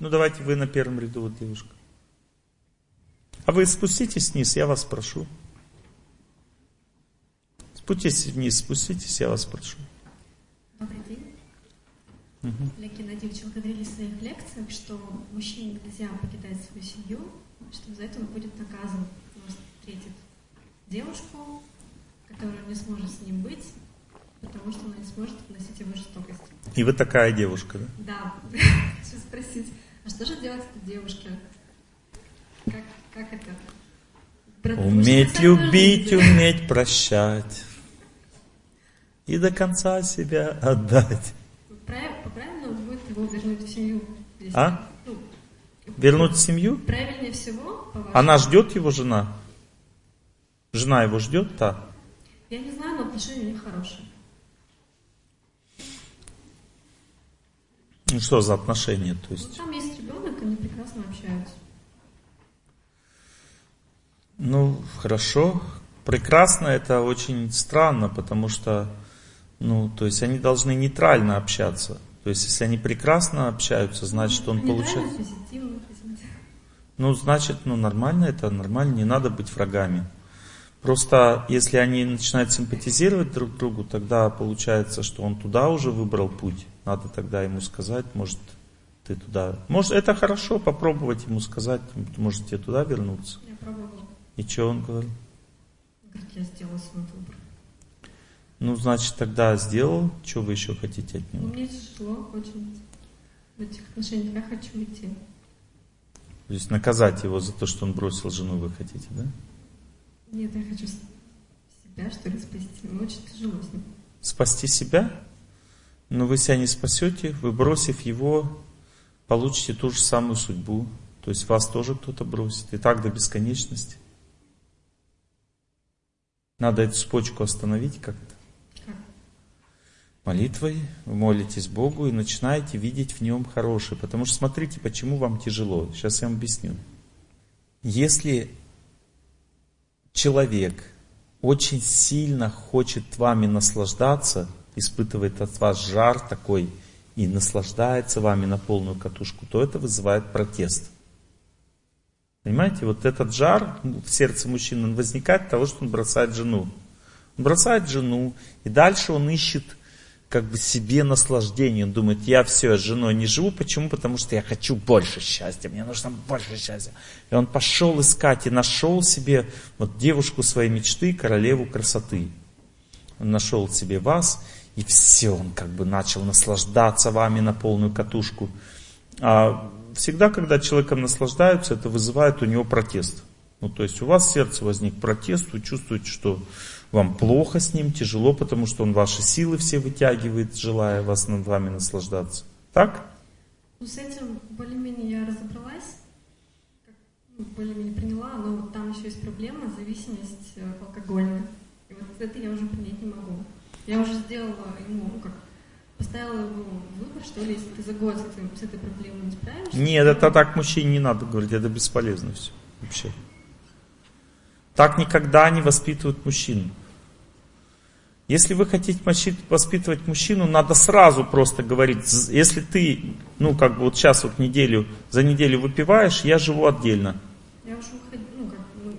Ну давайте вы на первом ряду, вот девушка. А вы спуститесь вниз, я вас прошу. Спуститесь вниз, спуститесь, я вас прошу. Добрый день. Угу. Олег Геннадьевич, вы говорили в своих лекциях, что мужчине нельзя покидать свою семью, что за это он будет наказан. Он встретит девушку, которая не сможет с ним быть, потому что она не сможет вносить его жестокость. И вы такая девушка, да? Да. Хочу спросить, а что же делать этой девушке? Как, как это? Потому уметь любить, уметь прощать. И до конца себя отдать. Правильно будет его вернуть в семью? А? Ну, вернуть в семью? Правильнее всего, Она ждет его, жена? Жена его ждет, та? Я не знаю, но отношения у них хорошие. Ну что за отношения? То есть... Там есть ребенок, они прекрасно общаются. Ну, хорошо. Прекрасно это очень странно, потому что, ну, то есть они должны нейтрально общаться. То есть, если они прекрасно общаются, значит, он получает... Ну, значит, ну, нормально это, нормально, не надо быть врагами. Просто, если они начинают симпатизировать друг другу, тогда получается, что он туда уже выбрал путь. Надо тогда ему сказать, может, ты туда... Может, это хорошо, попробовать ему сказать, может, тебе туда вернуться. Я пробовала. И что он говорил? Говорит, я сделал свой выбор. Ну, значит, тогда сделал. Что вы еще хотите от него? Ну, мне тяжело очень в этих отношениях. Я хочу уйти. То есть наказать его за то, что он бросил жену, вы хотите, да? Нет, я хочу себя, что ли, спасти. Мне очень тяжело с ним. Спасти себя? Но вы себя не спасете, вы бросив его, получите ту же самую судьбу. То есть вас тоже кто-то бросит. И так до бесконечности. Надо эту цепочку остановить как-то. Молитвой вы молитесь Богу и начинаете видеть в нем хорошее. Потому что смотрите, почему вам тяжело. Сейчас я вам объясню. Если человек очень сильно хочет вами наслаждаться, испытывает от вас жар такой и наслаждается вами на полную катушку, то это вызывает протест. Понимаете, вот этот жар в сердце мужчины, он возникает от того, что он бросает жену. Он бросает жену, и дальше он ищет как бы себе наслаждение. Он думает, я все, с женой не живу. Почему? Потому что я хочу больше счастья. Мне нужно больше счастья. И он пошел искать и нашел себе вот девушку своей мечты, королеву красоты. Он нашел себе вас, и все, он как бы начал наслаждаться вами на полную катушку. А всегда, когда человеком наслаждаются, это вызывает у него протест. Ну, то есть у вас в сердце возник протест, вы чувствуете, что вам плохо с ним, тяжело, потому что он ваши силы все вытягивает, желая вас над вами наслаждаться. Так? Ну, с этим более-менее я разобралась, ну, более-менее приняла, но там еще есть проблема, зависимость э, алкогольная. И вот это я уже принять не могу. Я уже сделала ему, ну как, поставила ему выбор, что ли, если ты за год с, этим, с этой проблемой не справишься. Нет, это так мужчине не надо говорить, это бесполезно все вообще. Так никогда не воспитывают мужчин. Если вы хотите воспитывать мужчину, надо сразу просто говорить, если ты, ну как бы вот сейчас вот неделю, за неделю выпиваешь, я живу отдельно. Я уже уходила, ну как, ну,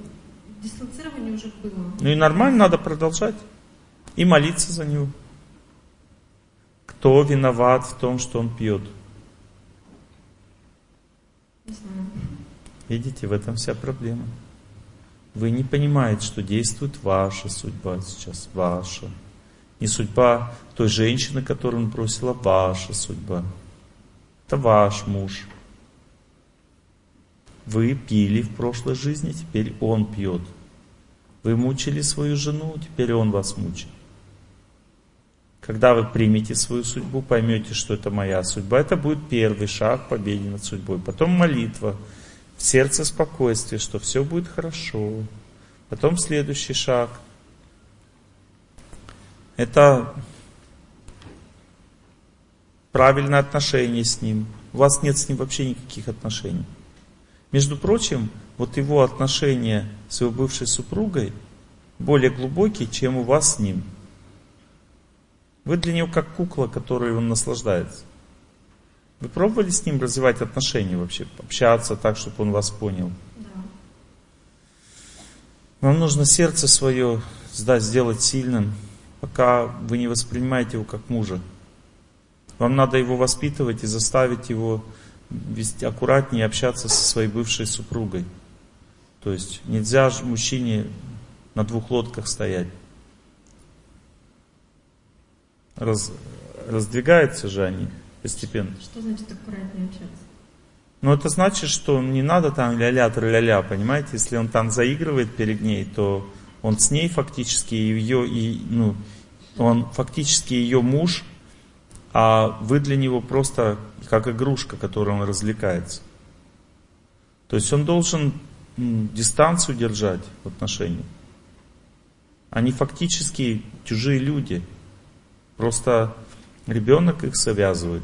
дистанцирование уже было. Ну и нормально, надо продолжать. И молиться за него. Кто виноват в том, что он пьет? Видите, в этом вся проблема. Вы не понимаете, что действует ваша судьба сейчас, ваша. Не судьба той женщины, которую он бросил, а ваша судьба. Это ваш муж. Вы пили в прошлой жизни, теперь он пьет. Вы мучили свою жену, теперь он вас мучит. Когда вы примете свою судьбу, поймете, что это моя судьба, это будет первый шаг победе над судьбой. Потом молитва, в сердце спокойствие, что все будет хорошо. Потом следующий шаг. Это правильное отношение с ним. У вас нет с ним вообще никаких отношений. Между прочим, вот его отношения с его бывшей супругой более глубокие, чем у вас с ним. Вы для него как кукла, которой он наслаждается. Вы пробовали с ним развивать отношения вообще, общаться так, чтобы он вас понял? Да. Вам нужно сердце свое сдать, сделать сильным, пока вы не воспринимаете его как мужа. Вам надо его воспитывать и заставить его вести аккуратнее общаться со своей бывшей супругой. То есть нельзя же мужчине на двух лодках стоять. Раз, раздвигаются же они постепенно. Что значит аккуратнее общаться? Ну, это значит, что не надо там ля-ля, ля понимаете? Если он там заигрывает перед ней, то он с ней фактически ее, и, ну, он фактически ее муж, а вы для него просто как игрушка, которой он развлекается. То есть он должен дистанцию держать в отношениях. Они фактически чужие люди. Просто ребенок их связывает.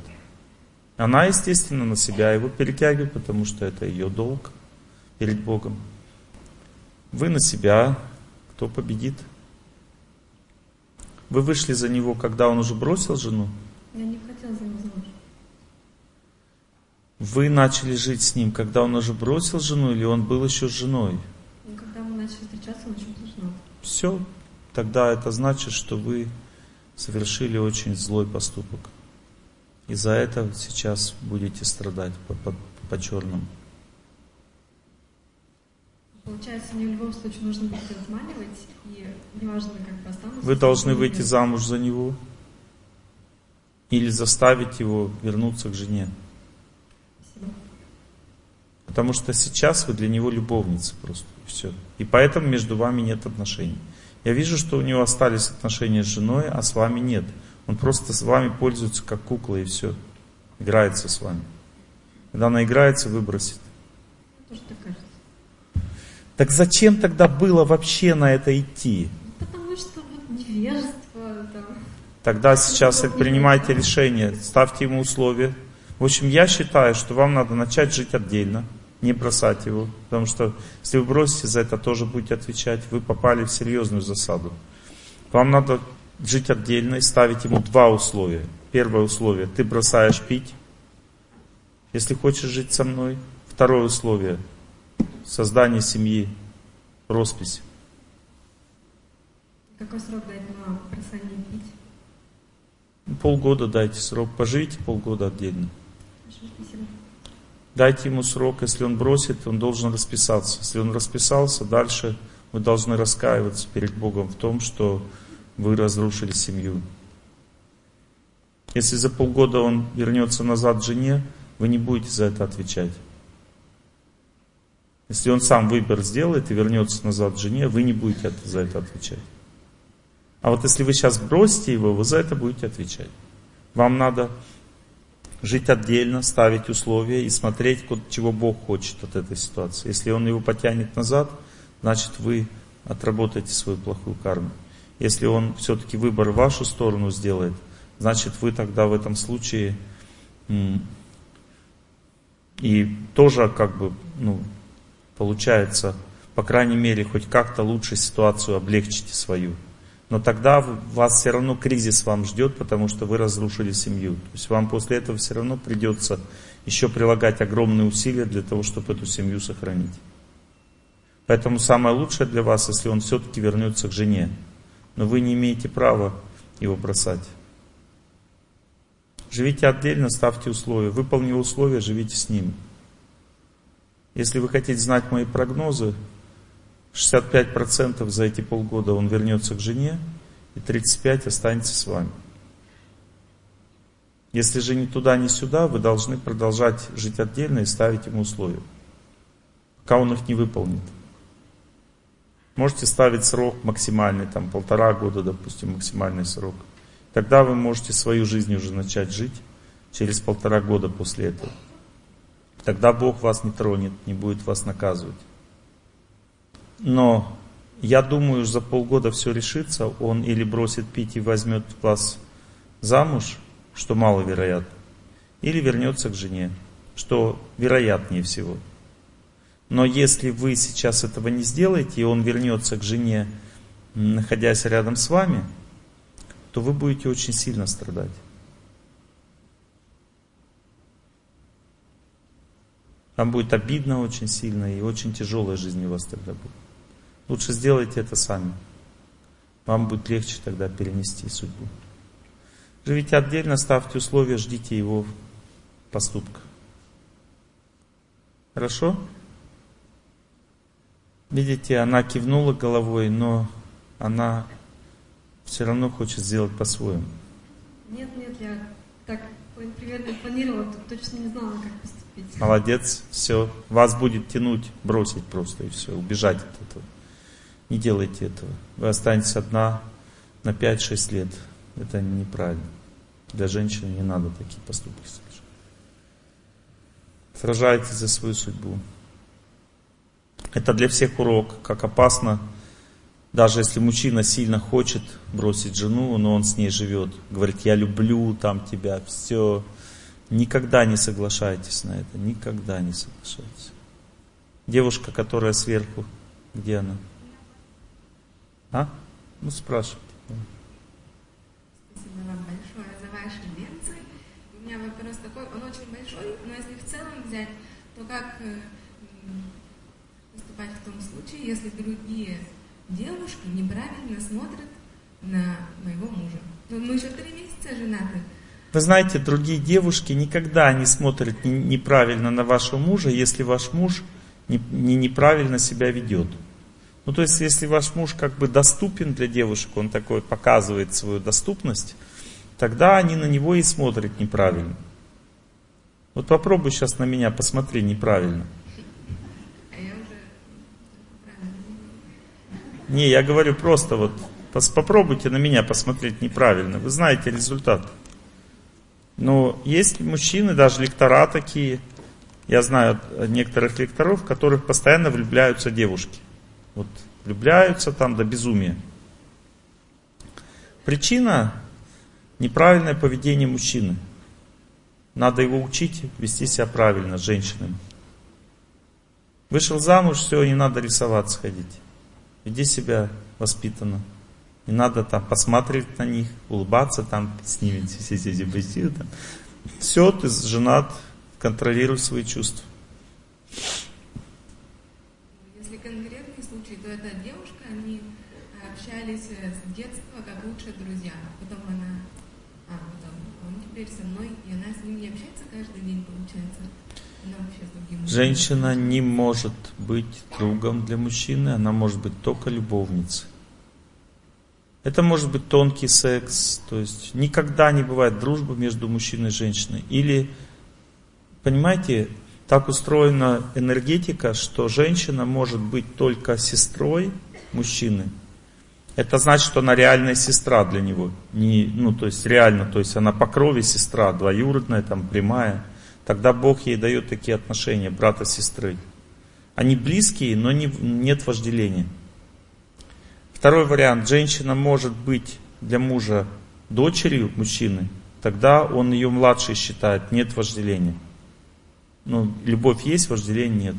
Она, естественно, на себя его перетягивает, потому что это ее долг перед Богом. Вы на себя, кто победит? Вы вышли за него, когда он уже бросил жену? Я не хотела за него замуж. Вы начали жить с ним, когда он уже бросил жену, или он был еще с женой? Когда мы начали встречаться, он еще был женат. Все, тогда это значит, что вы совершили очень злой поступок. И за это сейчас будете страдать по, по, по черному. Получается, мне в любом случае нужно будет обманывать, и неважно, как останусь. Вы должны выйти замуж за него или заставить его вернуться к жене. Спасибо. Потому что сейчас вы для него любовница просто. И все. И поэтому между вами нет отношений. Я вижу, что у него остались отношения с женой, а с вами нет. Он просто с вами пользуется как кукла и все. Играется с вами. Когда она играется, выбросит. Так зачем тогда было вообще на это идти? Потому что невежество там. Тогда сейчас принимайте решение, ставьте ему условия. В общем, я считаю, что вам надо начать жить отдельно, не бросать его. Потому что если вы бросите, за это тоже будете отвечать. Вы попали в серьезную засаду. Вам надо жить отдельно и ставить ему два условия. Первое условие, ты бросаешь пить, если хочешь жить со мной. Второе условие, создание семьи, роспись. Какой срок дать на бросание пить? Полгода дайте срок, поживите полгода отдельно. Хорошо, спасибо. Дайте ему срок, если он бросит, он должен расписаться. Если он расписался, дальше вы должны раскаиваться перед Богом в том, что вы разрушили семью. Если за полгода он вернется назад жене, вы не будете за это отвечать. Если он сам выбор сделает и вернется назад жене, вы не будете за это отвечать. А вот если вы сейчас бросите его, вы за это будете отвечать. Вам надо жить отдельно, ставить условия и смотреть, чего Бог хочет от этой ситуации. Если Он его потянет назад, значит вы отработаете свою плохую карму. Если Он все-таки выбор в вашу сторону сделает, значит вы тогда в этом случае и тоже как бы, ну, получается, по крайней мере, хоть как-то лучше ситуацию облегчите свою. Но тогда вас все равно кризис вам ждет, потому что вы разрушили семью. То есть вам после этого все равно придется еще прилагать огромные усилия для того, чтобы эту семью сохранить. Поэтому самое лучшее для вас, если он все-таки вернется к жене. Но вы не имеете права его бросать. Живите отдельно, ставьте условия. Выполнив условия, живите с ним. Если вы хотите знать мои прогнозы, 65% за эти полгода он вернется к жене, и 35% останется с вами. Если же ни туда, ни сюда, вы должны продолжать жить отдельно и ставить ему условия, пока он их не выполнит. Можете ставить срок максимальный, там полтора года, допустим, максимальный срок. Тогда вы можете свою жизнь уже начать жить через полтора года после этого. Тогда Бог вас не тронет, не будет вас наказывать. Но я думаю, за полгода все решится. Он или бросит пить и возьмет вас замуж, что маловероятно, или вернется к жене, что вероятнее всего. Но если вы сейчас этого не сделаете, и он вернется к жене, находясь рядом с вами, то вы будете очень сильно страдать. Вам будет обидно очень сильно и очень тяжелая жизнь у вас тогда будет. Лучше сделайте это сами. Вам будет легче тогда перенести судьбу. Живите отдельно, ставьте условия, ждите его поступка. Хорошо? Видите, она кивнула головой, но она все равно хочет сделать по-своему. Нет, нет, я так примерно планировала, точно не знала, как поступить. Молодец, все. Вас будет тянуть, бросить просто и все, убежать от этого. Не делайте этого. Вы останетесь одна на 5-6 лет. Это неправильно. Для женщины не надо такие поступки совершать. Сражайтесь за свою судьбу. Это для всех урок, как опасно, даже если мужчина сильно хочет бросить жену, но он с ней живет, говорит, я люблю там тебя, все. Никогда не соглашайтесь на это, никогда не соглашайтесь. Девушка, которая сверху, где она? А? Ну, спрашивайте. Спасибо вам большое за ваши лекции. У меня вопрос такой, он очень большой, но если в целом взять, то как э, поступать в том случае, если другие девушки неправильно смотрят на моего мужа? Ну, мы еще три месяца женаты. Вы знаете, другие девушки никогда не смотрят неправильно на вашего мужа, если ваш муж не, не неправильно себя ведет. Ну, то есть, если ваш муж как бы доступен для девушек, он такой показывает свою доступность, тогда они на него и смотрят неправильно. Вот попробуй сейчас на меня, посмотри неправильно. Не, я говорю просто вот, попробуйте на меня посмотреть неправильно. Вы знаете результат. Но есть мужчины, даже лектора такие, я знаю некоторых лекторов, в которых постоянно влюбляются девушки. Вот влюбляются там до безумия. Причина – неправильное поведение мужчины. Надо его учить вести себя правильно с женщинами. Вышел замуж, все, не надо рисоваться ходить. Веди себя воспитанно. Не надо там посмотреть на них, улыбаться там с ними. Все, ты женат, контролируй свои чувства. Общались э, с детства как лучшие друзья. Потом она, а, потом он теперь со мной, и она с ним не общается каждый день, получается. Женщина не может быть другом для мужчины, она может быть только любовницей. Это может быть тонкий секс, то есть никогда не бывает дружбы между мужчиной и женщиной. Или, понимаете, так устроена энергетика, что женщина может быть только сестрой мужчины, это значит, что она реальная сестра для него. Не, ну, то есть реально, то есть она по крови сестра, двоюродная, там, прямая. Тогда Бог ей дает такие отношения, брата-сестры. Они близкие, но не, нет вожделения. Второй вариант. Женщина может быть для мужа дочерью мужчины, тогда он ее младшей считает, нет вожделения. Ну, любовь есть, вожделения нет.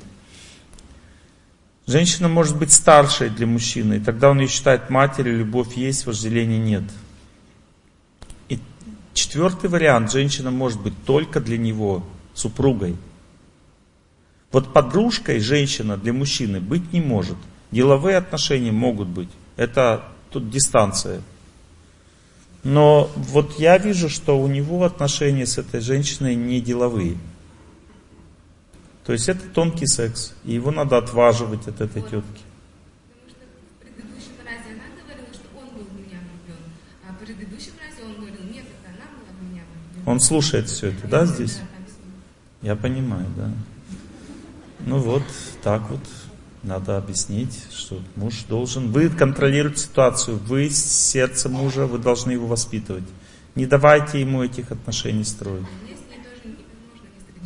Женщина может быть старшей для мужчины, и тогда он ее считает матерью, любовь есть, вожделения нет. И четвертый вариант, женщина может быть только для него, супругой. Вот подружкой женщина для мужчины быть не может. Деловые отношения могут быть. Это тут дистанция. Но вот я вижу, что у него отношения с этой женщиной не деловые. То есть это тонкий секс, и его надо отваживать от этой тетки. Он слушает все это, да, здесь? Я понимаю, да. Ну вот, так вот, надо объяснить, что муж должен, вы контролируете ситуацию, вы сердце мужа, вы должны его воспитывать. Не давайте ему этих отношений строить.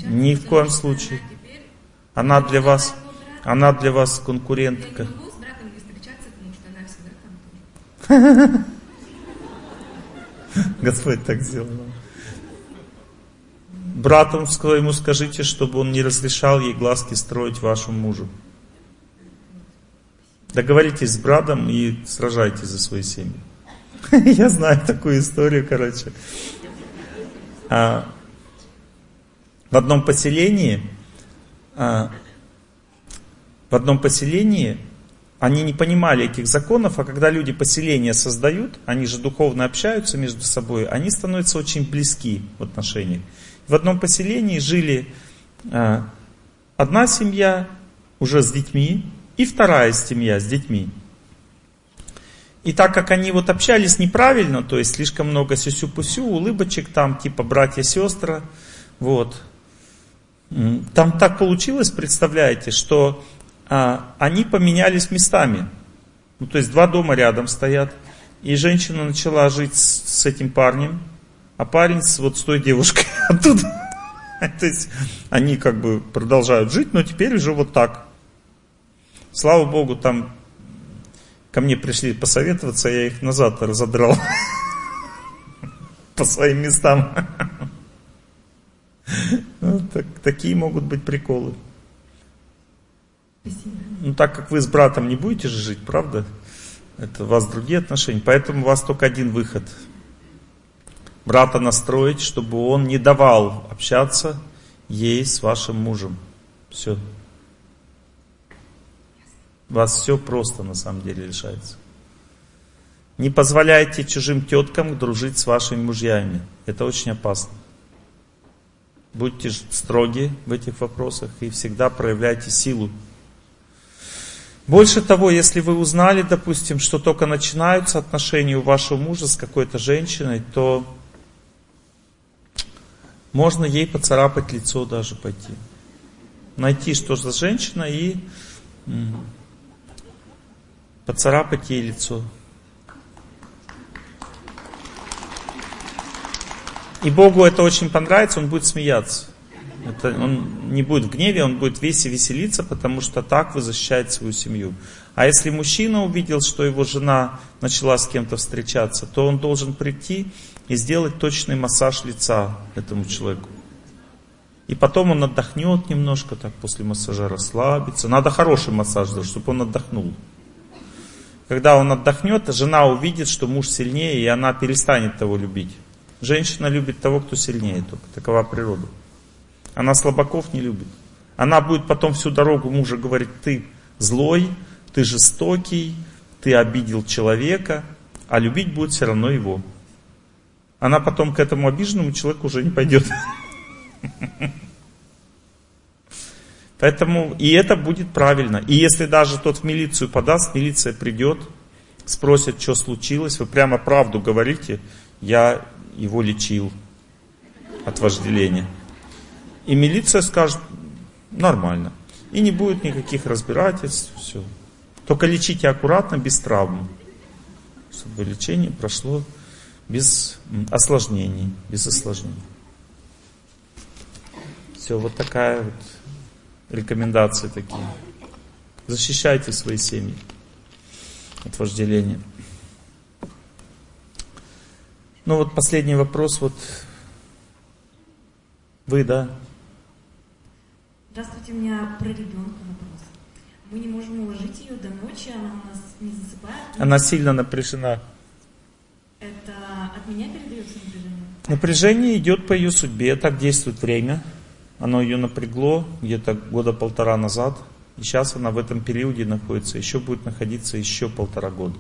Ни в коем случае. Она для вас, она для вас конкурентка. Господь так сделал. Братом своему скажите, чтобы он не разрешал ей глазки строить вашему мужу. Договоритесь с братом и сражайтесь за свои семьи. Я знаю такую историю, короче. А, в одном поселении в одном поселении они не понимали этих законов, а когда люди поселения создают, они же духовно общаются между собой, они становятся очень близки в отношениях. В одном поселении жили а, одна семья уже с детьми и вторая семья с детьми. И так как они вот общались неправильно, то есть слишком много сюсю-пусю, улыбочек там, типа братья-сестры, вот. Там так получилось, представляете, что а, они поменялись местами. Ну, то есть два дома рядом стоят. И женщина начала жить с, с этим парнем, а парень с, вот с той девушкой оттуда. То есть они как бы продолжают жить, но теперь уже вот так. Слава Богу, там ко мне пришли посоветоваться, я их назад разодрал по своим местам. Ну, так, такие могут быть приколы. Спасибо. Ну, так как вы с братом не будете же жить, правда? Это у вас другие отношения, поэтому у вас только один выход. Брата настроить, чтобы он не давал общаться ей с вашим мужем. Все. У вас все просто на самом деле решается. Не позволяйте чужим теткам дружить с вашими мужьями. Это очень опасно. Будьте строги в этих вопросах и всегда проявляйте силу. Больше того, если вы узнали, допустим, что только начинаются отношения у вашего мужа с какой-то женщиной, то можно ей поцарапать лицо даже пойти. Найти, что за женщина, и поцарапать ей лицо. И Богу это очень понравится, он будет смеяться. Это, он не будет в гневе, он будет весь и веселиться, потому что так вы защищаете свою семью. А если мужчина увидел, что его жена начала с кем-то встречаться, то он должен прийти и сделать точный массаж лица этому человеку. И потом он отдохнет немножко, так после массажа расслабится. Надо хороший массаж, чтобы он отдохнул. Когда он отдохнет, жена увидит, что муж сильнее, и она перестанет того любить. Женщина любит того, кто сильнее только. Такова природа. Она слабаков не любит. Она будет потом всю дорогу мужа говорить, ты злой, ты жестокий, ты обидел человека, а любить будет все равно его. Она потом к этому обиженному человеку уже не пойдет. Поэтому и это будет правильно. И если даже тот в милицию подаст, милиция придет, спросит, что случилось, вы прямо правду говорите, я его лечил от вожделения. И милиция скажет, нормально. И не будет никаких разбирательств, все. Только лечите аккуратно, без травм. Чтобы лечение прошло без осложнений, без осложнений. Все, вот такая вот рекомендация такие. Защищайте свои семьи от вожделения. Ну вот последний вопрос, вот вы, да? Здравствуйте, у меня про ребенка вопрос. Мы не можем уложить ее до ночи, она у нас не засыпает. Она сильно напряжена. Это от меня передается напряжение? Напряжение идет по ее судьбе, так действует время. Оно ее напрягло где-то года полтора назад. И сейчас она в этом периоде находится, еще будет находиться еще полтора года.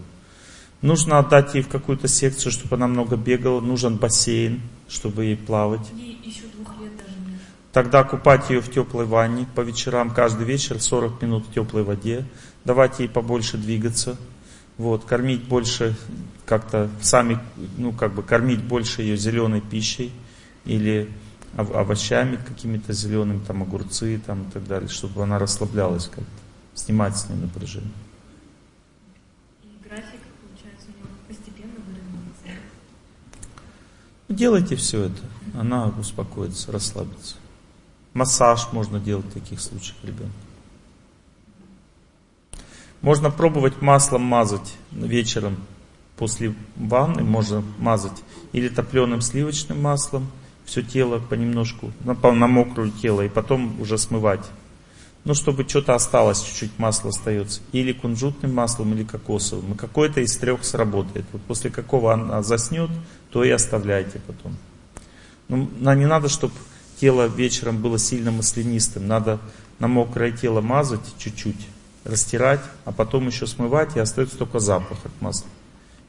Нужно отдать ей в какую-то секцию, чтобы она много бегала. Нужен бассейн, чтобы ей плавать. Ей еще двух лет даже нет. Тогда купать ее в теплой ванне по вечерам, каждый вечер 40 минут в теплой воде. Давать ей побольше двигаться. Вот, кормить больше, как-то сами, ну, как бы кормить больше ее зеленой пищей или овощами какими-то зелеными, там огурцы там, и так далее, чтобы она расслаблялась как-то, снимать с ней напряжение. Делайте все это, она успокоится, расслабится. Массаж можно делать в таких случаях ребенку. Можно пробовать маслом мазать вечером после ванны, можно мазать или топленым сливочным маслом, все тело понемножку, на, на мокрое тело, и потом уже смывать. Ну, чтобы что-то осталось, чуть-чуть масла остается. Или кунжутным маслом, или кокосовым. И какое-то из трех сработает. Вот после какого она заснет, то и оставляйте потом. Ну, не надо, чтобы тело вечером было сильно маслянистым, надо на мокрое тело мазать чуть-чуть, растирать, а потом еще смывать, и остается только запах от масла.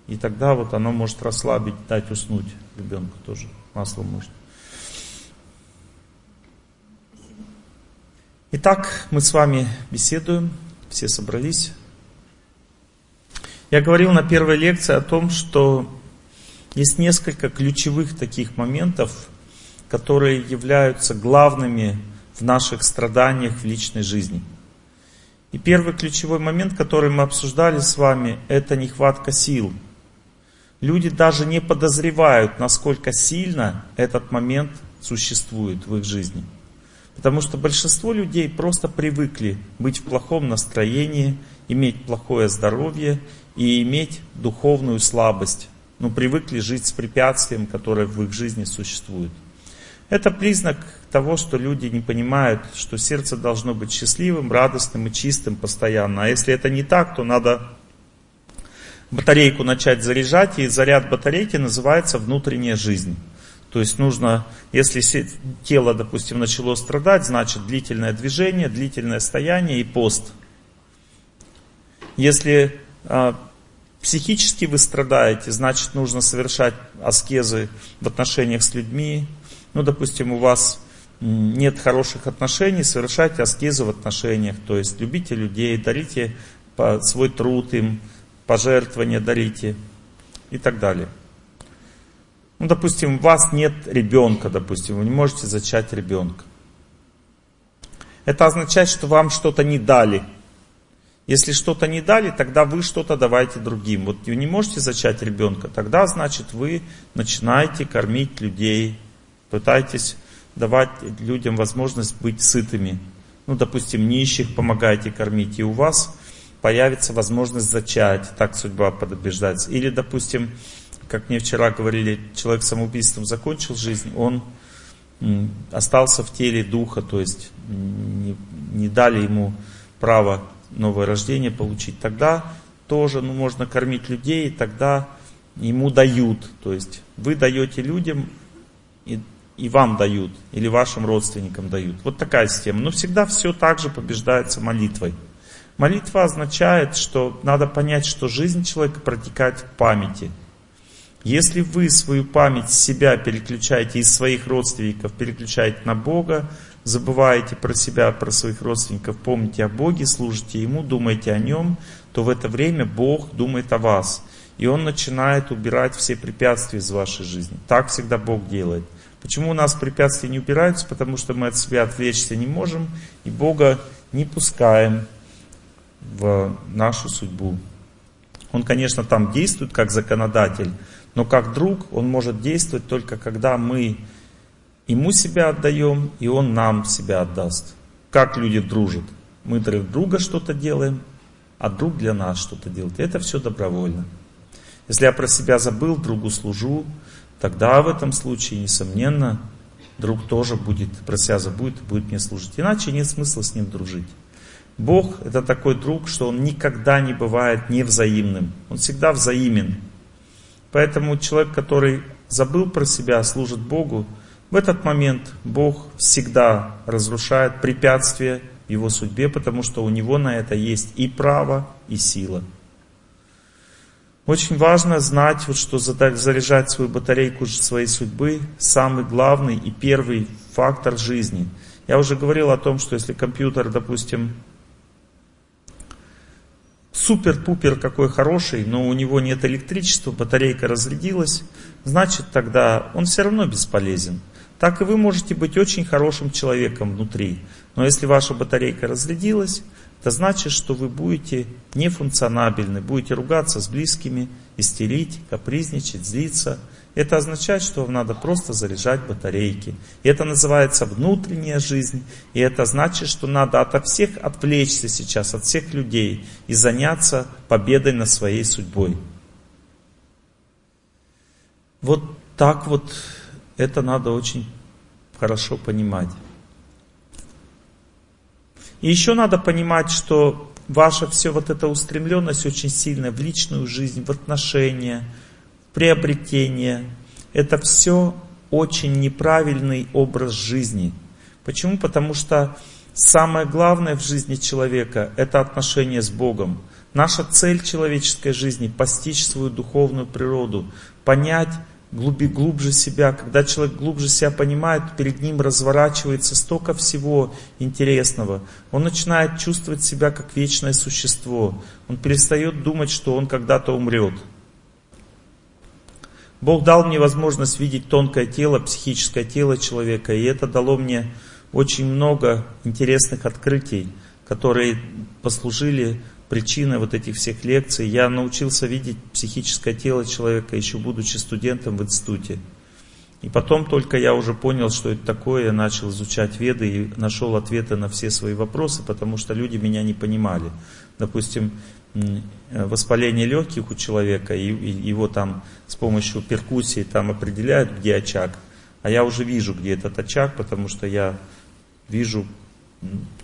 И тогда вот оно может расслабить, дать уснуть ребенку тоже, масло мышц. Итак, мы с вами беседуем, все собрались. Я говорил на первой лекции о том, что есть несколько ключевых таких моментов, которые являются главными в наших страданиях в личной жизни. И первый ключевой момент, который мы обсуждали с вами, это нехватка сил. Люди даже не подозревают, насколько сильно этот момент существует в их жизни. Потому что большинство людей просто привыкли быть в плохом настроении, иметь плохое здоровье и иметь духовную слабость. Ну, привыкли жить с препятствием, которое в их жизни существует. Это признак того, что люди не понимают, что сердце должно быть счастливым, радостным и чистым постоянно. А если это не так, то надо батарейку начать заряжать, и заряд батарейки называется внутренняя жизнь. То есть нужно, если тело, допустим, начало страдать, значит длительное движение, длительное стояние и пост. Если а, психически вы страдаете, значит нужно совершать аскезы в отношениях с людьми. Ну, допустим, у вас нет хороших отношений, совершайте аскезы в отношениях. То есть любите людей, дарите свой труд им, пожертвования дарите и так далее. Ну, допустим, у вас нет ребенка, допустим, вы не можете зачать ребенка. Это означает, что вам что-то не дали. Если что-то не дали, тогда вы что-то давайте другим. Вот вы не можете зачать ребенка, тогда, значит, вы начинаете кормить людей, пытаетесь давать людям возможность быть сытыми. Ну, допустим, нищих помогаете кормить, и у вас появится возможность зачать, так судьба подобеждается. Или, допустим, как мне вчера говорили, человек самоубийством закончил жизнь, он остался в теле духа, то есть не, не дали ему право новое рождение получить. Тогда тоже ну, можно кормить людей, тогда ему дают. То есть вы даете людям и, и вам дают, или вашим родственникам дают. Вот такая система. Но всегда все так же побеждается молитвой. Молитва означает, что надо понять, что жизнь человека протекает в памяти – если вы свою память себя переключаете, из своих родственников переключаете на Бога, забываете про себя, про своих родственников, помните о Боге, служите Ему, думаете о Нем, то в это время Бог думает о вас. И Он начинает убирать все препятствия из вашей жизни. Так всегда Бог делает. Почему у нас препятствия не убираются? Потому что мы от себя отвлечься не можем, и Бога не пускаем в нашу судьбу. Он, конечно, там действует как законодатель, но как друг он может действовать только когда мы ему себя отдаем, и он нам себя отдаст. Как люди дружат? Мы друг друга что-то делаем, а друг для нас что-то делает. Это все добровольно. Если я про себя забыл, другу служу, тогда в этом случае, несомненно, друг тоже будет про себя забудет и будет мне служить. Иначе нет смысла с ним дружить. Бог это такой друг, что он никогда не бывает невзаимным. Он всегда взаимен. Поэтому человек, который забыл про себя, служит Богу, в этот момент Бог всегда разрушает препятствия его судьбе, потому что у него на это есть и право, и сила. Очень важно знать, вот, что заряжать свою батарейку своей судьбы самый главный и первый фактор жизни. Я уже говорил о том, что если компьютер, допустим, супер-пупер какой хороший, но у него нет электричества, батарейка разрядилась, значит тогда он все равно бесполезен. Так и вы можете быть очень хорошим человеком внутри, но если ваша батарейка разрядилась, это значит, что вы будете нефункционабельны, будете ругаться с близкими, истерить, капризничать, злиться – это означает, что вам надо просто заряжать батарейки. И это называется внутренняя жизнь. И это значит, что надо от всех отвлечься сейчас, от всех людей и заняться победой над своей судьбой. Вот так вот это надо очень хорошо понимать. И еще надо понимать, что ваша все вот эта устремленность очень сильная в личную жизнь, в отношения – приобретение. Это все очень неправильный образ жизни. Почему? Потому что самое главное в жизни человека – это отношение с Богом. Наша цель человеческой жизни – постичь свою духовную природу, понять глуби, глубже себя. Когда человек глубже себя понимает, перед ним разворачивается столько всего интересного. Он начинает чувствовать себя как вечное существо. Он перестает думать, что он когда-то умрет. Бог дал мне возможность видеть тонкое тело, психическое тело человека, и это дало мне очень много интересных открытий, которые послужили причиной вот этих всех лекций. Я научился видеть психическое тело человека, еще будучи студентом в институте. И потом только я уже понял, что это такое, я начал изучать веды и нашел ответы на все свои вопросы, потому что люди меня не понимали. Допустим, воспаление легких у человека, и его там с помощью перкуссии там определяют, где очаг. А я уже вижу, где этот очаг, потому что я вижу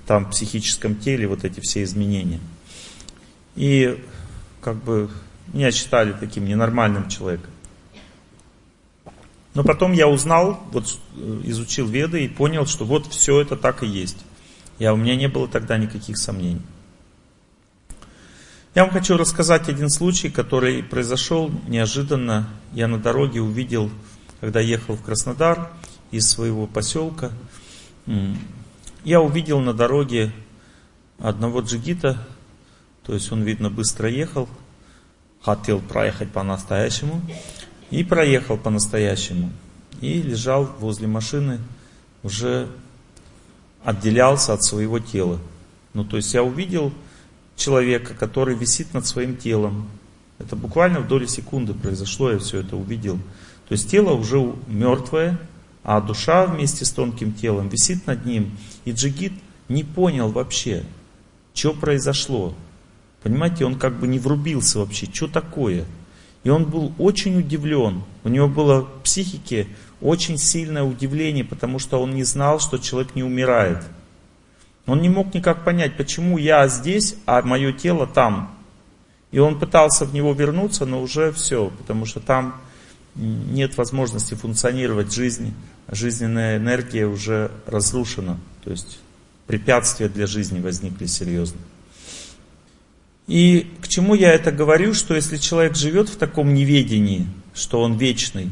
там в психическом теле вот эти все изменения. И как бы меня считали таким ненормальным человеком. Но потом я узнал, вот э, изучил Веды и понял, что вот все это так и есть. Я, у меня не было тогда никаких сомнений. Я вам хочу рассказать один случай, который произошел неожиданно. Я на дороге увидел, когда ехал в Краснодар из своего поселка, я увидел на дороге одного джигита, то есть он, видно, быстро ехал, хотел проехать по-настоящему, и проехал по-настоящему. И лежал возле машины, уже отделялся от своего тела. Ну, то есть я увидел человека, который висит над своим телом. Это буквально в доли секунды произошло, я все это увидел. То есть тело уже мертвое, а душа вместе с тонким телом висит над ним. И джигит не понял вообще, что произошло. Понимаете, он как бы не врубился вообще, что такое. И он был очень удивлен. У него было в психике очень сильное удивление, потому что он не знал, что человек не умирает. Он не мог никак понять, почему я здесь, а мое тело там. И он пытался в него вернуться, но уже все, потому что там нет возможности функционировать жизни. Жизненная энергия уже разрушена. То есть препятствия для жизни возникли серьезно. И к чему я это говорю, что если человек живет в таком неведении, что он вечный,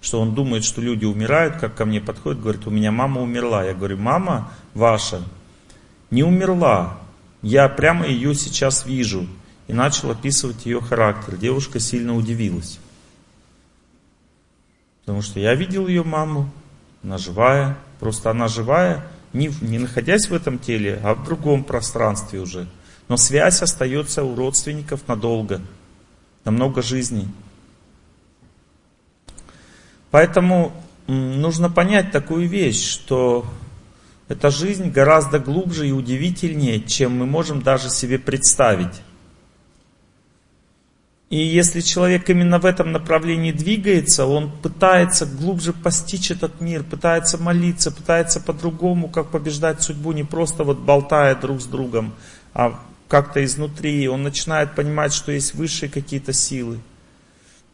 что он думает, что люди умирают, как ко мне подходит, говорит, у меня мама умерла. Я говорю, мама ваша не умерла. Я прямо ее сейчас вижу. И начал описывать ее характер. Девушка сильно удивилась. Потому что я видел ее маму, она живая. Просто она живая, не, не находясь в этом теле, а в другом пространстве уже. Но связь остается у родственников надолго, на много жизней. Поэтому нужно понять такую вещь, что эта жизнь гораздо глубже и удивительнее, чем мы можем даже себе представить. И если человек именно в этом направлении двигается, он пытается глубже постичь этот мир, пытается молиться, пытается по-другому, как побеждать судьбу, не просто вот болтая друг с другом, а как-то изнутри, он начинает понимать, что есть высшие какие-то силы,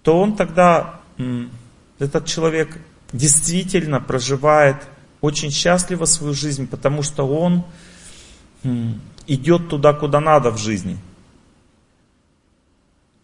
то он тогда, этот человек действительно проживает очень счастливо свою жизнь, потому что он идет туда, куда надо в жизни.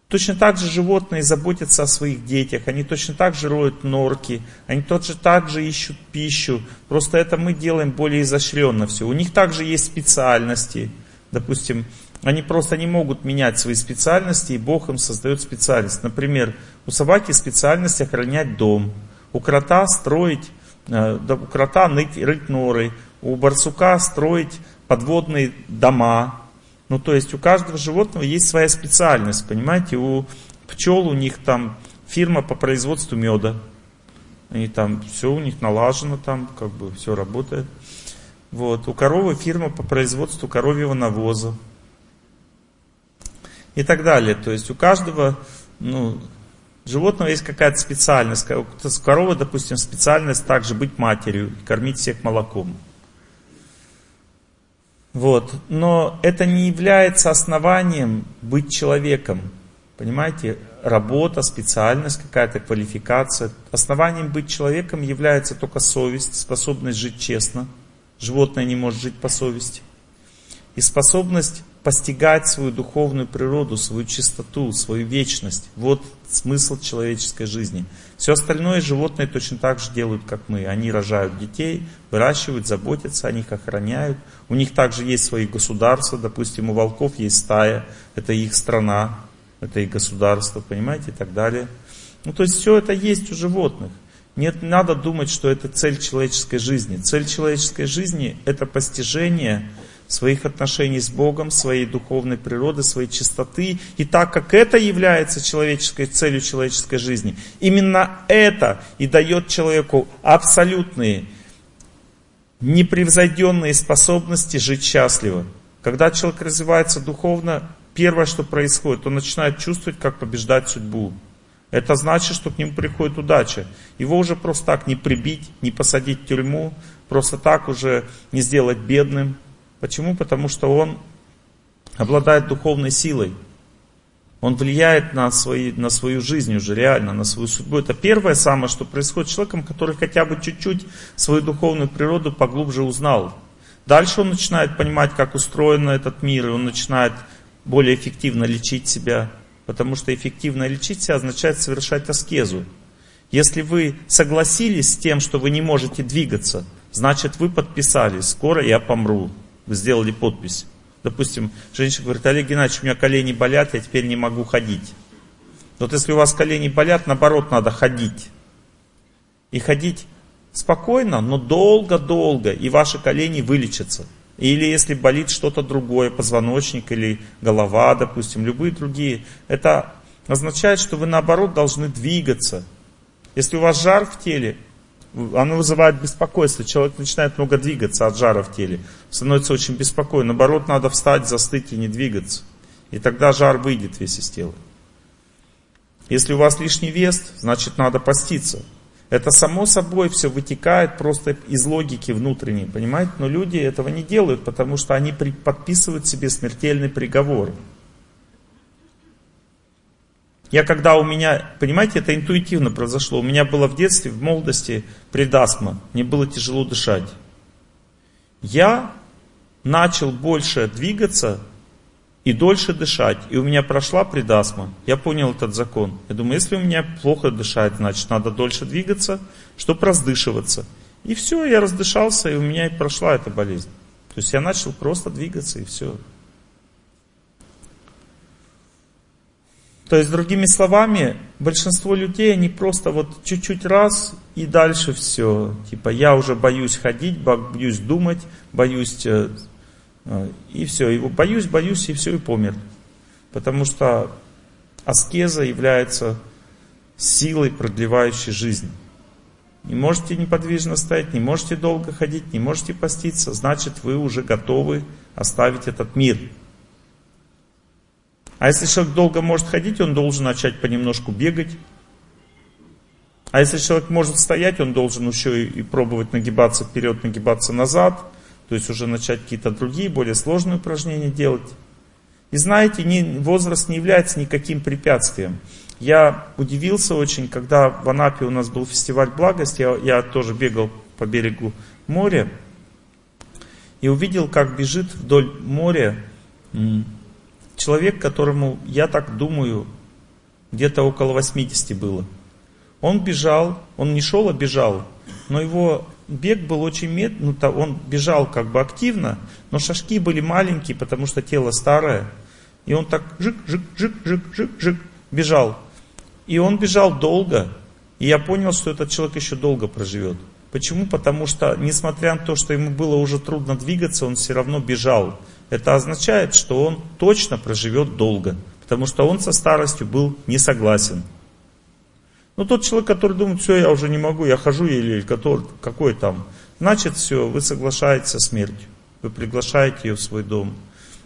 Точно так же животные заботятся о своих детях, они точно так же роют норки, они точно так же ищут пищу, просто это мы делаем более изощренно все. У них также есть специальности, допустим, они просто не могут менять свои специальности, и Бог им создает специальность. Например, у собаки специальность охранять дом, у крота строить у крота ныть, рыть норы, у барсука строить подводные дома. Ну, то есть у каждого животного есть своя специальность, понимаете? У пчел у них там фирма по производству меда. Они там, все у них налажено там, как бы все работает. Вот. У коровы фирма по производству коровьего навоза. И так далее. То есть у каждого, ну, животного есть какая-то специальность. У коровы, допустим, специальность также быть матерью, кормить всех молоком. Вот. Но это не является основанием быть человеком. Понимаете? работа, специальность какая-то, квалификация. Основанием быть человеком является только совесть, способность жить честно. Животное не может жить по совести. И способность постигать свою духовную природу, свою чистоту, свою вечность. Вот смысл человеческой жизни. Все остальное животные точно так же делают, как мы. Они рожают детей, выращивают, заботятся о них, охраняют. У них также есть свои государства. Допустим, у волков есть стая, это их страна, это их государство, понимаете, и так далее. Ну, то есть все это есть у животных. Нет, надо думать, что это цель человеческой жизни. Цель человеческой жизни – это постижение своих отношений с Богом, своей духовной природы, своей чистоты. И так как это является человеческой целью человеческой жизни, именно это и дает человеку абсолютные, непревзойденные способности жить счастливо. Когда человек развивается духовно, первое, что происходит, он начинает чувствовать, как побеждать судьбу. Это значит, что к нему приходит удача. Его уже просто так не прибить, не посадить в тюрьму, просто так уже не сделать бедным, Почему? Потому что он обладает духовной силой. Он влияет на, свои, на свою жизнь уже реально, на свою судьбу. Это первое самое, что происходит с человеком, который хотя бы чуть-чуть свою духовную природу поглубже узнал. Дальше он начинает понимать, как устроен этот мир, и он начинает более эффективно лечить себя. Потому что эффективно лечить себя означает совершать аскезу. Если вы согласились с тем, что вы не можете двигаться, значит вы подписались, скоро я помру сделали подпись. Допустим, женщина говорит, Олег Геннадьевич, у меня колени болят, я теперь не могу ходить. Вот если у вас колени болят, наоборот, надо ходить. И ходить спокойно, но долго-долго, и ваши колени вылечатся. Или если болит что-то другое, позвоночник или голова, допустим, любые другие, это означает, что вы наоборот должны двигаться. Если у вас жар в теле, оно вызывает беспокойство. Человек начинает много двигаться от жара в теле. Становится очень беспокойно. Наоборот, надо встать, застыть и не двигаться. И тогда жар выйдет весь из тела. Если у вас лишний вес, значит надо поститься. Это само собой все вытекает просто из логики внутренней, понимаете? Но люди этого не делают, потому что они подписывают себе смертельный приговор. Я когда у меня, понимаете, это интуитивно произошло. У меня было в детстве, в молодости предастма. Мне было тяжело дышать. Я начал больше двигаться и дольше дышать. И у меня прошла предастма. Я понял этот закон. Я думаю, если у меня плохо дышать, значит надо дольше двигаться, чтобы раздышиваться. И все, я раздышался, и у меня и прошла эта болезнь. То есть я начал просто двигаться, и все. То есть, другими словами, большинство людей, они просто вот чуть-чуть раз и дальше все. Типа, я уже боюсь ходить, боюсь думать, боюсь, э, э, и все. Его боюсь, боюсь, и все, и помер. Потому что аскеза является силой, продлевающей жизнь. Не можете неподвижно стоять, не можете долго ходить, не можете поститься, значит вы уже готовы оставить этот мир. А если человек долго может ходить, он должен начать понемножку бегать. А если человек может стоять, он должен еще и пробовать нагибаться вперед, нагибаться назад. То есть уже начать какие-то другие, более сложные упражнения делать. И знаете, не, возраст не является никаким препятствием. Я удивился очень, когда в Анапе у нас был фестиваль благости, я, я тоже бегал по берегу моря и увидел, как бежит вдоль моря человек, которому, я так думаю, где-то около 80 было. Он бежал, он не шел, а бежал, но его бег был очень медленный, ну, он бежал как бы активно, но шажки были маленькие, потому что тело старое. И он так жик, жик, жик, жик, жик, жик, бежал. И он бежал долго, и я понял, что этот человек еще долго проживет. Почему? Потому что, несмотря на то, что ему было уже трудно двигаться, он все равно бежал это означает, что он точно проживет долго, потому что он со старостью был не согласен. Но тот человек, который думает, все, я уже не могу, я хожу или который, какой там, значит все, вы соглашаетесь со смертью, вы приглашаете ее в свой дом.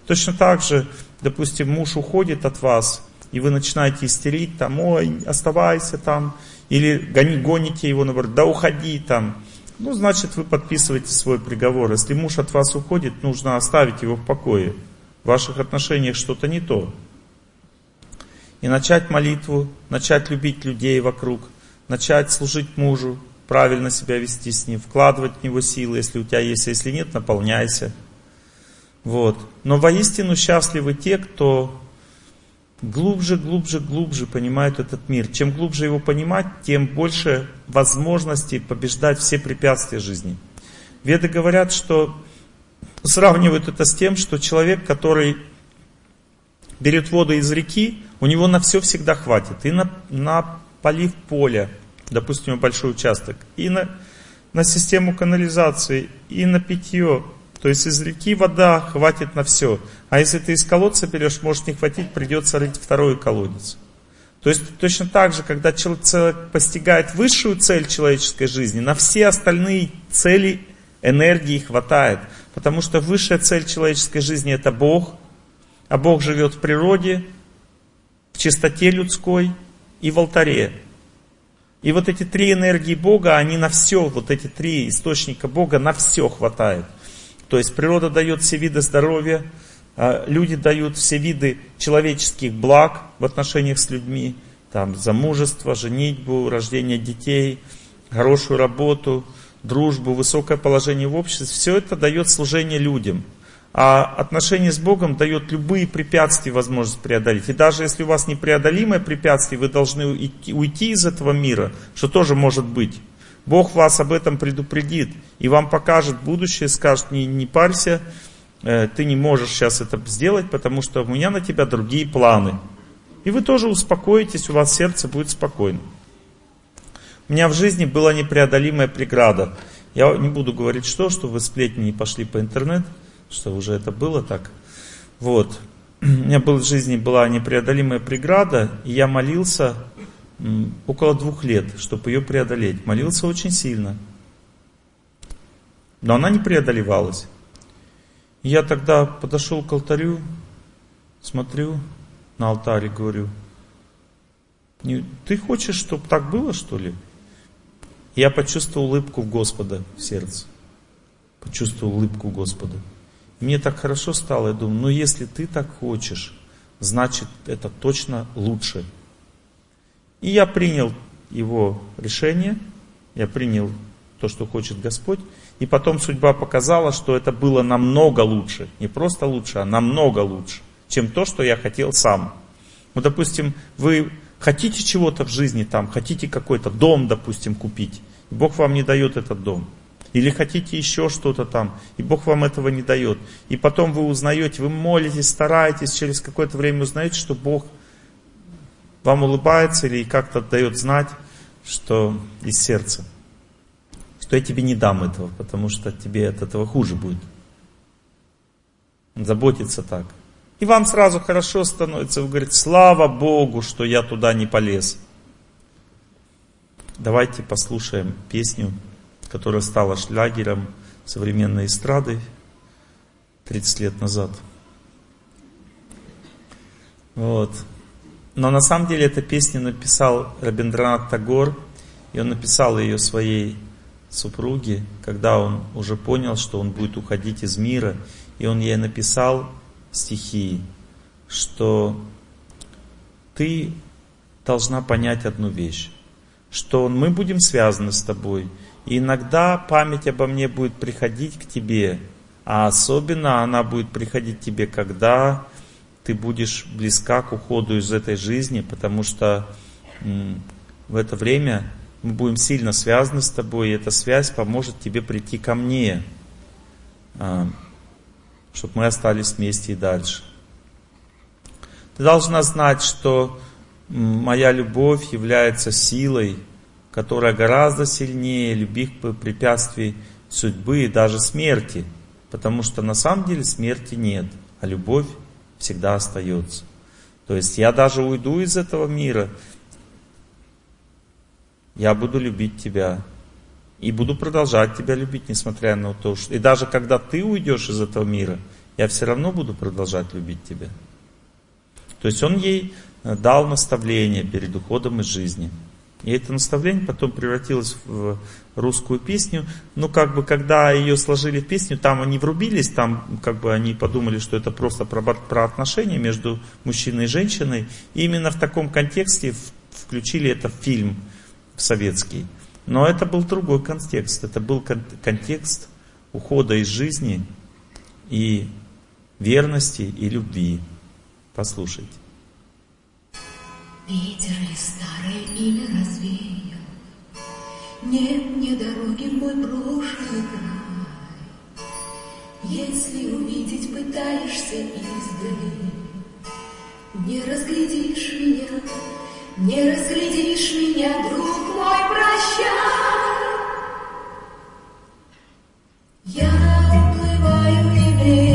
Точно так же, допустим, муж уходит от вас, и вы начинаете истерить, там, ой, оставайся там, или гони, гоните его, наоборот, да уходи там. Ну, значит, вы подписываете свой приговор. Если муж от вас уходит, нужно оставить его в покое. В ваших отношениях что-то не то. и начать молитву, начать любить людей вокруг, начать служить мужу, правильно себя вести с ним, вкладывать в него силы, если у тебя есть, а если нет, наполняйся. Вот. Но воистину счастливы те, кто глубже, глубже, глубже понимают этот мир. Чем глубже его понимать, тем больше возможностей побеждать все препятствия жизни. Веды говорят, что сравнивают это с тем, что человек, который берет воду из реки, у него на все всегда хватит. И на, на полив поля, допустим, большой участок, и на, на систему канализации, и на питье. То есть из реки вода хватит на все. А если ты из колодца берешь, может не хватить, придется рыть второй колодец. То есть точно так же, когда человек постигает высшую цель человеческой жизни, на все остальные цели энергии хватает. Потому что высшая цель человеческой жизни это Бог, а Бог живет в природе, в чистоте людской и в алтаре. И вот эти три энергии Бога, они на все, вот эти три источника Бога, на все хватает. То есть природа дает все виды здоровья, а люди дают все виды человеческих благ в отношениях с людьми, там замужество, женитьбу, рождение детей, хорошую работу, дружбу, высокое положение в обществе. Все это дает служение людям – а отношение с Богом дает любые препятствия возможность преодолеть. И даже если у вас непреодолимое препятствие, вы должны уйти, уйти из этого мира, что тоже может быть. Бог вас об этом предупредит и вам покажет будущее, скажет, не, не парься, э, ты не можешь сейчас это сделать, потому что у меня на тебя другие планы. И вы тоже успокоитесь, у вас сердце будет спокойно. У меня в жизни была непреодолимая преграда. Я не буду говорить что, чтобы вы сплетни не пошли по интернету что уже это было так. Вот. У меня была в жизни была непреодолимая преграда, и я молился около двух лет, чтобы ее преодолеть. Молился очень сильно. Но она не преодолевалась. Я тогда подошел к алтарю, смотрю на алтарь и говорю, ты хочешь, чтобы так было, что ли? Я почувствовал улыбку Господа в сердце. Почувствовал улыбку Господа. Мне так хорошо стало, я думаю, ну если ты так хочешь, значит это точно лучше. И я принял его решение, я принял то, что хочет Господь. И потом судьба показала, что это было намного лучше. Не просто лучше, а намного лучше, чем то, что я хотел сам. Ну, допустим, вы хотите чего-то в жизни, там, хотите какой-то дом, допустим, купить. И Бог вам не дает этот дом. Или хотите еще что-то там, и Бог вам этого не дает. И потом вы узнаете, вы молитесь, стараетесь, через какое-то время узнаете, что Бог вам улыбается или как-то дает знать, что из сердца, что я тебе не дам этого, потому что тебе от этого хуже будет. Заботиться так. И вам сразу хорошо становится, вы говорите, слава Богу, что я туда не полез. Давайте послушаем песню которая стала шлягером современной эстрады 30 лет назад. Вот. Но на самом деле эта песня написал Рабиндранат Тагор, и он написал ее своей супруге, когда он уже понял, что он будет уходить из мира, и он ей написал стихи, что ты должна понять одну вещь, что мы будем связаны с тобой, и иногда память обо мне будет приходить к тебе, а особенно она будет приходить к тебе, когда ты будешь близка к уходу из этой жизни, потому что в это время мы будем сильно связаны с тобой, и эта связь поможет тебе прийти ко мне, а, чтобы мы остались вместе и дальше. Ты должна знать, что моя любовь является силой, которая гораздо сильнее любых препятствий судьбы и даже смерти. Потому что на самом деле смерти нет, а любовь всегда остается. То есть я даже уйду из этого мира, я буду любить тебя. И буду продолжать тебя любить, несмотря на то, что... И даже когда ты уйдешь из этого мира, я все равно буду продолжать любить тебя. То есть он ей дал наставление перед уходом из жизни. И это наставление потом превратилось в русскую песню. Ну, как бы, когда ее сложили в песню, там они врубились, там, как бы, они подумали, что это просто про, про отношения между мужчиной и женщиной. И именно в таком контексте включили это в фильм в советский. Но это был другой контекст. Это был контекст ухода из жизни и верности и любви. Послушайте. Ветер ли старый или развеян, Нет мне дороги в мой брошенный край. Если увидеть пытаешься издали, Не разглядишь меня, не разглядишь меня, друг мой, прощай. Я уплываю, и время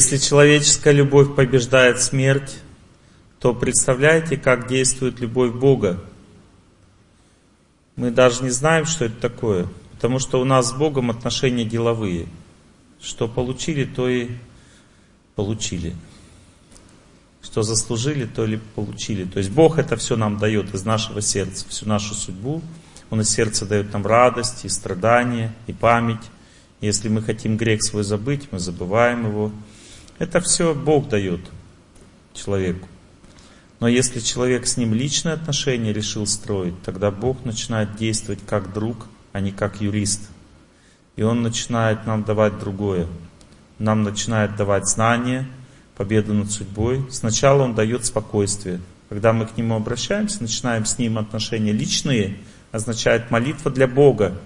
Если человеческая любовь побеждает смерть, то представляете, как действует любовь Бога. Мы даже не знаем, что это такое, потому что у нас с Богом отношения деловые. Что получили, то и получили. Что заслужили, то и получили. То есть Бог это все нам дает из нашего сердца, всю нашу судьбу. Он из сердца дает нам радость и страдания, и память. Если мы хотим грех свой забыть, мы забываем его. Это все Бог дает человеку. Но если человек с ним личные отношения решил строить, тогда Бог начинает действовать как друг, а не как юрист. И Он начинает нам давать другое. Нам начинает давать знания, победу над судьбой. Сначала Он дает спокойствие. Когда мы к Нему обращаемся, начинаем с Ним отношения личные, означает молитва для Бога.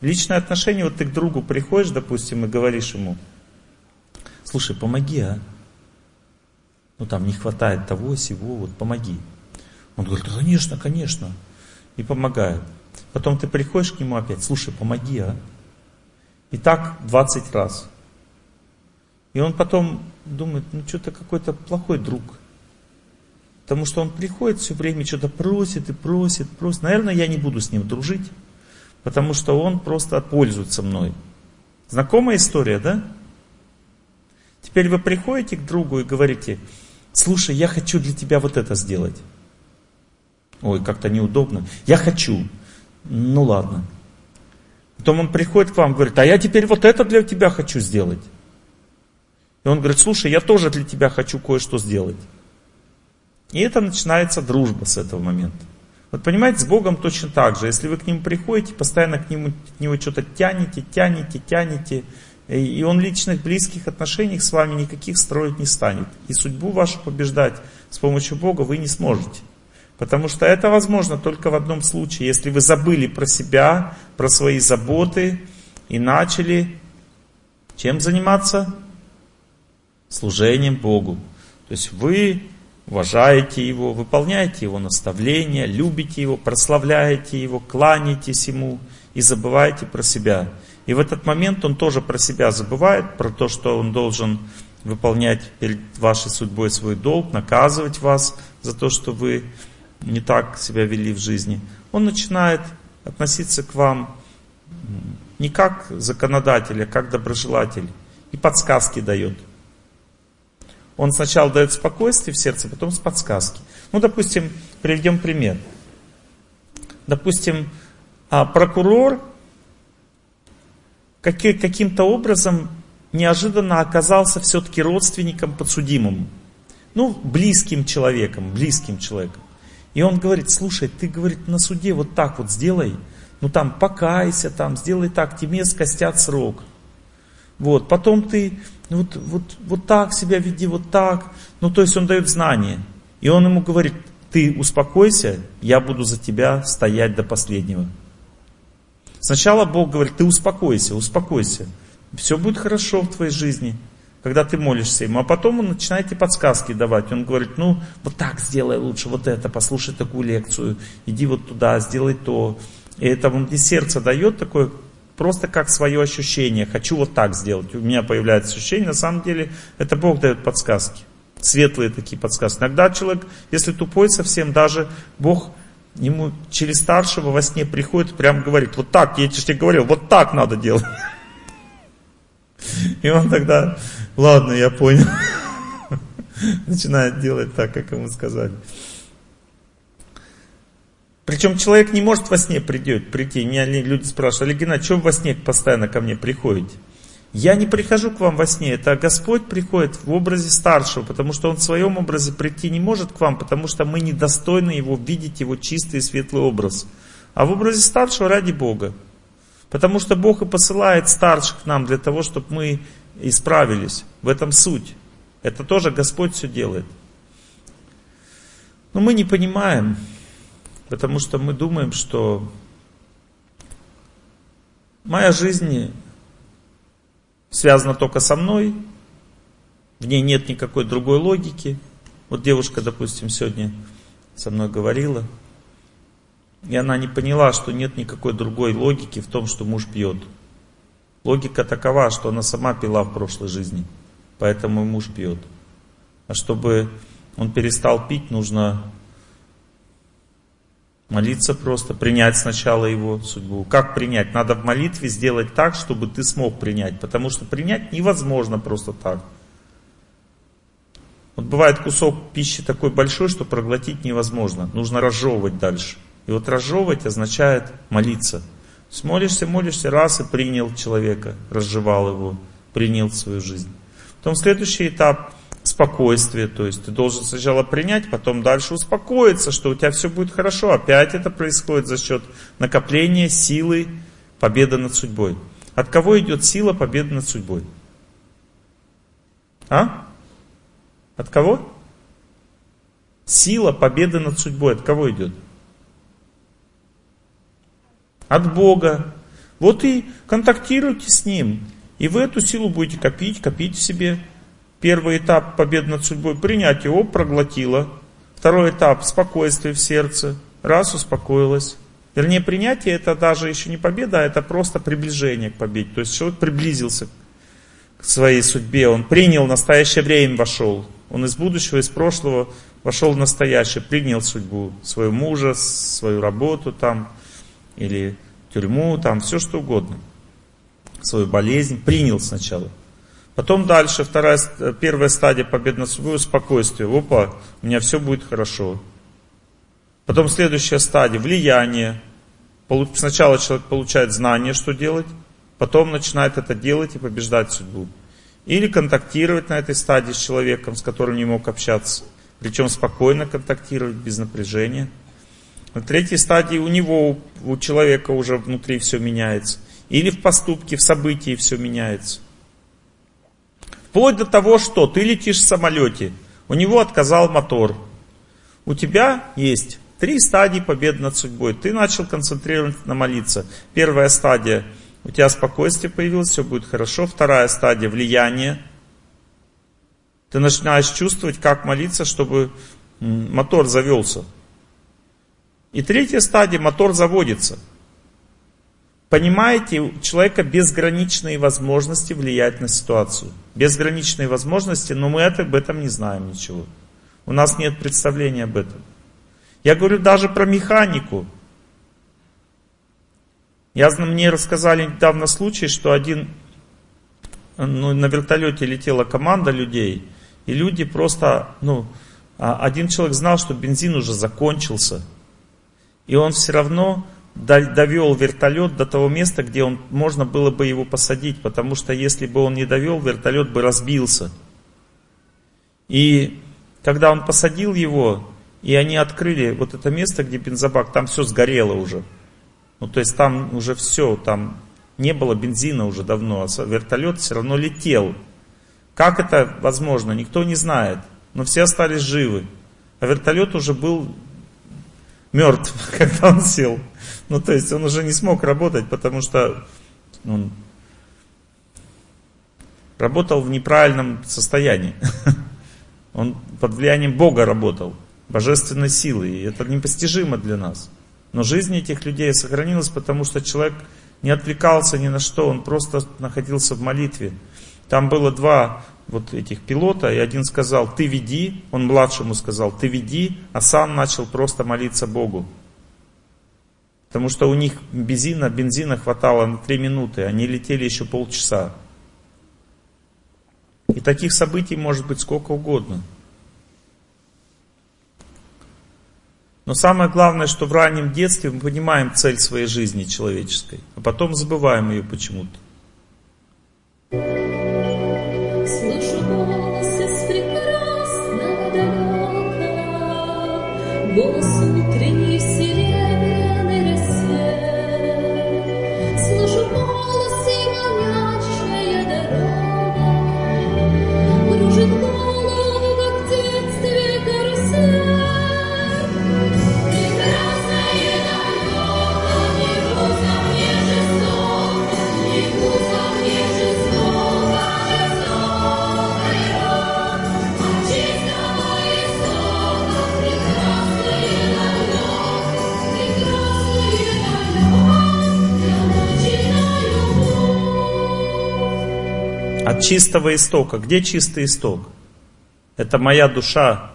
Личные отношения, вот ты к другу приходишь, допустим, и говоришь ему, слушай, помоги, а? Ну там не хватает того, сего, вот помоги. Он говорит, да, конечно, конечно. И помогает. Потом ты приходишь к нему опять, слушай, помоги, а? И так 20 раз. И он потом думает, ну что-то какой-то плохой друг. Потому что он приходит все время, что-то просит и просит, просит. Наверное, я не буду с ним дружить, потому что он просто пользуется мной. Знакомая история, да? Теперь вы приходите к другу и говорите, слушай, я хочу для тебя вот это сделать. Ой, как-то неудобно. Я хочу. Ну ладно. Потом он приходит к вам и говорит, а я теперь вот это для тебя хочу сделать. И он говорит, слушай, я тоже для тебя хочу кое-что сделать. И это начинается дружба с этого момента. Вот понимаете, с Богом точно так же. Если вы к Нему приходите, постоянно к Нему, к Нему что-то тянете, тянете, тянете, и Он личных близких отношений с вами никаких строить не станет. И судьбу вашу побеждать с помощью Бога вы не сможете. Потому что это возможно только в одном случае, если вы забыли про себя, про свои заботы и начали чем заниматься? Служением Богу. То есть вы уважаете Его, выполняете Его наставления, любите Его, прославляете Его, кланяетесь Ему и забываете про себя. И в этот момент Он тоже про себя забывает, про то, что Он должен выполнять перед вашей судьбой свой долг, наказывать вас за то, что вы не так себя вели в жизни, он начинает относиться к вам не как законодатель, а как доброжелатель. И подсказки дает. Он сначала дает спокойствие в сердце, потом с подсказки. Ну, допустим, приведем пример. Допустим, а, прокурор каким-то образом неожиданно оказался все-таки родственником подсудимому. Ну, близким человеком, близким человеком. И он говорит, слушай, ты, говорит, на суде вот так вот сделай, ну там покайся, там сделай так, тебе скостят срок. Вот, потом ты вот, вот, вот так себя веди, вот так. Ну, то есть он дает знания. И он ему говорит, ты успокойся, я буду за тебя стоять до последнего. Сначала Бог говорит, ты успокойся, успокойся. Все будет хорошо в твоей жизни когда ты молишься ему, а потом он начинает тебе подсказки давать. Он говорит, ну, вот так сделай лучше, вот это, послушай такую лекцию, иди вот туда, сделай то. И это он мне сердце дает такое, просто как свое ощущение, хочу вот так сделать. У меня появляется ощущение, на самом деле, это Бог дает подсказки. Светлые такие подсказки. Иногда человек, если тупой совсем, даже Бог ему через старшего во сне приходит, прям говорит, вот так, я тебе говорил, вот так надо делать. И он тогда Ладно, я понял. Начинает делать так, как ему сказали. Причем человек не может во сне придет, прийти. Меня люди спрашивают, Олег Геннадьевич, что вы во сне постоянно ко мне приходите? Я не прихожу к вам во сне, это Господь приходит в образе старшего, потому что Он в своем образе прийти не может к вам, потому что мы недостойны Его видеть, Его чистый и светлый образ. А в образе старшего ради Бога. Потому что Бог и посылает старших к нам для того, чтобы мы исправились. В этом суть. Это тоже Господь все делает. Но мы не понимаем, потому что мы думаем, что моя жизнь связана только со мной, в ней нет никакой другой логики. Вот девушка, допустим, сегодня со мной говорила, и она не поняла, что нет никакой другой логики в том, что муж пьет. Логика такова, что она сама пила в прошлой жизни, поэтому муж пьет. А чтобы он перестал пить, нужно молиться просто, принять сначала его судьбу. Как принять? Надо в молитве сделать так, чтобы ты смог принять, потому что принять невозможно просто так. Вот бывает кусок пищи такой большой, что проглотить невозможно. Нужно разжевывать дальше. И вот разжевывать означает молиться. Смолишься, молишься, раз и принял человека, разжевал его, принял свою жизнь. Потом следующий этап спокойствие, то есть ты должен сначала принять, потом дальше успокоиться, что у тебя все будет хорошо. Опять это происходит за счет накопления силы победы над судьбой. От кого идет сила победы над судьбой? А? От кого? Сила победы над судьбой от кого идет? от Бога. Вот и контактируйте с Ним. И вы эту силу будете копить, копить в себе. Первый этап победы над судьбой, принять его, проглотила. Второй этап, спокойствие в сердце. Раз, успокоилась. Вернее, принятие это даже еще не победа, а это просто приближение к победе. То есть человек приблизился к своей судьбе, он принял настоящее время, вошел. Он из будущего, из прошлого вошел в настоящее, принял судьбу, своего мужа, свою работу там, или тюрьму, там все что угодно. Свою болезнь принял сначала. Потом дальше, вторая, первая стадия победы над собой, спокойствие. Опа, у меня все будет хорошо. Потом следующая стадия, влияние. Сначала человек получает знание, что делать, потом начинает это делать и побеждать судьбу. Или контактировать на этой стадии с человеком, с которым не мог общаться. Причем спокойно контактировать, без напряжения. На третьей стадии у него, у человека уже внутри все меняется. Или в поступке, в событии все меняется. Вплоть до того, что ты летишь в самолете, У него отказал мотор. У тебя есть три стадии победы над судьбой. Ты начал концентрироваться на молиться. Первая стадия – у тебя спокойствие появилось, все будет хорошо. Вторая стадия – влияние. Ты начинаешь чувствовать, как молиться, чтобы мотор завелся. И третья стадия – мотор заводится. Понимаете, у человека безграничные возможности влиять на ситуацию. Безграничные возможности, но мы об этом не знаем ничего. У нас нет представления об этом. Я говорю даже про механику. Я, мне рассказали недавно случай, что один, ну, на вертолете летела команда людей, и люди просто, ну, а один человек знал, что бензин уже закончился, и он все равно довел вертолет до того места, где он, можно было бы его посадить, потому что если бы он не довел, вертолет бы разбился. И когда он посадил его, и они открыли вот это место, где бензобак, там все сгорело уже. Ну, то есть там уже все, там не было бензина уже давно, а вертолет все равно летел. Как это возможно, никто не знает. Но все остались живы. А вертолет уже был мертв, когда он сел. Ну, то есть он уже не смог работать, потому что он работал в неправильном состоянии. Он под влиянием Бога работал, божественной силы. И это непостижимо для нас. Но жизнь этих людей сохранилась, потому что человек не отвлекался ни на что, он просто находился в молитве. Там было два вот этих пилота, и один сказал, ты веди, он младшему сказал, ты веди, а сам начал просто молиться Богу. Потому что у них бензина, бензина хватало на три минуты, они летели еще полчаса. И таких событий может быть сколько угодно. Но самое главное, что в раннем детстве мы понимаем цель своей жизни человеческой, а потом забываем ее почему-то. Чистого истока. Где чистый исток? Это моя душа.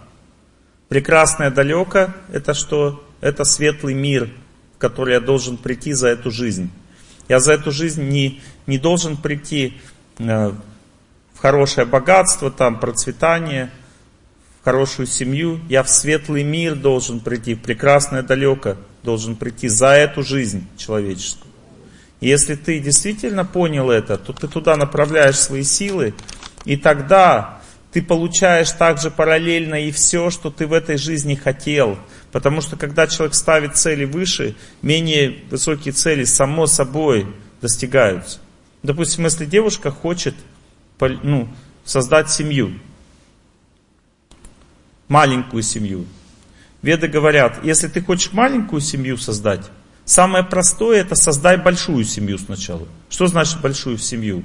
Прекрасное далеко, это что? Это светлый мир, в который я должен прийти за эту жизнь. Я за эту жизнь не, не должен прийти э, в хорошее богатство, там, процветание, в хорошую семью. Я в светлый мир должен прийти, в прекрасное далеко должен прийти за эту жизнь человеческую. Если ты действительно понял это, то ты туда направляешь свои силы, и тогда ты получаешь также параллельно и все, что ты в этой жизни хотел. Потому что когда человек ставит цели выше, менее высокие цели само собой достигаются. Допустим, если девушка хочет ну, создать семью, маленькую семью. Веды говорят, если ты хочешь маленькую семью создать, Самое простое это создай большую семью сначала. Что значит большую семью?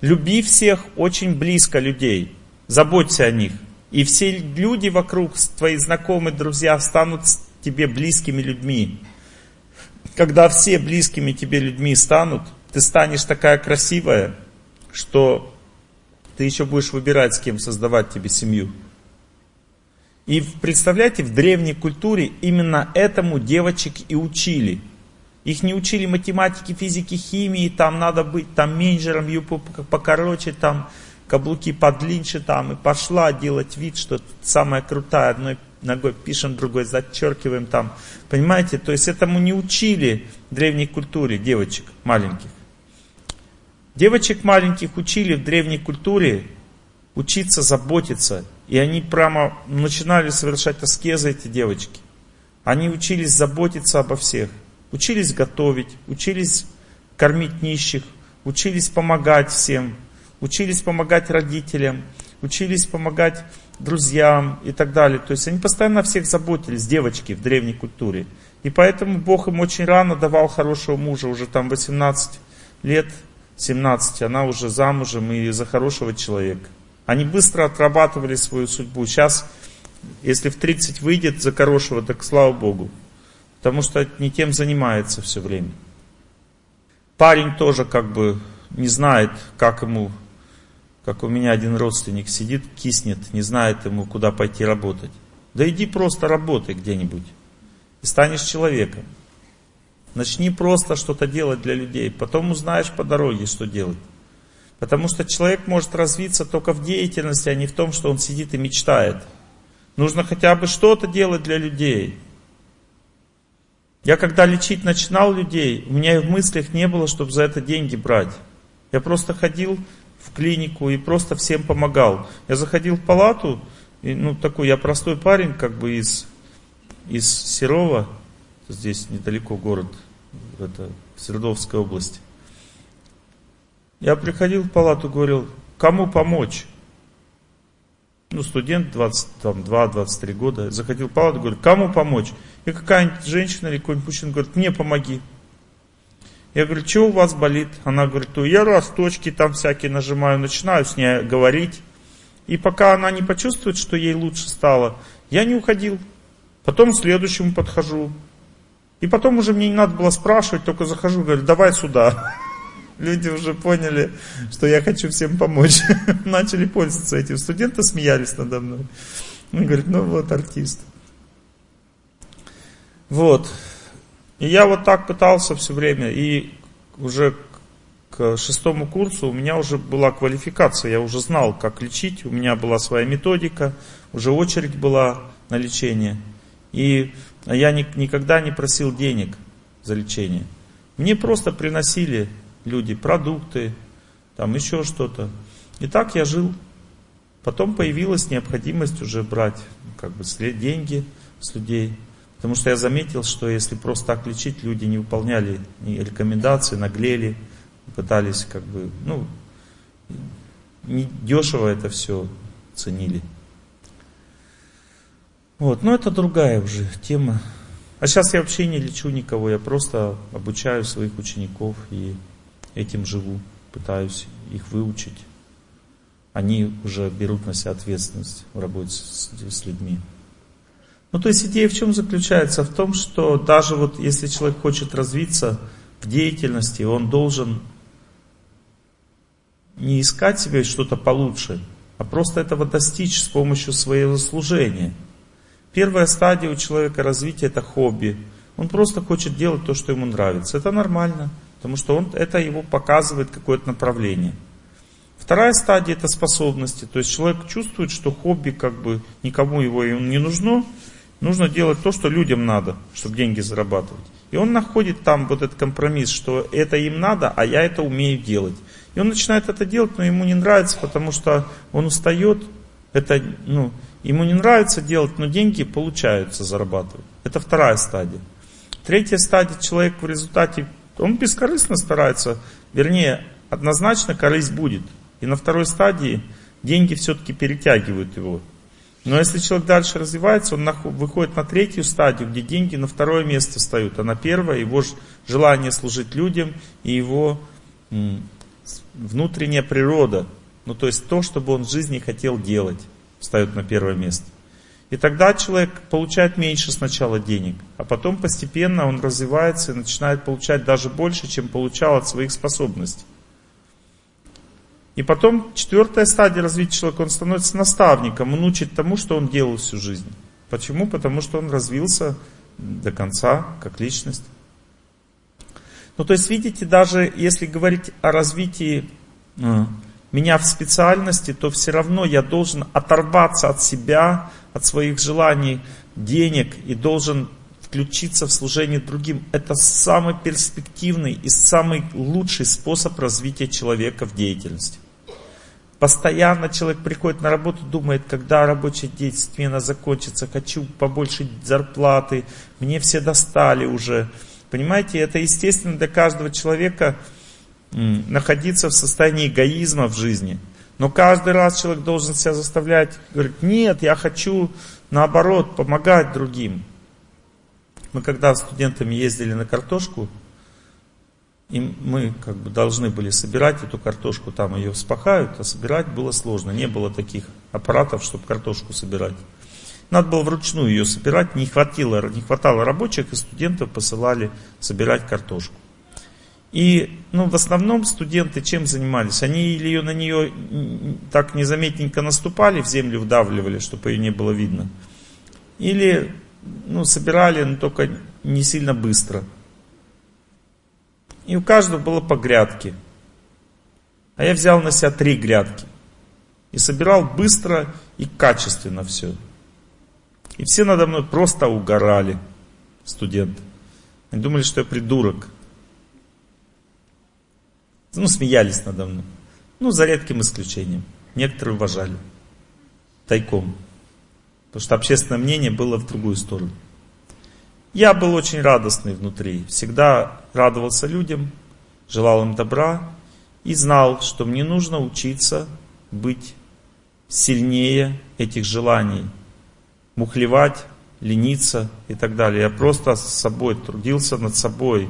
Люби всех очень близко людей. Заботься о них. И все люди вокруг, твои знакомые, друзья, станут тебе близкими людьми. Когда все близкими тебе людьми станут, ты станешь такая красивая, что ты еще будешь выбирать, с кем создавать тебе семью. И представляете, в древней культуре именно этому девочек и учили – их не учили математике, физике, химии, там надо быть там менеджером, юбку покороче, там каблуки подлиннее, там и пошла делать вид, что самая крутая, одной ногой пишем, другой зачеркиваем там. Понимаете, то есть этому не учили в древней культуре девочек маленьких. Девочек маленьких учили в древней культуре учиться заботиться. И они прямо начинали совершать аскезы, эти девочки. Они учились заботиться обо всех. Учились готовить, учились кормить нищих, учились помогать всем, учились помогать родителям, учились помогать друзьям и так далее. То есть они постоянно всех заботились, девочки в древней культуре. И поэтому Бог им очень рано давал хорошего мужа, уже там 18 лет, 17, она уже замужем и за хорошего человека. Они быстро отрабатывали свою судьбу. Сейчас, если в 30 выйдет за хорошего, так слава Богу. Потому что не тем занимается все время. Парень тоже как бы не знает, как ему, как у меня один родственник сидит, киснет, не знает ему, куда пойти работать. Да иди просто работай где-нибудь и станешь человеком. Начни просто что-то делать для людей, потом узнаешь по дороге, что делать. Потому что человек может развиться только в деятельности, а не в том, что он сидит и мечтает. Нужно хотя бы что-то делать для людей. Я когда лечить начинал людей, у меня и в мыслях не было, чтобы за это деньги брать. Я просто ходил в клинику и просто всем помогал. Я заходил в палату, и, ну такой, я простой парень, как бы из, из Серова, здесь недалеко город, это Свердловская область. Я приходил в палату, говорил, кому помочь? Ну, студент 22-23 года, заходил в палату, говорит, кому помочь? И какая-нибудь женщина или какой-нибудь мужчина говорит, мне помоги. Я говорю, что у вас болит? Она говорит, то я росточки там всякие нажимаю, начинаю с ней говорить. И пока она не почувствует, что ей лучше стало, я не уходил. Потом к следующему подхожу. И потом уже мне не надо было спрашивать, только захожу, говорю, давай сюда. Люди уже поняли, что я хочу всем помочь. Начали пользоваться этим. Студенты смеялись надо мной. Он говорит, ну вот артист. Вот. И я вот так пытался все время. И уже к шестому курсу у меня уже была квалификация. Я уже знал, как лечить. У меня была своя методика. Уже очередь была на лечение. И я ни, никогда не просил денег за лечение. Мне просто приносили люди продукты, там еще что-то. И так я жил. Потом появилась необходимость уже брать как бы деньги с людей. Потому что я заметил, что если просто так лечить, люди не выполняли рекомендации, наглели, пытались как бы, ну, не дешево это все ценили. Вот, но это другая уже тема. А сейчас я вообще не лечу никого, я просто обучаю своих учеников и этим живу, пытаюсь их выучить. Они уже берут на себя ответственность в работе с, с людьми. Ну, то есть идея в чем заключается? В том, что даже вот если человек хочет развиться в деятельности, он должен не искать себе что-то получше, а просто этого достичь с помощью своего служения – Первая стадия у человека развития это хобби. Он просто хочет делать то, что ему нравится. Это нормально, потому что он, это его показывает какое-то направление. Вторая стадия это способности. То есть человек чувствует, что хобби как бы никому его не нужно. Нужно делать то, что людям надо, чтобы деньги зарабатывать. И он находит там вот этот компромисс, что это им надо, а я это умею делать. И он начинает это делать, но ему не нравится, потому что он устает. Это, ну, Ему не нравится делать, но деньги получаются зарабатывать. Это вторая стадия. Третья стадия, человек в результате, он бескорыстно старается, вернее, однозначно корысть будет. И на второй стадии деньги все-таки перетягивают его. Но если человек дальше развивается, он выходит на третью стадию, где деньги на второе место встают, а на первое его желание служить людям и его внутренняя природа. Ну то есть то, чтобы он в жизни хотел делать встает на первое место. И тогда человек получает меньше сначала денег, а потом постепенно он развивается и начинает получать даже больше, чем получал от своих способностей. И потом четвертая стадия развития человека, он становится наставником, он учит тому, что он делал всю жизнь. Почему? Потому что он развился до конца как личность. Ну то есть видите, даже если говорить о развитии а, меня в специальности, то все равно я должен оторваться от себя, от своих желаний, денег и должен включиться в служение другим. Это самый перспективный и самый лучший способ развития человека в деятельности. Постоянно человек приходит на работу, думает, когда рабочая день, смена закончится, хочу побольше зарплаты, мне все достали уже. Понимаете, это естественно для каждого человека находиться в состоянии эгоизма в жизни. Но каждый раз человек должен себя заставлять, говорить, нет, я хочу наоборот помогать другим. Мы когда студентами ездили на картошку, и мы как бы должны были собирать эту картошку, там ее вспахают, а собирать было сложно. Не было таких аппаратов, чтобы картошку собирать. Надо было вручную ее собирать, не хватило, не хватало рабочих, и студентов посылали собирать картошку. И ну, в основном студенты чем занимались? Они или ее, на нее так незаметненько наступали, в землю вдавливали, чтобы ее не было видно. Или ну, собирали, но только не сильно быстро. И у каждого было по грядке. А я взял на себя три грядки. И собирал быстро и качественно все. И все надо мной просто угорали, студенты. Они думали, что я придурок. Ну, смеялись надо мной. Ну, за редким исключением. Некоторые уважали. Тайком. Потому что общественное мнение было в другую сторону. Я был очень радостный внутри, всегда радовался людям, желал им добра и знал, что мне нужно учиться быть сильнее этих желаний, мухлевать, лениться и так далее. Я просто с собой трудился над собой.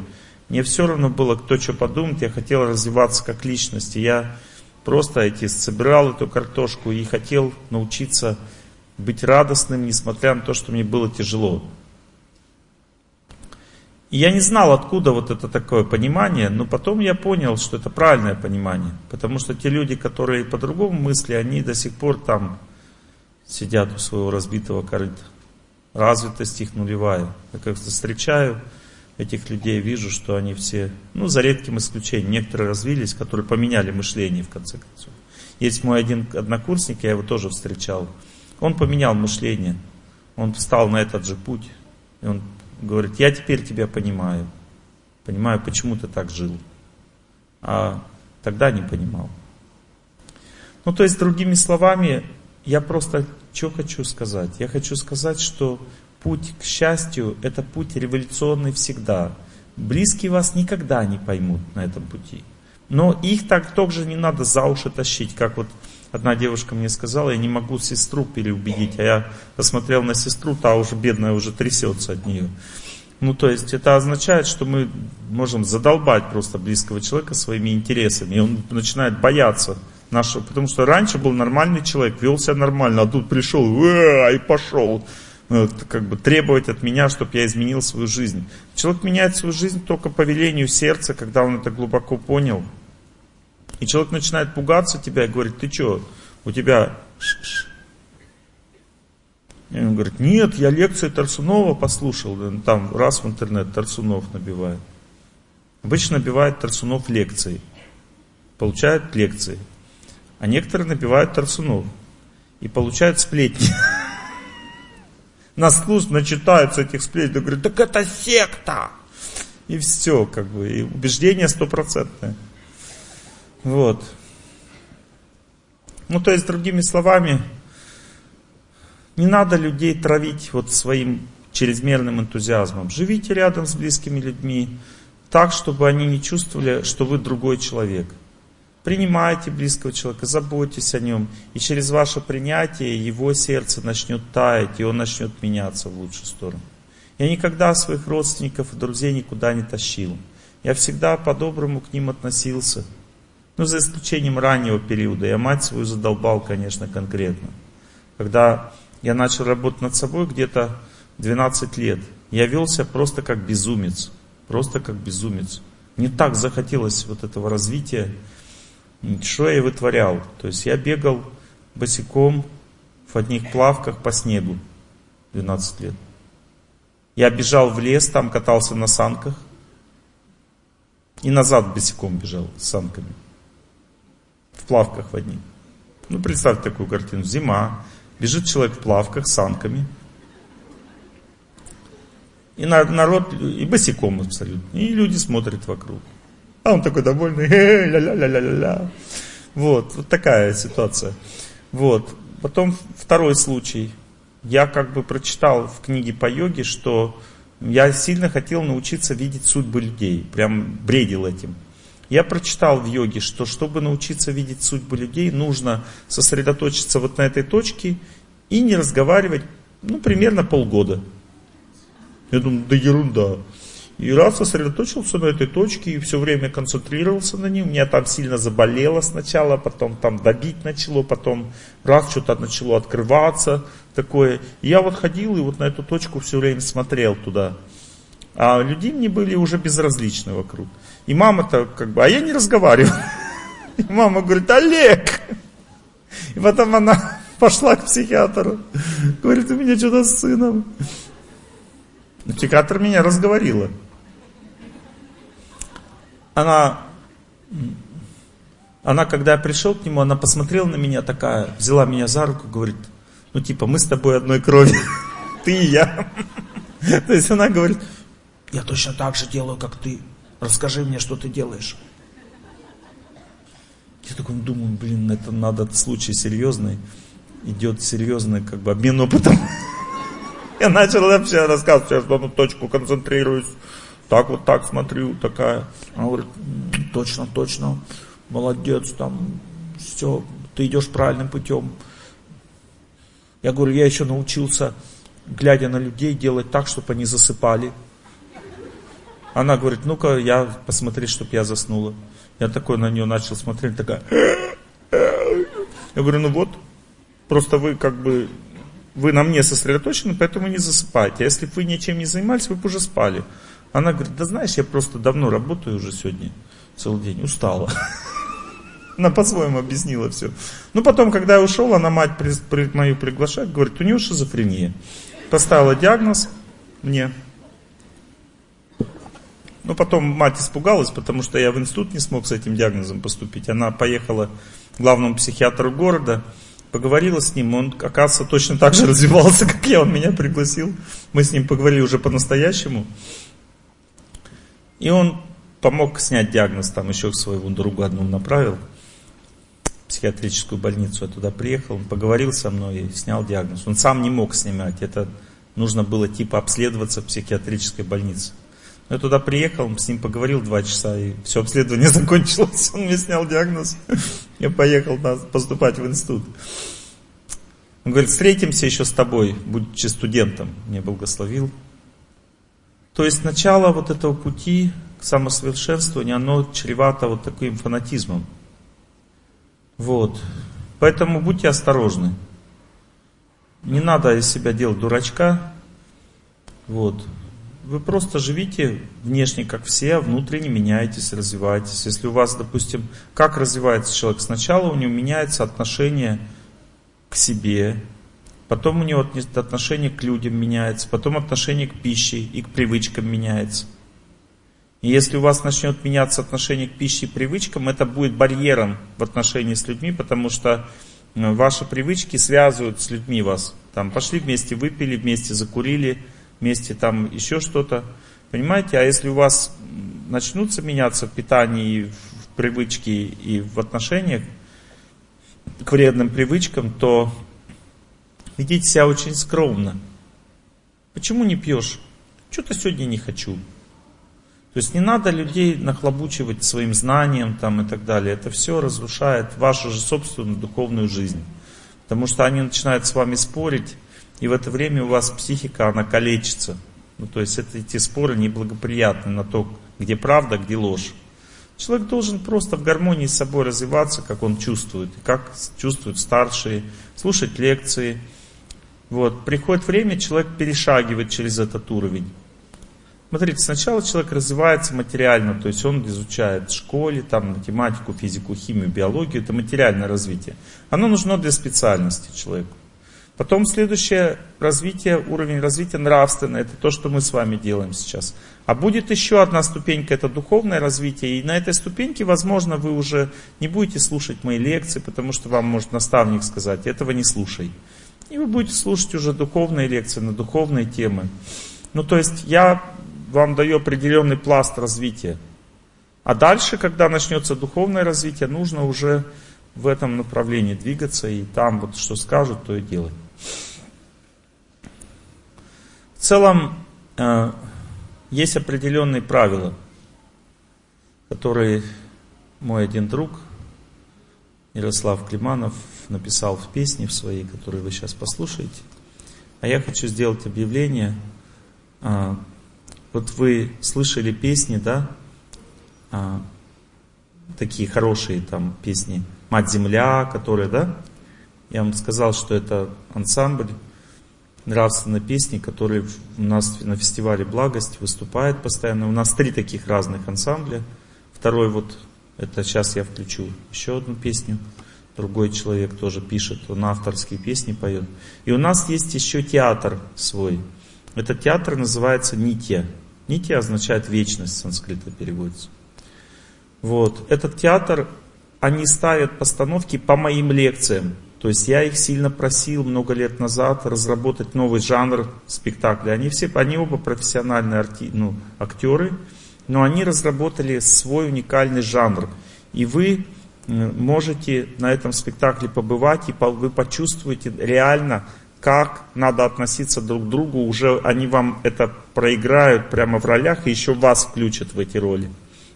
Мне все равно было, кто что подумает, я хотел развиваться как личность. И я просто эти, собирал эту картошку и хотел научиться быть радостным, несмотря на то, что мне было тяжело. И я не знал, откуда вот это такое понимание, но потом я понял, что это правильное понимание. Потому что те люди, которые по-другому мысли, они до сих пор там сидят у своего разбитого корыта. Развитость их нулевая. Я как-то встречаю этих людей, вижу, что они все, ну, за редким исключением, некоторые развились, которые поменяли мышление в конце концов. Есть мой один однокурсник, я его тоже встречал. Он поменял мышление. Он встал на этот же путь. И он говорит, я теперь тебя понимаю. Понимаю, почему ты так жил. А тогда не понимал. Ну, то есть, другими словами, я просто что хочу сказать? Я хочу сказать, что путь к счастью – это путь революционный всегда. Близкие вас никогда не поймут на этом пути. Но их так тоже не надо за уши тащить, как вот одна девушка мне сказала, я не могу сестру переубедить, а я посмотрел на сестру, та уже бедная уже трясется от нее. Ну, то есть это означает, что мы можем задолбать просто близкого человека своими интересами, и он начинает бояться нашего, потому что раньше был нормальный человек, вел себя нормально, а тут пришел и пошел как бы требовать от меня, чтобы я изменил свою жизнь. Человек меняет свою жизнь только по велению сердца, когда он это глубоко понял. И человек начинает пугаться тебя и говорит, ты что, у тебя... И он говорит, нет, я лекции Тарсунова послушал, там раз в интернет Тарсунов набивает. Обычно набивает Тарсунов лекции, получают лекции. А некоторые набивают Тарсунов и получают сплетни. Наслушно начитаются этих сплетен, говорят, так это секта. И все, как бы, и убеждение стопроцентное. Вот. Ну, то есть, другими словами, не надо людей травить вот своим чрезмерным энтузиазмом. Живите рядом с близкими людьми так, чтобы они не чувствовали, что вы другой человек. Принимайте близкого человека, заботьтесь о нем. И через ваше принятие его сердце начнет таять, и он начнет меняться в лучшую сторону. Я никогда своих родственников и друзей никуда не тащил. Я всегда по-доброму к ним относился. Ну, за исключением раннего периода. Я мать свою задолбал, конечно, конкретно. Когда я начал работать над собой где-то 12 лет, я велся просто как безумец. Просто как безумец. Мне так захотелось вот этого развития. Что я вытворял? То есть я бегал босиком в одних плавках по снегу 12 лет. Я бежал в лес, там катался на санках. И назад босиком бежал с санками в плавках в одних. Ну, представьте такую картину. Зима, бежит человек в плавках с санками. И народ, и босиком абсолютно. И люди смотрят вокруг. А он такой довольный, ля-ля-ля-ля-ля. Вот, вот такая ситуация. Вот. Потом второй случай. Я как бы прочитал в книге по йоге, что я сильно хотел научиться видеть судьбы людей. Прям бредил этим. Я прочитал в йоге, что чтобы научиться видеть судьбы людей, нужно сосредоточиться вот на этой точке и не разговаривать, ну, примерно полгода. Я думаю, да ерунда. И раз сосредоточился на этой точке и все время концентрировался на ней, у меня там сильно заболело сначала, потом там добить начало, потом раз что-то начало открываться такое. Я вот ходил и вот на эту точку все время смотрел туда. А люди мне были уже безразличны вокруг. И мама-то как бы, а я не разговариваю. И мама говорит, Олег! И потом она пошла к психиатру. Говорит, у меня что-то с сыном. Психиатр меня разговорила она, она, когда я пришел к нему, она посмотрела на меня такая, взяла меня за руку, говорит, ну типа, мы с тобой одной крови, ты и я. То есть она говорит, я точно так же делаю, как ты, расскажи мне, что ты делаешь. Я такой думаю, блин, это надо, случай серьезный, идет серьезный как бы обмен опытом. Я начал вообще рассказывать, сейчас в одну точку концентрируюсь так вот так смотрю, такая. Она говорит, точно, точно, молодец, там, все, ты идешь правильным путем. Я говорю, я еще научился, глядя на людей, делать так, чтобы они засыпали. Она говорит, ну-ка, я посмотри, чтобы я заснула. Я такой на нее начал смотреть, такая. Я говорю, ну вот, просто вы как бы, вы на мне сосредоточены, поэтому не засыпайте. А если бы вы ничем не занимались, вы бы уже спали. Она говорит, да знаешь, я просто давно работаю уже сегодня, целый день, устала. Она по-своему объяснила все. Ну, потом, когда я ушел, она мать при, при, мою приглашает, говорит, у нее шизофрения. Поставила диагноз мне. Ну, потом мать испугалась, потому что я в институт не смог с этим диагнозом поступить. Она поехала к главному психиатру города, поговорила с ним, он, оказывается, точно так же развивался, как я, он меня пригласил. Мы с ним поговорили уже по-настоящему. И он помог снять диагноз, там еще своего другу одному направил, в психиатрическую больницу. Я туда приехал, он поговорил со мной и снял диагноз. Он сам не мог снимать, это нужно было типа обследоваться в психиатрической больнице. Я туда приехал, с ним поговорил два часа, и все обследование закончилось. Он мне снял диагноз. Я поехал поступать в институт. Он говорит, встретимся еще с тобой, будучи студентом. Мне благословил. То есть начало вот этого пути к самосовершенствованию, оно чревато вот таким фанатизмом. Вот. Поэтому будьте осторожны. Не надо из себя делать дурачка. Вот. Вы просто живите внешне, как все, а внутренне меняетесь, развиваетесь. Если у вас, допустим, как развивается человек? Сначала у него меняется отношение к себе, Потом у него отношение к людям меняется, потом отношение к пище и к привычкам меняется. И если у вас начнет меняться отношение к пище и привычкам, это будет барьером в отношении с людьми, потому что э, ваши привычки связывают с людьми вас. Там пошли вместе, выпили, вместе закурили, вместе там еще что-то. Понимаете? А если у вас начнутся меняться в питании, в привычке и в отношениях к вредным привычкам, то ведите себя очень скромно. Почему не пьешь? Что-то сегодня не хочу. То есть не надо людей нахлобучивать своим знанием там, и так далее. Это все разрушает вашу же собственную духовную жизнь. Потому что они начинают с вами спорить, и в это время у вас психика, она калечится. Ну, то есть это, эти споры неблагоприятны на то, где правда, где ложь. Человек должен просто в гармонии с собой развиваться, как он чувствует, как чувствуют старшие, слушать лекции, вот, приходит время, человек перешагивает через этот уровень. Смотрите, сначала человек развивается материально, то есть он изучает в школе, там, математику, физику, химию, биологию, это материальное развитие. Оно нужно для специальности человеку. Потом следующее развитие, уровень развития нравственное, это то, что мы с вами делаем сейчас. А будет еще одна ступенька, это духовное развитие. И на этой ступеньке, возможно, вы уже не будете слушать мои лекции, потому что вам может наставник сказать, этого не слушай. И вы будете слушать уже духовные лекции на духовные темы. Ну, то есть я вам даю определенный пласт развития. А дальше, когда начнется духовное развитие, нужно уже в этом направлении двигаться и там вот что скажут, то и делать. В целом э, есть определенные правила, которые мой один друг, Ярослав Климанов, написал в песне в своей, которую вы сейчас послушаете. А я хочу сделать объявление. А, вот вы слышали песни, да? А, такие хорошие там песни «Мать-Земля», которые, да? Я вам сказал, что это ансамбль нравственной песни, который у нас на фестивале «Благость» выступает постоянно. У нас три таких разных ансамбля. Второй вот, это сейчас я включу еще одну песню. Другой человек тоже пишет, он авторские песни поет. И у нас есть еще театр свой. Этот театр называется Нитья. Нитья означает вечность, санскрита переводится. Вот. Этот театр, они ставят постановки по моим лекциям. То есть я их сильно просил много лет назад разработать новый жанр спектакля. Они все, они оба профессиональные арти, ну, актеры, но они разработали свой уникальный жанр. И вы можете на этом спектакле побывать, и вы почувствуете реально, как надо относиться друг к другу. Уже они вам это проиграют прямо в ролях и еще вас включат в эти роли.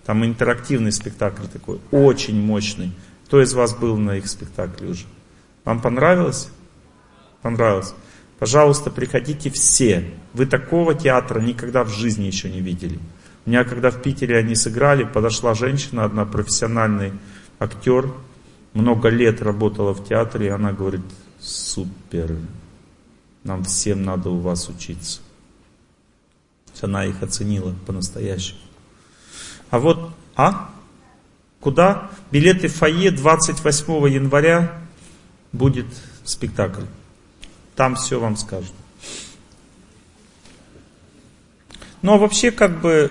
Там интерактивный спектакль такой, очень мощный. Кто из вас был на их спектакле уже? Вам понравилось? Понравилось. Пожалуйста, приходите все. Вы такого театра никогда в жизни еще не видели. У меня, когда в Питере они сыграли, подошла женщина, одна профессиональный актер, много лет работала в театре, и она говорит, супер, нам всем надо у вас учиться. Она их оценила по-настоящему. А вот, а? Куда? Билеты в фойе 28 января будет спектакль. Там все вам скажут. Ну а вообще как бы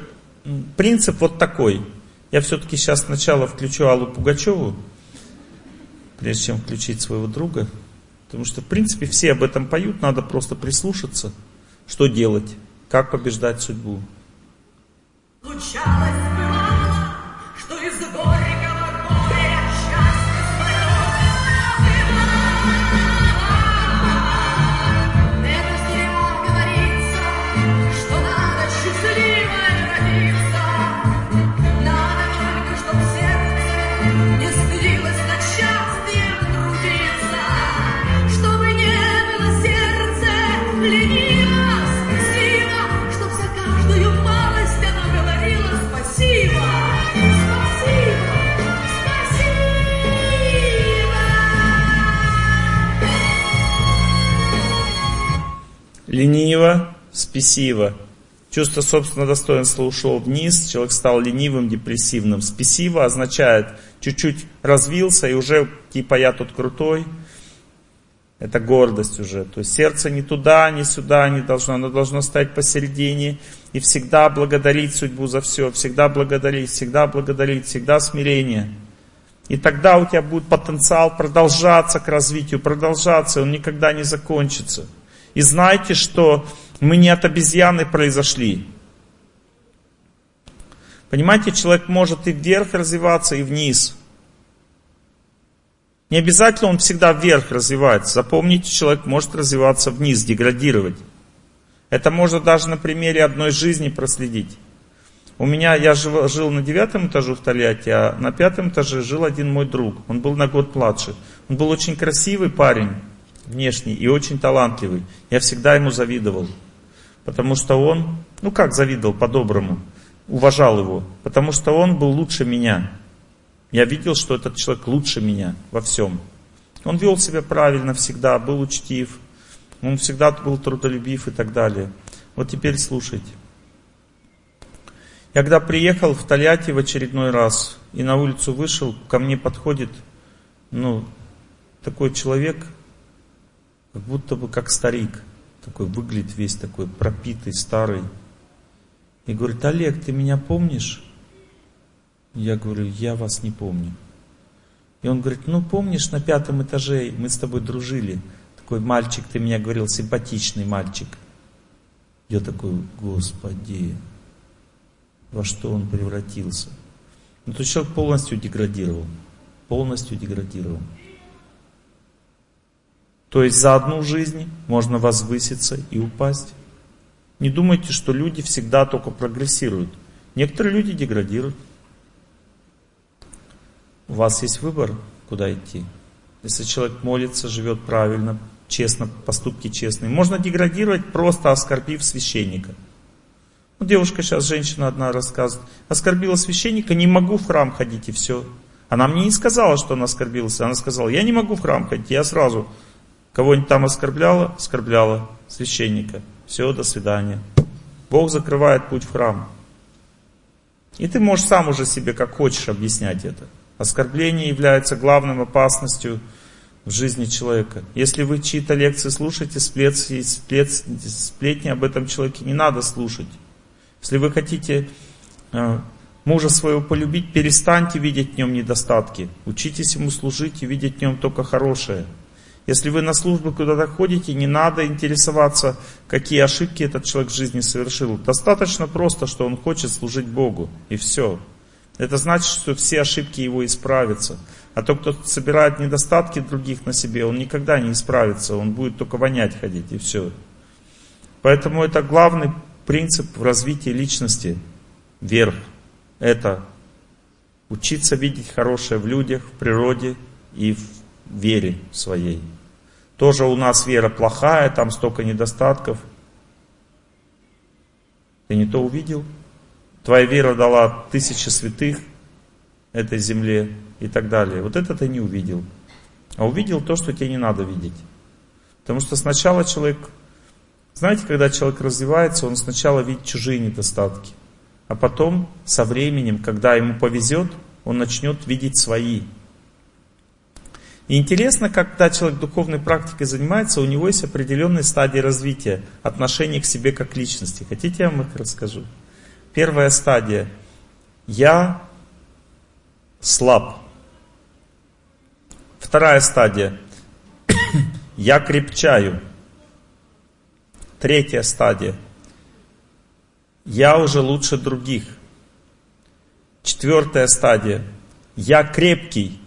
принцип вот такой. Я все-таки сейчас сначала включу Аллу Пугачеву, прежде чем включить своего друга. Потому что в принципе все об этом поют, надо просто прислушаться, что делать, как побеждать судьбу. Случалось лениво, спесиво. Чувство собственного достоинства ушло вниз, человек стал ленивым, депрессивным. Спесиво означает чуть-чуть развился и уже типа я тут крутой. Это гордость уже. То есть сердце не туда, не сюда не должно. Оно должно стать посередине и всегда благодарить судьбу за все. Всегда благодарить, всегда благодарить, всегда смирение. И тогда у тебя будет потенциал продолжаться к развитию, продолжаться, он никогда не закончится. И знайте, что мы не от обезьяны произошли. Понимаете, человек может и вверх развиваться, и вниз. Не обязательно он всегда вверх развивается. Запомните, человек может развиваться вниз, деградировать. Это можно даже на примере одной жизни проследить. У меня, я жил, жил на девятом этаже в Тольятти, а на пятом этаже жил один мой друг. Он был на год младше. Он был очень красивый парень внешний и очень талантливый. Я всегда ему завидовал. Потому что он, ну как завидовал по-доброму, уважал его. Потому что он был лучше меня. Я видел, что этот человек лучше меня во всем. Он вел себя правильно всегда, был учтив. Он всегда был трудолюбив и так далее. Вот теперь слушайте. Я когда приехал в Тольятти в очередной раз и на улицу вышел, ко мне подходит ну, такой человек, как будто бы как старик, такой выглядит весь такой пропитый, старый. И говорит, Олег, ты меня помнишь? Я говорю, я вас не помню. И он говорит, ну помнишь, на пятом этаже мы с тобой дружили. Такой мальчик, ты меня говорил, симпатичный мальчик. Я такой, господи, во что он превратился. Ну, то человек полностью деградировал. Полностью деградировал. То есть за одну жизнь можно возвыситься и упасть. Не думайте, что люди всегда только прогрессируют. Некоторые люди деградируют. У вас есть выбор, куда идти. Если человек молится, живет правильно, честно, поступки честные, можно деградировать, просто оскорбив священника. Ну, девушка сейчас, женщина одна рассказывает, оскорбила священника, не могу в храм ходить и все. Она мне не сказала, что она оскорбилась, она сказала, я не могу в храм ходить, я сразу кого-нибудь там оскорбляла, оскорбляла священника. Все, до свидания. Бог закрывает путь в храм. И ты можешь сам уже себе как хочешь объяснять это. Оскорбление является главным опасностью в жизни человека. Если вы чьи-то лекции слушаете, сплетни, сплетни, сплетни об этом человеке не надо слушать. Если вы хотите э, мужа своего полюбить, перестаньте видеть в нем недостатки. Учитесь ему служить и видеть в нем только хорошее. Если вы на службу куда-то ходите, не надо интересоваться, какие ошибки этот человек в жизни совершил. Достаточно просто, что он хочет служить Богу, и все. Это значит, что все ошибки его исправятся. А тот, кто собирает недостатки других на себе, он никогда не исправится, он будет только вонять ходить, и все. Поэтому это главный принцип в развитии личности, верх. Это учиться видеть хорошее в людях, в природе и в вере своей. Тоже у нас вера плохая, там столько недостатков. Ты не то увидел? Твоя вера дала тысячи святых этой земле и так далее. Вот это ты не увидел. А увидел то, что тебе не надо видеть. Потому что сначала человек, знаете, когда человек развивается, он сначала видит чужие недостатки. А потом, со временем, когда ему повезет, он начнет видеть свои. И интересно, когда человек духовной практикой занимается, у него есть определенные стадии развития, отношения к себе как личности. Хотите, я вам их расскажу? Первая стадия. Я слаб. Вторая стадия. Я крепчаю. Третья стадия. Я уже лучше других. Четвертая стадия. Я крепкий.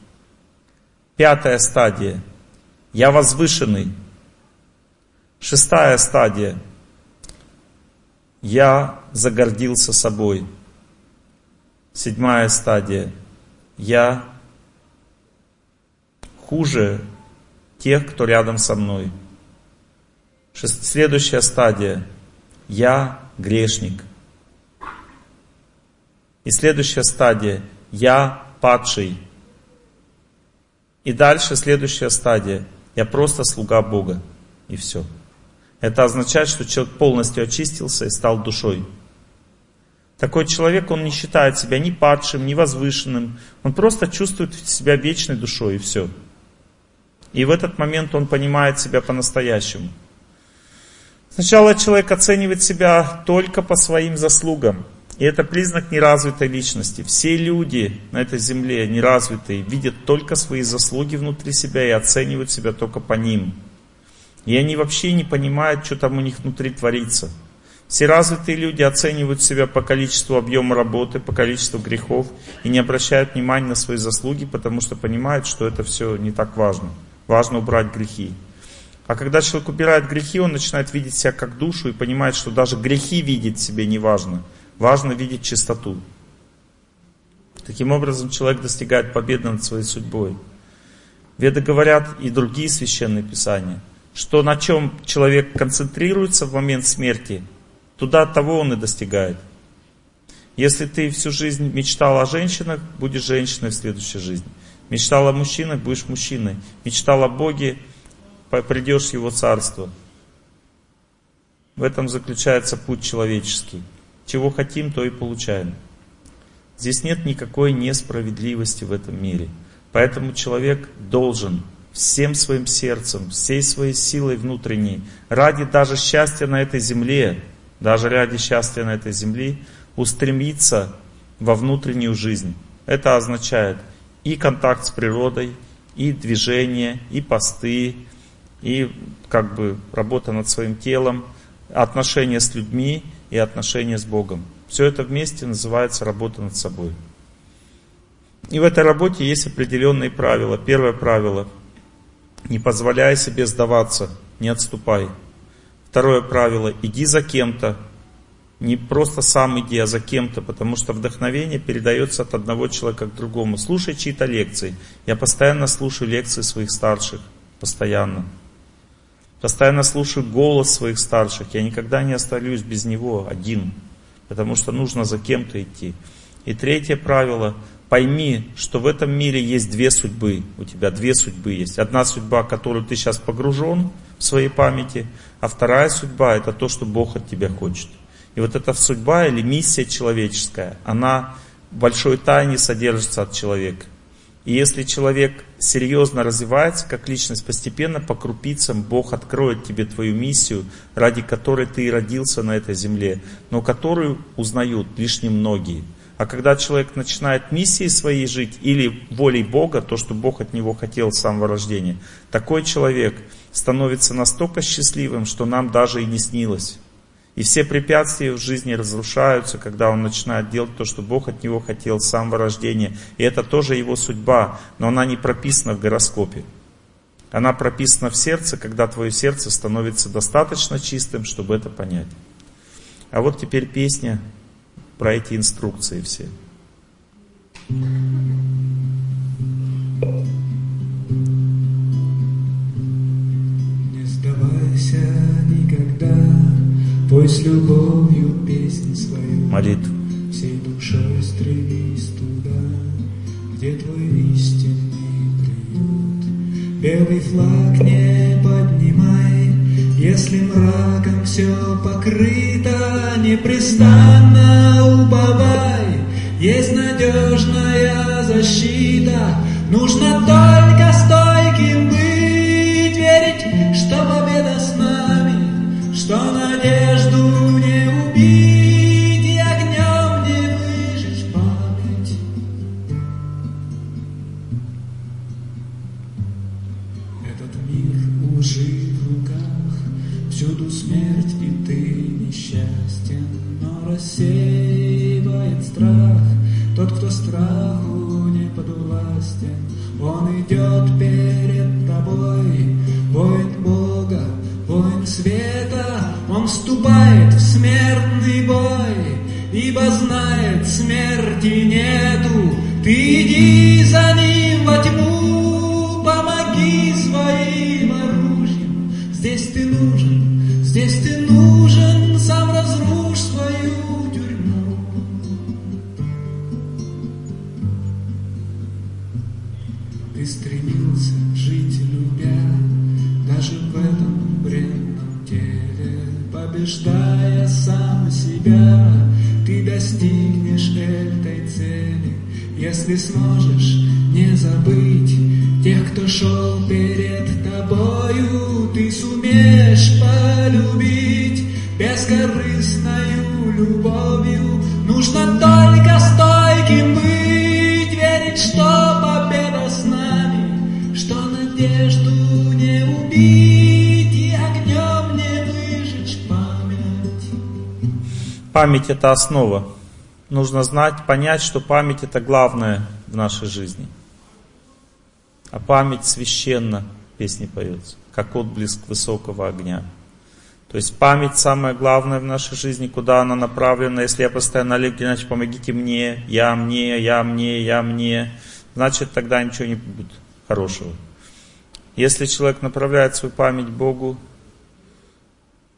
Пятая стадия. Я возвышенный. Шестая стадия. Я загордился собой. Седьмая стадия. Я хуже тех, кто рядом со мной. Следующая стадия. Я грешник. И следующая стадия. Я падший. И дальше следующая стадия. Я просто слуга Бога. И все. Это означает, что человек полностью очистился и стал душой. Такой человек, он не считает себя ни падшим, ни возвышенным. Он просто чувствует себя вечной душой и все. И в этот момент он понимает себя по-настоящему. Сначала человек оценивает себя только по своим заслугам. И это признак неразвитой личности. Все люди на этой земле неразвитые видят только свои заслуги внутри себя и оценивают себя только по ним. И они вообще не понимают, что там у них внутри творится. Все развитые люди оценивают себя по количеству объема работы, по количеству грехов и не обращают внимания на свои заслуги, потому что понимают, что это все не так важно. Важно убрать грехи. А когда человек убирает грехи, он начинает видеть себя как душу и понимает, что даже грехи видеть себе не важно. Важно видеть чистоту. Таким образом, человек достигает победы над своей судьбой. Веды говорят и другие священные писания, что на чем человек концентрируется в момент смерти, туда того он и достигает. Если ты всю жизнь мечтал о женщинах, будешь женщиной в следующей жизни. Мечтал о мужчинах, будешь мужчиной. Мечтал о Боге, придешь в Его Царство. В этом заключается путь человеческий. Чего хотим, то и получаем. Здесь нет никакой несправедливости в этом мире. Поэтому человек должен всем своим сердцем, всей своей силой внутренней, ради даже счастья на этой земле, даже ради счастья на этой земле, устремиться во внутреннюю жизнь. Это означает и контакт с природой, и движение, и посты, и как бы работа над своим телом, отношения с людьми и отношения с Богом. Все это вместе называется работа над собой. И в этой работе есть определенные правила. Первое правило – не позволяй себе сдаваться, не отступай. Второе правило – иди за кем-то, Не просто сам иди, а за кем-то, потому что вдохновение передается от одного человека к другому. Слушай чьи-то лекции. Я постоянно слушаю лекции своих старших. Постоянно. Постоянно слушаю голос своих старших. Я никогда не остаюсь без него один. Потому что нужно за кем-то идти. И третье правило. Пойми, что в этом мире есть две судьбы. У тебя две судьбы есть. Одна судьба, в которую ты сейчас погружен в своей памяти. А вторая судьба это то, что Бог от тебя хочет. И вот эта судьба или миссия человеческая, она в большой тайне содержится от человека. И если человек серьезно развивается как личность, постепенно по крупицам Бог откроет тебе твою миссию, ради которой ты и родился на этой земле, но которую узнают лишь немногие. А когда человек начинает миссией своей жить или волей Бога, то, что Бог от него хотел с самого рождения, такой человек становится настолько счастливым, что нам даже и не снилось. И все препятствия в жизни разрушаются, когда он начинает делать то, что Бог от него хотел с самого рождения. И это тоже его судьба, но она не прописана в гороскопе. Она прописана в сердце, когда твое сердце становится достаточно чистым, чтобы это понять. А вот теперь песня про эти инструкции все. Не сдавайся Пой с любовью песнь свою, Молитву. Всей душой стремись туда, где твой истинный приют. Белый флаг не поднимай, если мраком все покрыто, непрестанно уповай, есть надежная защита, нужно только стойким подвластен. Он идет перед тобой, воин Бога, воин света, он вступает в смертный бой, ибо знает, смерти нету. Ты иди за ним во тьму, помоги своим оружием. Здесь ты нужен, здесь ты достигнешь этой цели, если сможешь не забыть тех, кто шел перед тобою, ты сумеешь полюбить бескорыстною любовью. Нужно только стойким быть, верить, что победа с нами, что надежду не убить. Память это основа. Нужно знать, понять, что память это главное в нашей жизни. А память священна, песни поется, как отблеск высокого огня. То есть память самое главное в нашей жизни, куда она направлена. Если я постоянно, Олег Геннадьевич, помогите мне, я мне, я мне, я мне, значит тогда ничего не будет хорошего. Если человек направляет свою память Богу,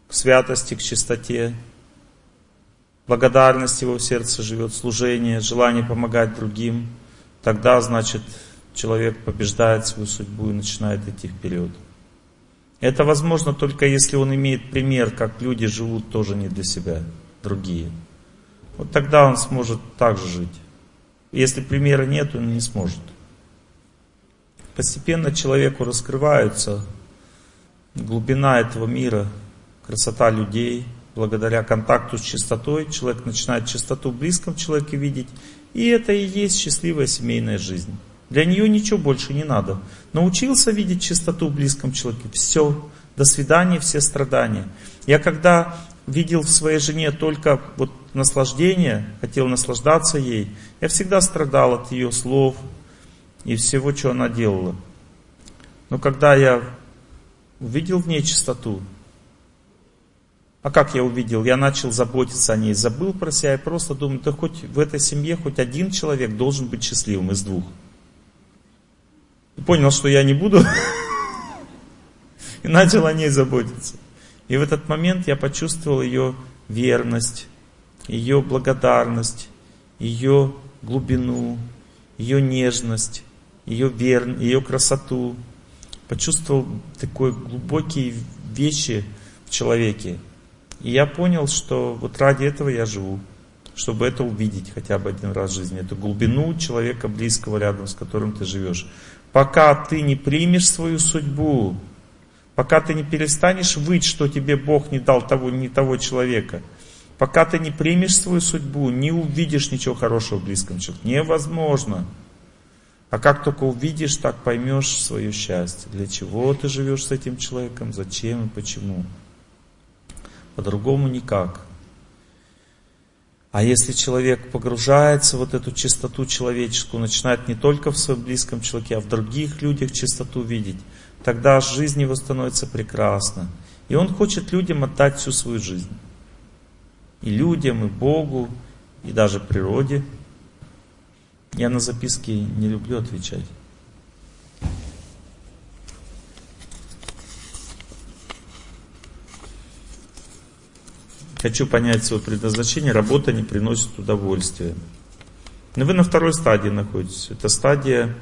к святости, к чистоте, благодарность его сердце живет, служение, желание помогать другим, тогда, значит, человек побеждает свою судьбу и начинает идти вперед. Это возможно только если он имеет пример, как люди живут тоже не для себя, другие. Вот тогда он сможет так же жить. Если примера нет, он не сможет. Постепенно человеку раскрывается глубина этого мира, красота людей. Благодаря контакту с чистотой человек начинает чистоту в близком человеке видеть. И это и есть счастливая семейная жизнь. Для нее ничего больше не надо. Научился видеть чистоту в близком человеке. Все. До свидания, все страдания. Я когда видел в своей жене только вот наслаждение, хотел наслаждаться ей, я всегда страдал от ее слов и всего, что она делала. Но когда я увидел в ней чистоту, А как я увидел? Я начал заботиться о ней, забыл про себя и просто думаю, да хоть в этой семье хоть один человек должен быть счастливым из двух. И понял, что я не буду, и начал о ней заботиться. И в этот момент я почувствовал ее верность, ее благодарность, ее глубину, ее нежность, ее, вер... ее красоту. Почувствовал такой глубокие вещи в человеке. И я понял, что вот ради этого я живу, чтобы это увидеть хотя бы один раз в жизни, эту глубину человека близкого рядом, с которым ты живешь. Пока ты не примешь свою судьбу, пока ты не перестанешь выть, что тебе Бог не дал того, не того человека, пока ты не примешь свою судьбу, не увидишь ничего хорошего в близком человеке. Невозможно. А как только увидишь, так поймешь свое счастье. Для чего ты живешь с этим человеком, зачем и почему. По-другому никак. А если человек погружается в вот эту чистоту человеческую, начинает не только в своем близком человеке, а в других людях чистоту видеть, тогда жизнь его становится прекрасна. И он хочет людям отдать всю свою жизнь. И людям, и Богу, и даже природе. Я на записки не люблю отвечать. Хочу понять свое предназначение, работа не приносит удовольствия. Но вы на второй стадии находитесь. Это стадия,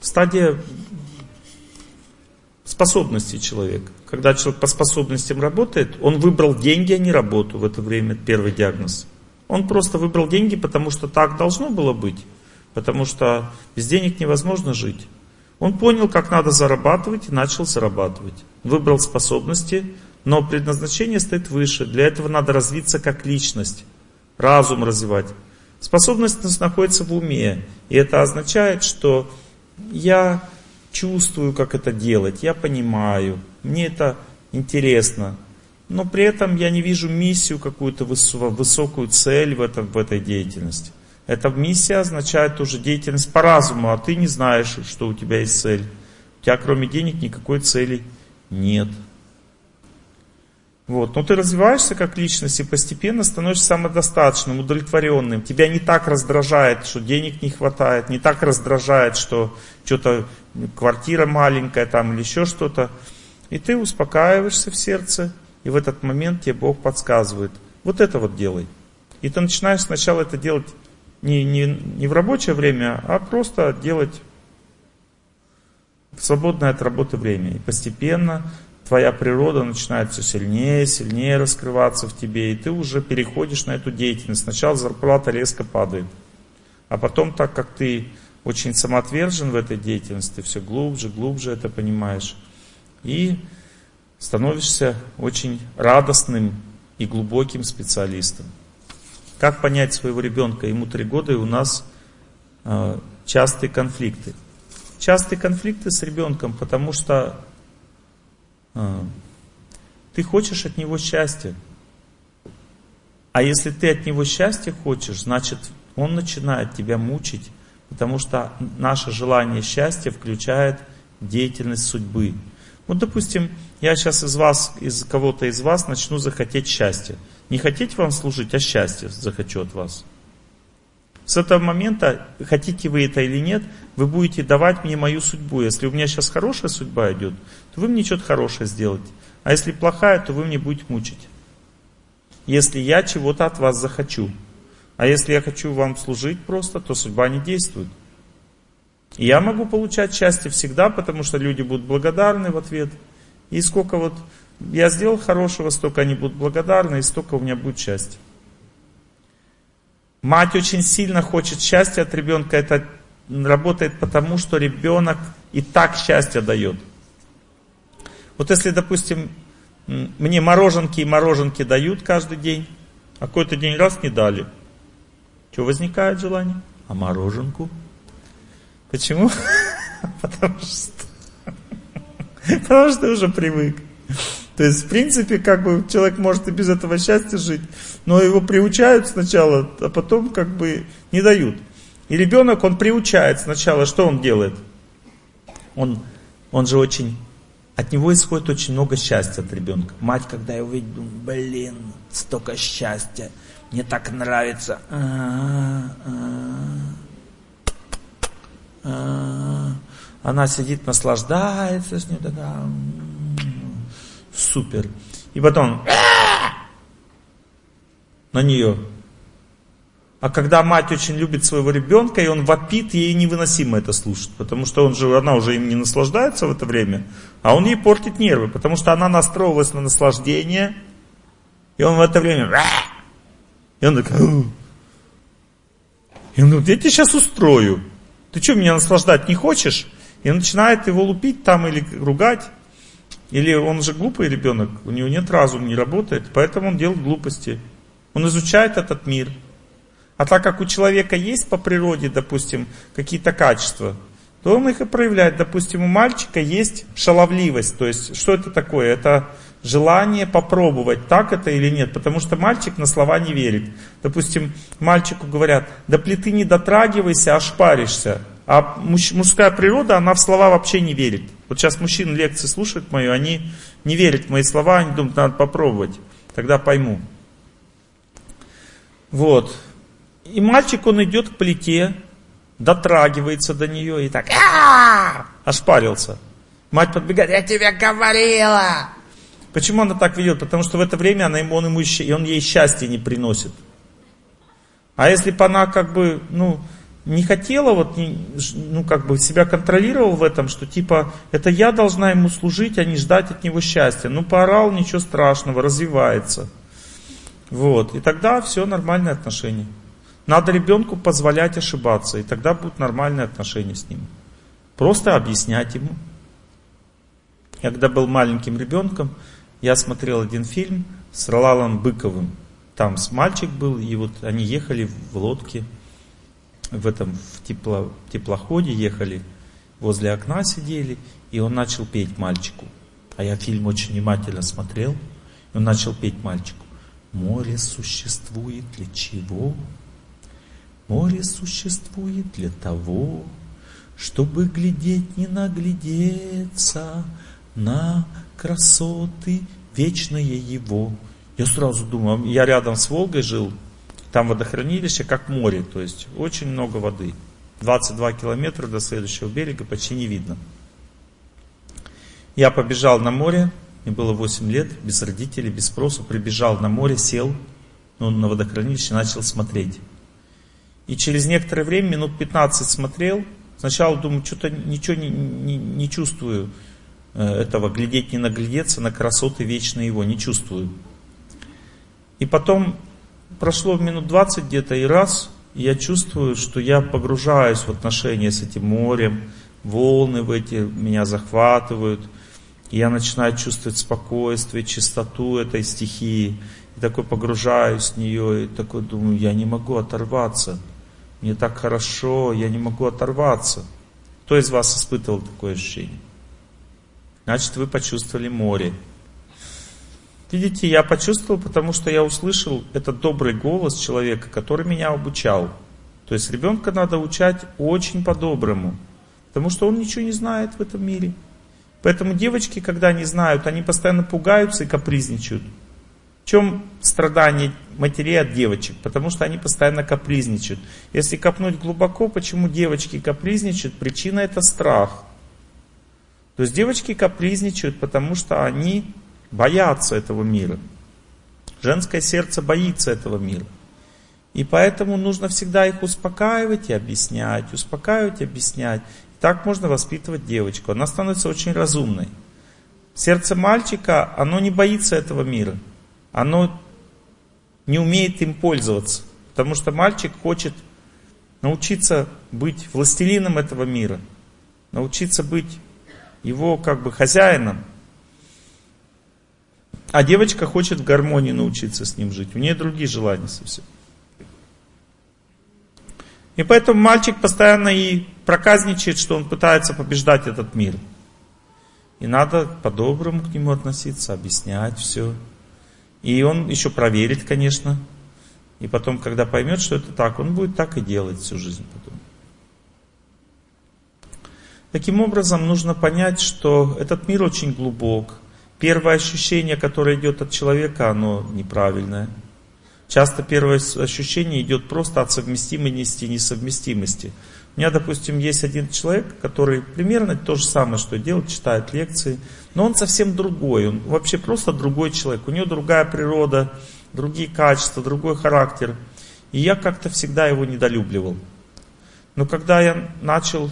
стадия способностей человека. Когда человек по способностям работает, он выбрал деньги, а не работу в это время, первый диагноз. Он просто выбрал деньги, потому что так должно было быть. Потому что без денег невозможно жить. Он понял, как надо зарабатывать и начал зарабатывать. Выбрал способности, но предназначение стоит выше. Для этого надо развиться как личность, разум развивать. Способность находится в уме. И это означает, что я чувствую, как это делать, я понимаю, мне это интересно. Но при этом я не вижу миссию, какую-то высокую цель в, этом, в этой деятельности. Эта миссия означает уже деятельность по разуму, а ты не знаешь, что у тебя есть цель. У тебя кроме денег никакой цели нет. Вот. Но ты развиваешься как личность и постепенно становишься самодостаточным, удовлетворенным. Тебя не так раздражает, что денег не хватает, не так раздражает, что что-то квартира маленькая там или еще что-то. И ты успокаиваешься в сердце, и в этот момент тебе Бог подсказывает, вот это вот делай. И ты начинаешь сначала это делать не, не, не в рабочее время, а просто делать в свободное от работы время. И постепенно твоя природа начинает все сильнее, сильнее раскрываться в тебе, и ты уже переходишь на эту деятельность. Сначала зарплата резко падает, а потом, так как ты очень самоотвержен в этой деятельности, все глубже, глубже это понимаешь, и становишься очень радостным и глубоким специалистом. Как понять своего ребенка? Ему три года, и у нас э, частые конфликты. Частые конфликты с ребенком, потому что. Ты хочешь от него счастья. А если ты от него счастья хочешь, значит он начинает тебя мучить, потому что наше желание счастья включает деятельность судьбы. Вот, допустим, я сейчас из вас, из кого-то из вас начну захотеть счастья. Не хотеть вам служить, а счастье захочу от вас. С этого момента, хотите вы это или нет, вы будете давать мне мою судьбу. Если у меня сейчас хорошая судьба идет, то вы мне что-то хорошее сделаете. А если плохая, то вы мне будете мучить. Если я чего-то от вас захочу. А если я хочу вам служить просто, то судьба не действует. И я могу получать счастье всегда, потому что люди будут благодарны в ответ. И сколько вот я сделал хорошего, столько они будут благодарны, и столько у меня будет счастья. Мать очень сильно хочет счастья от ребенка. Это работает потому, что ребенок и так счастье дает. Вот если, допустим, мне мороженки и мороженки дают каждый день, а какой-то день раз не дали. Что возникает желание? А мороженку? Почему? Потому что... Потому что уже привык. То есть, в принципе, как бы человек может и без этого счастья жить, но его приучают сначала, а потом как бы не дают. И ребенок, он приучает сначала, что он делает? Он, он же очень от него исходит очень много счастья от ребенка. Мать, когда я увидела, думаю, блин, столько счастья, мне так нравится. Она сидит, наслаждается с ним, такая, супер. И потом на нее. А когда мать очень любит своего ребенка, и он вопит, ей невыносимо это слушать, потому что он же, она уже им не наслаждается в это время, а он ей портит нервы, потому что она настроилась на наслаждение, и он в это время... И он такой... И он говорит, я тебе сейчас устрою. Ты что, меня наслаждать не хочешь? И он начинает его лупить там или ругать. Или он же глупый ребенок, у него нет разума, не работает, поэтому он делает глупости. Он изучает этот мир. А так как у человека есть по природе, допустим, какие-то качества, то он их и проявляет. Допустим, у мальчика есть шаловливость. То есть, что это такое? Это желание попробовать, так это или нет. Потому что мальчик на слова не верит. Допустим, мальчику говорят, до плиты не дотрагивайся, аж паришься. А мужская природа, она в слова вообще не верит. Вот сейчас мужчины лекции слушают мою, они не верят в мои слова, они думают, надо попробовать. Тогда пойму. Вот. И мальчик, он идет к плите, дотрагивается до нее и так ошпарился. Мать подбегает, я тебе говорила. Почему она так ведет? Потому что в это время она, он, ему, он ей счастье не приносит. А если бы она как бы, ну, не хотела, вот, ну, как бы себя контролировал в этом, что типа, это я должна ему служить, а не ждать от него счастья. Ну, поорал, ничего страшного, развивается. Вот, и тогда все нормальные отношения. Надо ребенку позволять ошибаться, и тогда будут нормальные отношения с ним. Просто объяснять ему. Я когда был маленьким ребенком, я смотрел один фильм с Ролалом Быковым. Там с мальчик был, и вот они ехали в лодке, в этом в тепло, теплоходе ехали, возле окна сидели, и он начал петь мальчику. А я фильм очень внимательно смотрел, и он начал петь мальчику. Море существует для чего? Море существует для того, чтобы глядеть не наглядеться на красоты вечное его. Я сразу думаю, я рядом с Волгой жил, там водохранилище как море, то есть очень много воды. 22 километра до следующего берега почти не видно. Я побежал на море, мне было 8 лет, без родителей, без спроса, прибежал на море, сел ну, на водохранилище, начал смотреть. И через некоторое время, минут 15 смотрел. Сначала думаю, что-то ничего не, не, не чувствую э, этого, глядеть не наглядеться на красоты вечные его, не чувствую. И потом прошло минут 20 где-то и раз, я чувствую, что я погружаюсь в отношения с этим морем, волны в эти меня захватывают, я начинаю чувствовать спокойствие, чистоту этой стихии, и такой погружаюсь в нее, и такой думаю, я не могу оторваться – мне так хорошо, я не могу оторваться. Кто из вас испытывал такое ощущение? Значит, вы почувствовали море. Видите, я почувствовал, потому что я услышал этот добрый голос человека, который меня обучал. То есть ребенка надо учать очень по-доброму, потому что он ничего не знает в этом мире. Поэтому девочки, когда не знают, они постоянно пугаются и капризничают. В чем страдание матерей от девочек? Потому что они постоянно капризничают. Если копнуть глубоко, почему девочки капризничают? Причина это страх. То есть девочки капризничают, потому что они боятся этого мира. Женское сердце боится этого мира. И поэтому нужно всегда их успокаивать и объяснять, успокаивать объяснять. Так можно воспитывать девочку. Она становится очень разумной. Сердце мальчика, оно не боится этого мира оно не умеет им пользоваться. Потому что мальчик хочет научиться быть властелином этого мира, научиться быть его как бы хозяином. А девочка хочет в гармонии научиться с ним жить. У нее другие желания совсем. И поэтому мальчик постоянно и проказничает, что он пытается побеждать этот мир. И надо по-доброму к нему относиться, объяснять все. И он еще проверит, конечно. И потом, когда поймет, что это так, он будет так и делать всю жизнь потом. Таким образом, нужно понять, что этот мир очень глубок. Первое ощущение, которое идет от человека, оно неправильное. Часто первое ощущение идет просто от совместимости и несовместимости. У меня, допустим, есть один человек, который примерно то же самое, что делает, читает лекции, но он совсем другой, он вообще просто другой человек. У него другая природа, другие качества, другой характер. И я как-то всегда его недолюбливал. Но когда я начал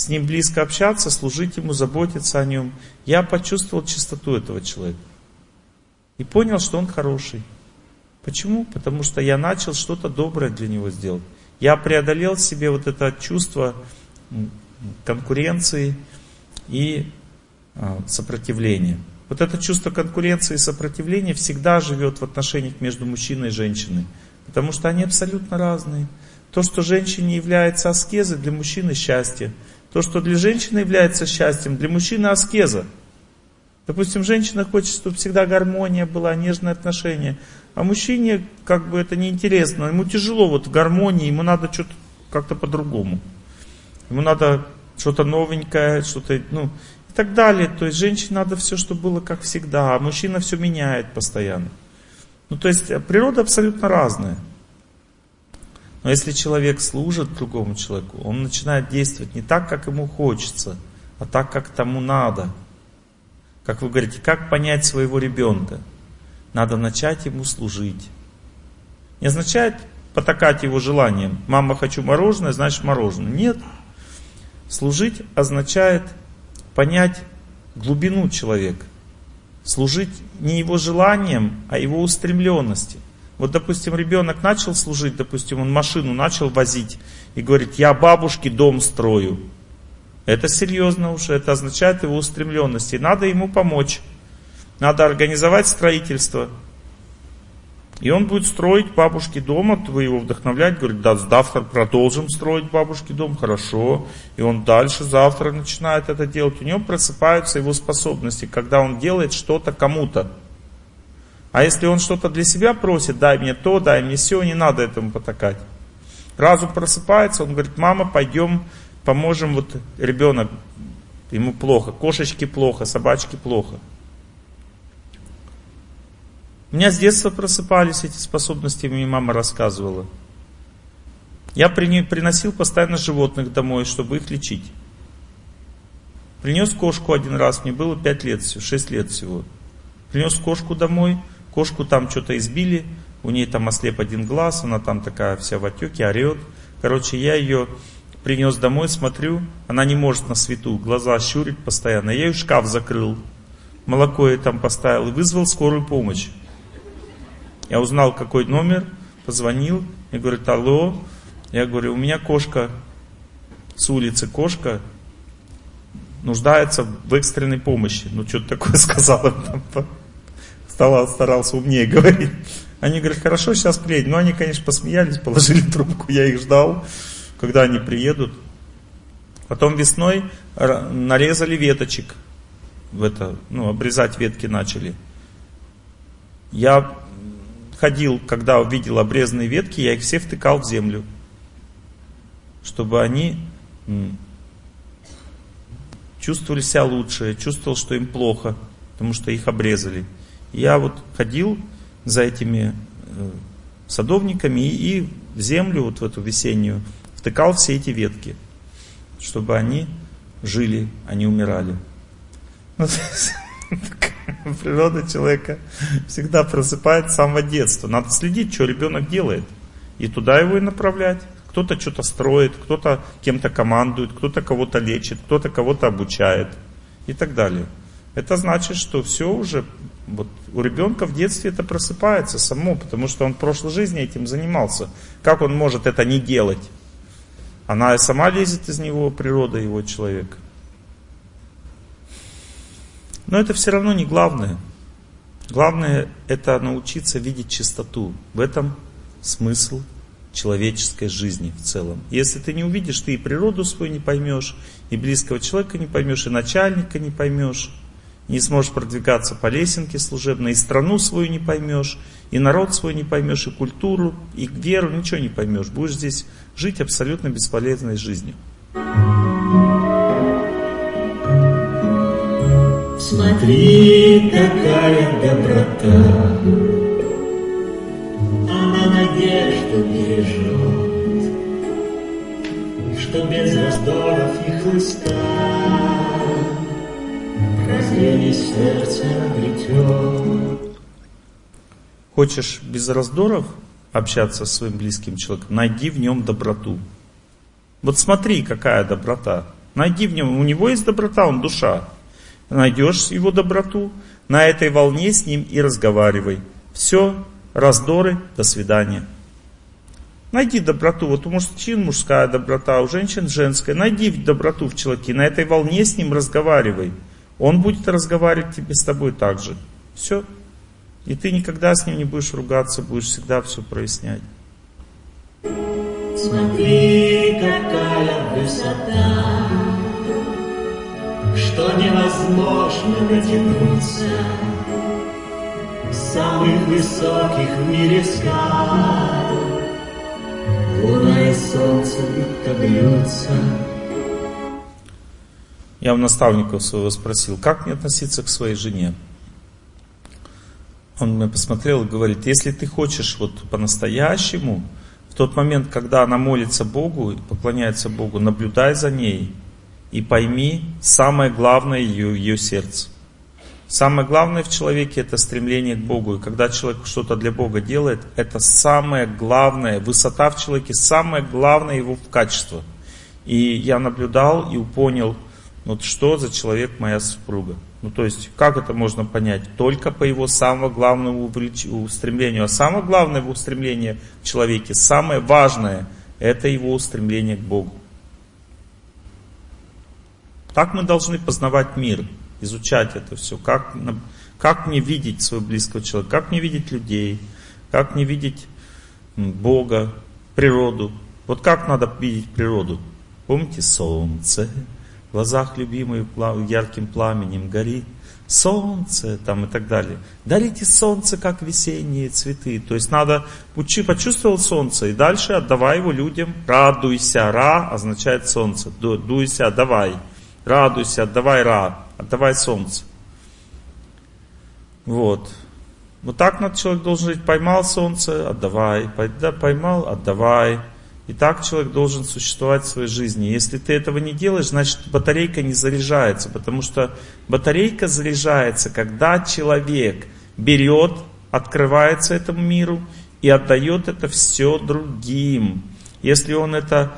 с ним близко общаться, служить ему, заботиться о нем, я почувствовал чистоту этого человека. И понял, что он хороший. Почему? Потому что я начал что-то доброе для него сделать. Я преодолел в себе вот это чувство конкуренции и а, сопротивления. Вот это чувство конкуренции и сопротивления всегда живет в отношениях между мужчиной и женщиной. Потому что они абсолютно разные. То, что женщине является аскезой, для мужчины счастье. То, что для женщины является счастьем, для мужчины аскеза. Допустим, женщина хочет, чтобы всегда гармония была, нежное отношение. А мужчине как бы это неинтересно. Ему тяжело вот в гармонии, ему надо что-то как-то по-другому. Ему надо что-то новенькое, что-то, ну, и так далее. То есть женщине надо все, чтобы было как всегда, а мужчина все меняет постоянно. Ну, то есть природа абсолютно разная. Но если человек служит другому человеку, он начинает действовать не так, как ему хочется, а так, как тому надо. Как вы говорите, как понять своего ребенка? Надо начать ему служить. Не означает потакать его желанием. Мама, хочу мороженое, значит мороженое. Нет. Служить означает понять глубину человека. Служить не его желанием, а его устремленности. Вот, допустим, ребенок начал служить, допустим, он машину начал возить и говорит, я бабушке дом строю. Это серьезно уже, это означает его устремленность. И надо ему помочь. Надо организовать строительство. И он будет строить бабушке дома, вы его вдохновлять, говорит, да, завтра продолжим строить бабушке дом, хорошо. И он дальше завтра начинает это делать. У него просыпаются его способности, когда он делает что-то кому-то. А если он что-то для себя просит, дай мне то, дай мне все, не надо этому потакать. Разум просыпается, он говорит, мама, пойдем поможем, вот ребенок, ему плохо, кошечке плохо, собачке плохо. У меня с детства просыпались эти способности, мне мама рассказывала. Я приносил постоянно животных домой, чтобы их лечить. Принес кошку один раз, мне было 5 лет, 6 лет всего. Принес кошку домой, Кошку там что-то избили, у нее там ослеп один глаз, она там такая вся в отеке, орет. Короче, я ее принес домой, смотрю, она не может на свету, глаза щурит постоянно. Я ее шкаф закрыл, молоко ей там поставил и вызвал скорую помощь. Я узнал, какой номер, позвонил и говорит, алло. Я говорю, у меня кошка с улицы, кошка нуждается в экстренной помощи. Ну, что-то такое сказала старался умнее говорить. Они говорят, хорошо, сейчас приедем. Ну, они, конечно, посмеялись, положили трубку, я их ждал, когда они приедут. Потом весной нарезали веточек. В это, ну, обрезать ветки начали. Я ходил, когда увидел обрезанные ветки, я их все втыкал в землю. Чтобы они чувствовали себя лучше, чувствовал, что им плохо, потому что их обрезали. Я вот ходил за этими э, садовниками и в землю, вот в эту весеннюю, втыкал все эти ветки, чтобы они жили, а не умирали. Ну, природа человека всегда просыпает с самого детства. Надо следить, что ребенок делает. И туда его и направлять. Кто-то что-то строит, кто-то кем-то командует, кто-то кого-то лечит, кто-то кого-то обучает и так далее. Это значит, что все уже вот у ребенка в детстве это просыпается само, потому что он в прошлой жизни этим занимался. Как он может это не делать? Она сама лезет из него, природа его человека. Но это все равно не главное. Главное это научиться видеть чистоту. В этом смысл человеческой жизни в целом. Если ты не увидишь, ты и природу свою не поймешь, и близкого человека не поймешь, и начальника не поймешь не сможешь продвигаться по лесенке служебной, и страну свою не поймешь, и народ свой не поймешь, и культуру, и веру, ничего не поймешь. Будешь здесь жить абсолютно бесполезной жизнью. Смотри, какая доброта, она надежду бережет, что без раздоров и хлыста. Прозрение сердца обретет. Хочешь без раздоров общаться с своим близким человеком, найди в нем доброту. Вот смотри, какая доброта. Найди в нем, у него есть доброта, он душа. Найдешь его доброту, на этой волне с ним и разговаривай. Все, раздоры, до свидания. Найди доброту. Вот у мужчин мужская доброта, у женщин женская. Найди доброту в человеке. На этой волне с ним разговаривай. Он будет разговаривать тебе с тобой так же. Все. И ты никогда с ним не будешь ругаться, будешь всегда все прояснять. Смотри, какая высота, Что невозможно дотянуться Самых высоких в мире скал. Луна и солнце будто бьются. Я у наставников своего спросил, как мне относиться к своей жене? Он меня посмотрел и говорит, если ты хочешь вот по-настоящему, в тот момент, когда она молится Богу, поклоняется Богу, наблюдай за ней и пойми самое главное ее, ее сердце. Самое главное в человеке это стремление к Богу. И когда человек что-то для Бога делает, это самое главное, высота в человеке, самое главное его в качество. И я наблюдал и понял, вот что за человек моя супруга. Ну то есть, как это можно понять? Только по его самому главному устремлению. А самое главное устремление в человеке, самое важное, это его устремление к Богу. Так мы должны познавать мир, изучать это все. Как, как мне видеть своего близкого человека, как мне видеть людей, как мне видеть Бога, природу. Вот как надо видеть природу? Помните солнце, в глазах любимой ярким пламенем горит солнце там и так далее. Дарите солнце, как весенние цветы. То есть надо учи, почувствовал солнце и дальше отдавай его людям. Радуйся. Ра означает солнце. Ду, дуйся, отдавай. Радуйся, отдавай ра. Отдавай солнце. Вот. Вот так над человек должен жить. Поймал солнце, отдавай. Поймал, отдавай. И так человек должен существовать в своей жизни. Если ты этого не делаешь, значит батарейка не заряжается, потому что батарейка заряжается, когда человек берет, открывается этому миру и отдает это все другим. Если он это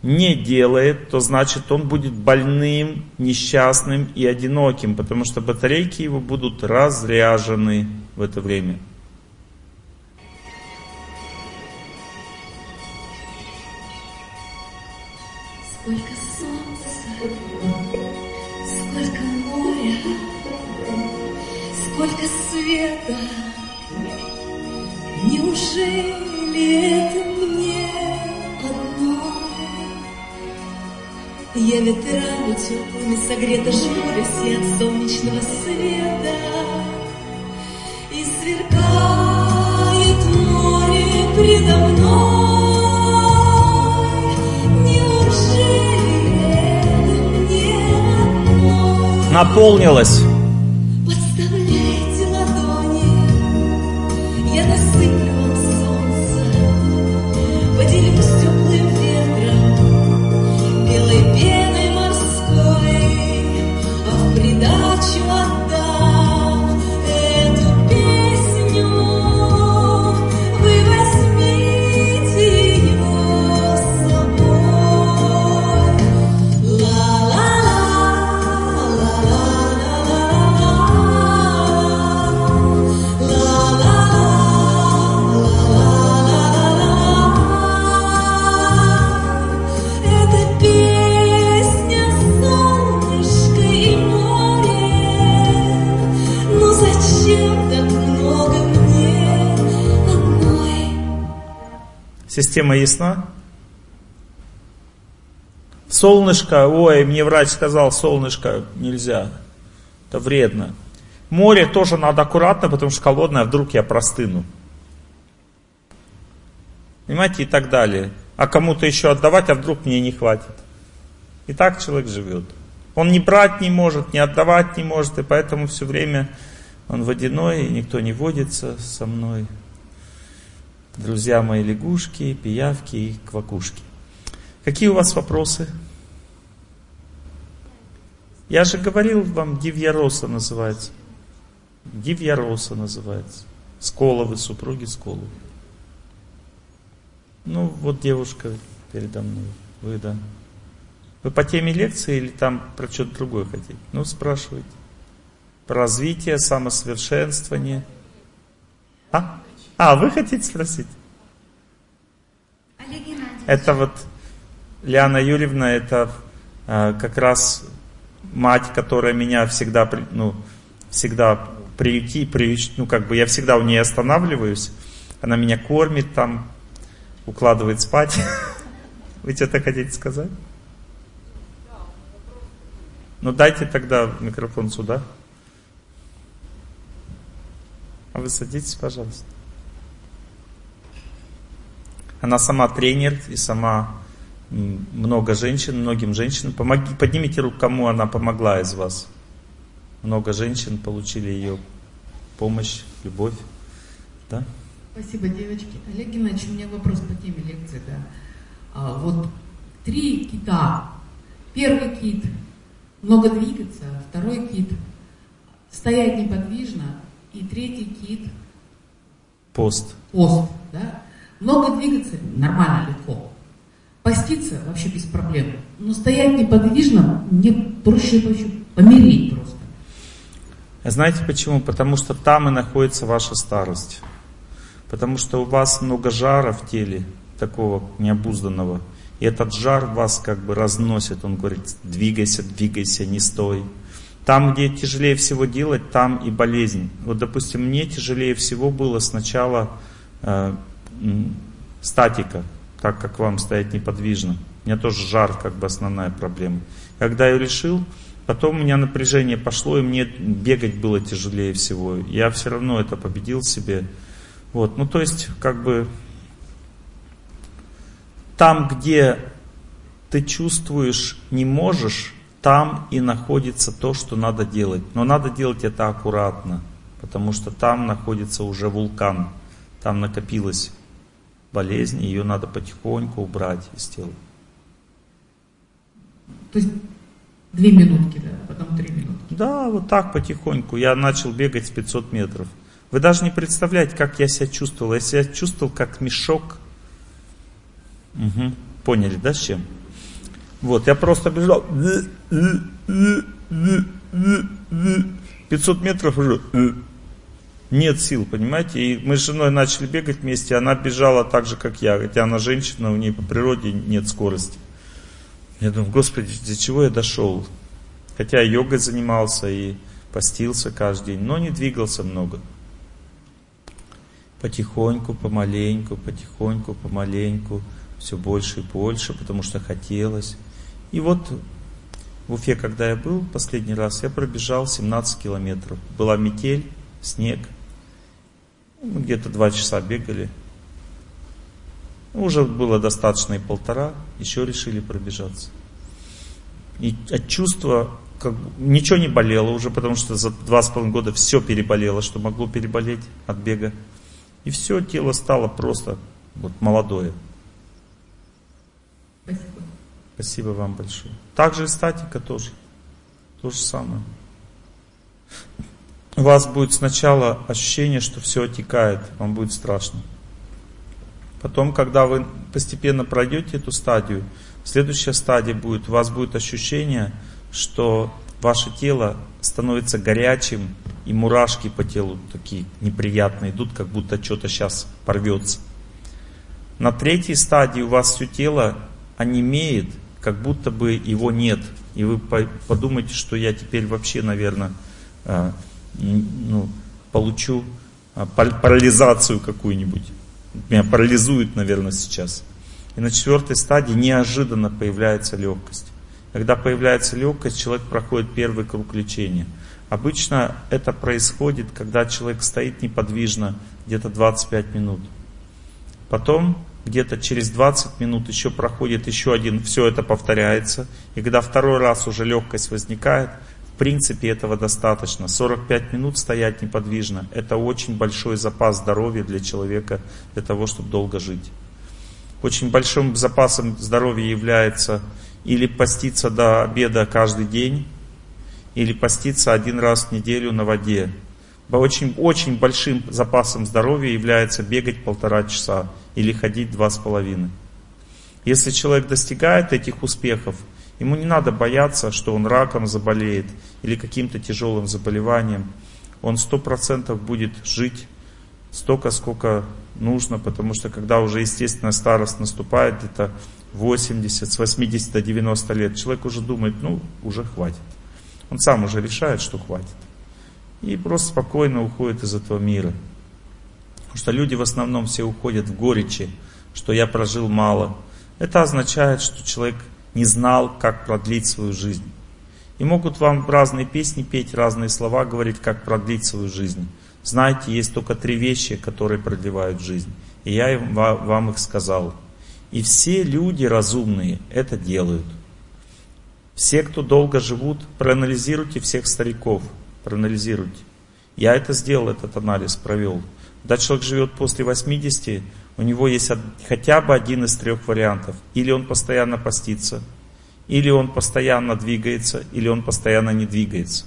не делает, то значит он будет больным, несчастным и одиноким, потому что батарейки его будут разряжены в это время. Сколько солнца, сколько моря, сколько света. Неужели это мне одной? Я ветрами теплыми согрета жмурюсь и от солнечного света. И сверкает море предо мной. Наполнилась. Система ясна? Солнышко, ой, мне врач сказал, солнышко нельзя. Это вредно. Море тоже надо аккуратно, потому что холодное, а вдруг я простыну. Понимаете, и так далее. А кому-то еще отдавать, а вдруг мне не хватит. И так человек живет. Он не брать не может, не отдавать не может, и поэтому все время он водяной, и никто не водится со мной. Друзья мои лягушки, пиявки и квакушки. Какие у вас вопросы? Я же говорил вам, Дивьяроса называется. Дивьяроса называется. Сколовы, супруги Сколовы. Ну, вот девушка передо мной. Вы, да. Вы по теме лекции или там про что-то другое хотите? Ну, спрашивайте. Про развитие, самосовершенствование. А? А, вы хотите спросить? Олег Геннадьевич. Это вот Лиана Юрьевна, это э, как раз мать, которая меня всегда, ну, всегда приюти, приют, ну, как бы я всегда у нее останавливаюсь. Она меня кормит там, укладывает спать. Вы что-то хотите сказать? Ну дайте тогда микрофон сюда. А вы садитесь, пожалуйста. Она сама тренер и сама много женщин, многим женщинам. Помоги, поднимите руку, кому она помогла из вас. Много женщин получили ее помощь, любовь. Да? Спасибо, девочки. Олег Геннадьевич, у меня вопрос по теме лекции. Да. А, вот три кита. Первый кит – много двигаться, второй кит – стоять неподвижно, и третий кит Пост. – пост. Да? Много двигаться – нормально, легко. Поститься – вообще без проблем. Но стоять неподвижно – мне проще вообще помереть просто. А Знаете почему? Потому что там и находится ваша старость. Потому что у вас много жара в теле, такого необузданного. И этот жар вас как бы разносит. Он говорит, двигайся, двигайся, не стой. Там, где тяжелее всего делать, там и болезнь. Вот, допустим, мне тяжелее всего было сначала э, статика, так как вам стоять неподвижно. У меня тоже жар как бы основная проблема. Когда я решил, потом у меня напряжение пошло, и мне бегать было тяжелее всего. Я все равно это победил себе. Вот, ну то есть, как бы, там, где ты чувствуешь, не можешь, там и находится то, что надо делать. Но надо делать это аккуратно, потому что там находится уже вулкан. Там накопилась болезнь, ее надо потихоньку убрать из тела. То есть две минутки, да, потом три минутки. Да, вот так потихоньку. Я начал бегать с 500 метров. Вы даже не представляете, как я себя чувствовал. Я себя чувствовал как мешок. Мгм. Поняли, да, с чем? Вот, я просто бежал. 500 метров уже. Нет сил, понимаете? И мы с женой начали бегать вместе, она бежала так же, как я. Хотя она женщина, у нее по природе нет скорости. Я думаю, господи, до чего я дошел? Хотя йогой занимался и постился каждый день, но не двигался много. Потихоньку, помаленьку, потихоньку, помаленьку, все больше и больше, потому что хотелось. И вот в Уфе, когда я был последний раз, я пробежал 17 километров. Была метель, снег. Мы где-то два часа бегали. Уже было достаточно и полтора, еще решили пробежаться. И от чувства, как ничего не болело уже, потому что за два с половиной года все переболело, что могло переболеть от бега. И все тело стало просто вот, молодое. Спасибо. Спасибо вам большое. Также и статика тоже. То же самое. У вас будет сначала ощущение, что все отекает, вам будет страшно. Потом, когда вы постепенно пройдете эту стадию, следующая стадия будет, у вас будет ощущение, что ваше тело становится горячим, и мурашки по телу такие неприятные идут, как будто что-то сейчас порвется. На третьей стадии у вас все тело онемеет, как будто бы его нет. И вы по- подумаете, что я теперь вообще, наверное, м, ну, получу а, пар- парализацию какую-нибудь. Меня парализует, наверное, сейчас. И на четвертой стадии неожиданно появляется легкость. Когда появляется легкость, человек проходит первый круг лечения. Обычно это происходит, когда человек стоит неподвижно где-то 25 минут. Потом где-то через 20 минут еще проходит еще один, все это повторяется. И когда второй раз уже легкость возникает, в принципе этого достаточно. 45 минут стоять неподвижно, это очень большой запас здоровья для человека, для того, чтобы долго жить. Очень большим запасом здоровья является или поститься до обеда каждый день, или поститься один раз в неделю на воде. Очень, очень большим запасом здоровья является бегать полтора часа или ходить два с половиной. Если человек достигает этих успехов, ему не надо бояться, что он раком заболеет или каким-то тяжелым заболеванием. Он сто процентов будет жить столько, сколько нужно, потому что когда уже естественная старость наступает, где-то 80, с 80 до 90 лет, человек уже думает, ну, уже хватит. Он сам уже решает, что хватит. И просто спокойно уходит из этого мира. Потому что люди в основном все уходят в горечи, что я прожил мало. Это означает, что человек не знал, как продлить свою жизнь. И могут вам разные песни петь, разные слова говорить, как продлить свою жизнь. Знаете, есть только три вещи, которые продлевают жизнь. И я вам их сказал. И все люди разумные это делают. Все, кто долго живут, проанализируйте всех стариков, проанализируйте. Я это сделал, этот анализ провел. Когда человек живет после 80, у него есть хотя бы один из трех вариантов. Или он постоянно постится, или он постоянно двигается, или он постоянно не двигается.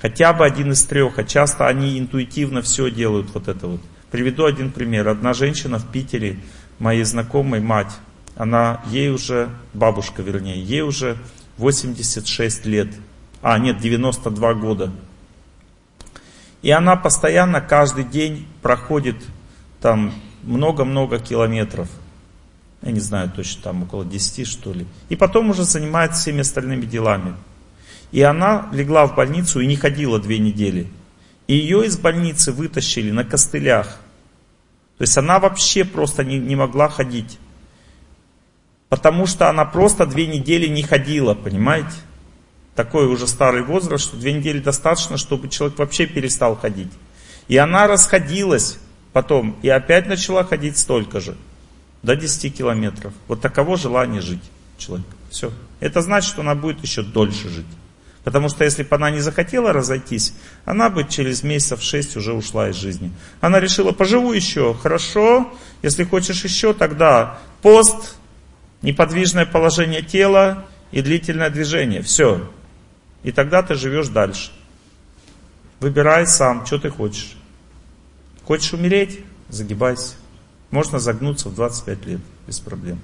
Хотя бы один из трех, а часто они интуитивно все делают вот это вот. Приведу один пример. Одна женщина в Питере, моей знакомой мать, она, ей уже, бабушка вернее, ей уже 86 лет. А, нет, 92 года. И она постоянно каждый день проходит там много-много километров. Я не знаю точно, там около 10 что ли. И потом уже занимается всеми остальными делами. И она легла в больницу и не ходила две недели. И ее из больницы вытащили на костылях. То есть она вообще просто не, не могла ходить. Потому что она просто две недели не ходила, понимаете? Такой уже старый возраст, что две недели достаточно, чтобы человек вообще перестал ходить. И она расходилась потом и опять начала ходить столько же, до 10 километров. Вот таково желание жить человека. Все. Это значит, что она будет еще дольше жить. Потому что если бы она не захотела разойтись, она бы через месяцев шесть уже ушла из жизни. Она решила, поживу еще, хорошо, если хочешь еще, тогда пост, неподвижное положение тела и длительное движение. Все. И тогда ты живешь дальше. Выбирай сам, что ты хочешь. Хочешь умереть? Загибайся. Можно загнуться в 25 лет, без проблем.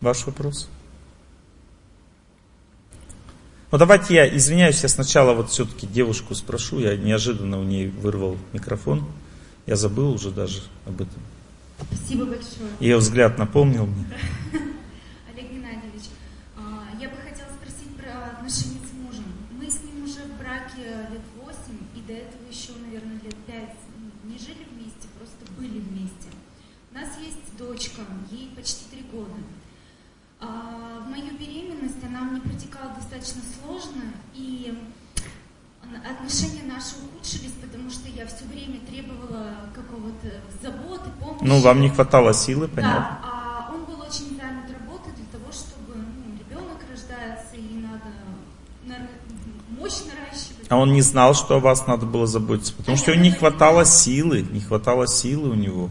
Ваш вопрос? Ну давайте я, извиняюсь, я сначала вот все-таки девушку спрошу, я неожиданно у нее вырвал микрофон. Я забыл уже даже об этом. Спасибо большое. Ее взгляд напомнил мне. Олег Геннадьевич, а, я бы хотела спросить про отношения с мужем. Мы с ним уже в браке лет 8, и до этого еще, наверное, лет 5 не жили вместе, просто были вместе. У нас есть дочка, ей почти 3 года. А, в мою беременность она мне протекала достаточно сложно, и отношения наши ухудшились, потому что я все время требовала какого-то заботы, помощи. Ну, вам не хватало силы, понятно. Да, а он был очень занят работой для того, чтобы ну, ребенок рождается, и надо мощь наращивать. А он не знал, что о вас надо было заботиться, потому а что у не хватало силы, не хватало силы у него.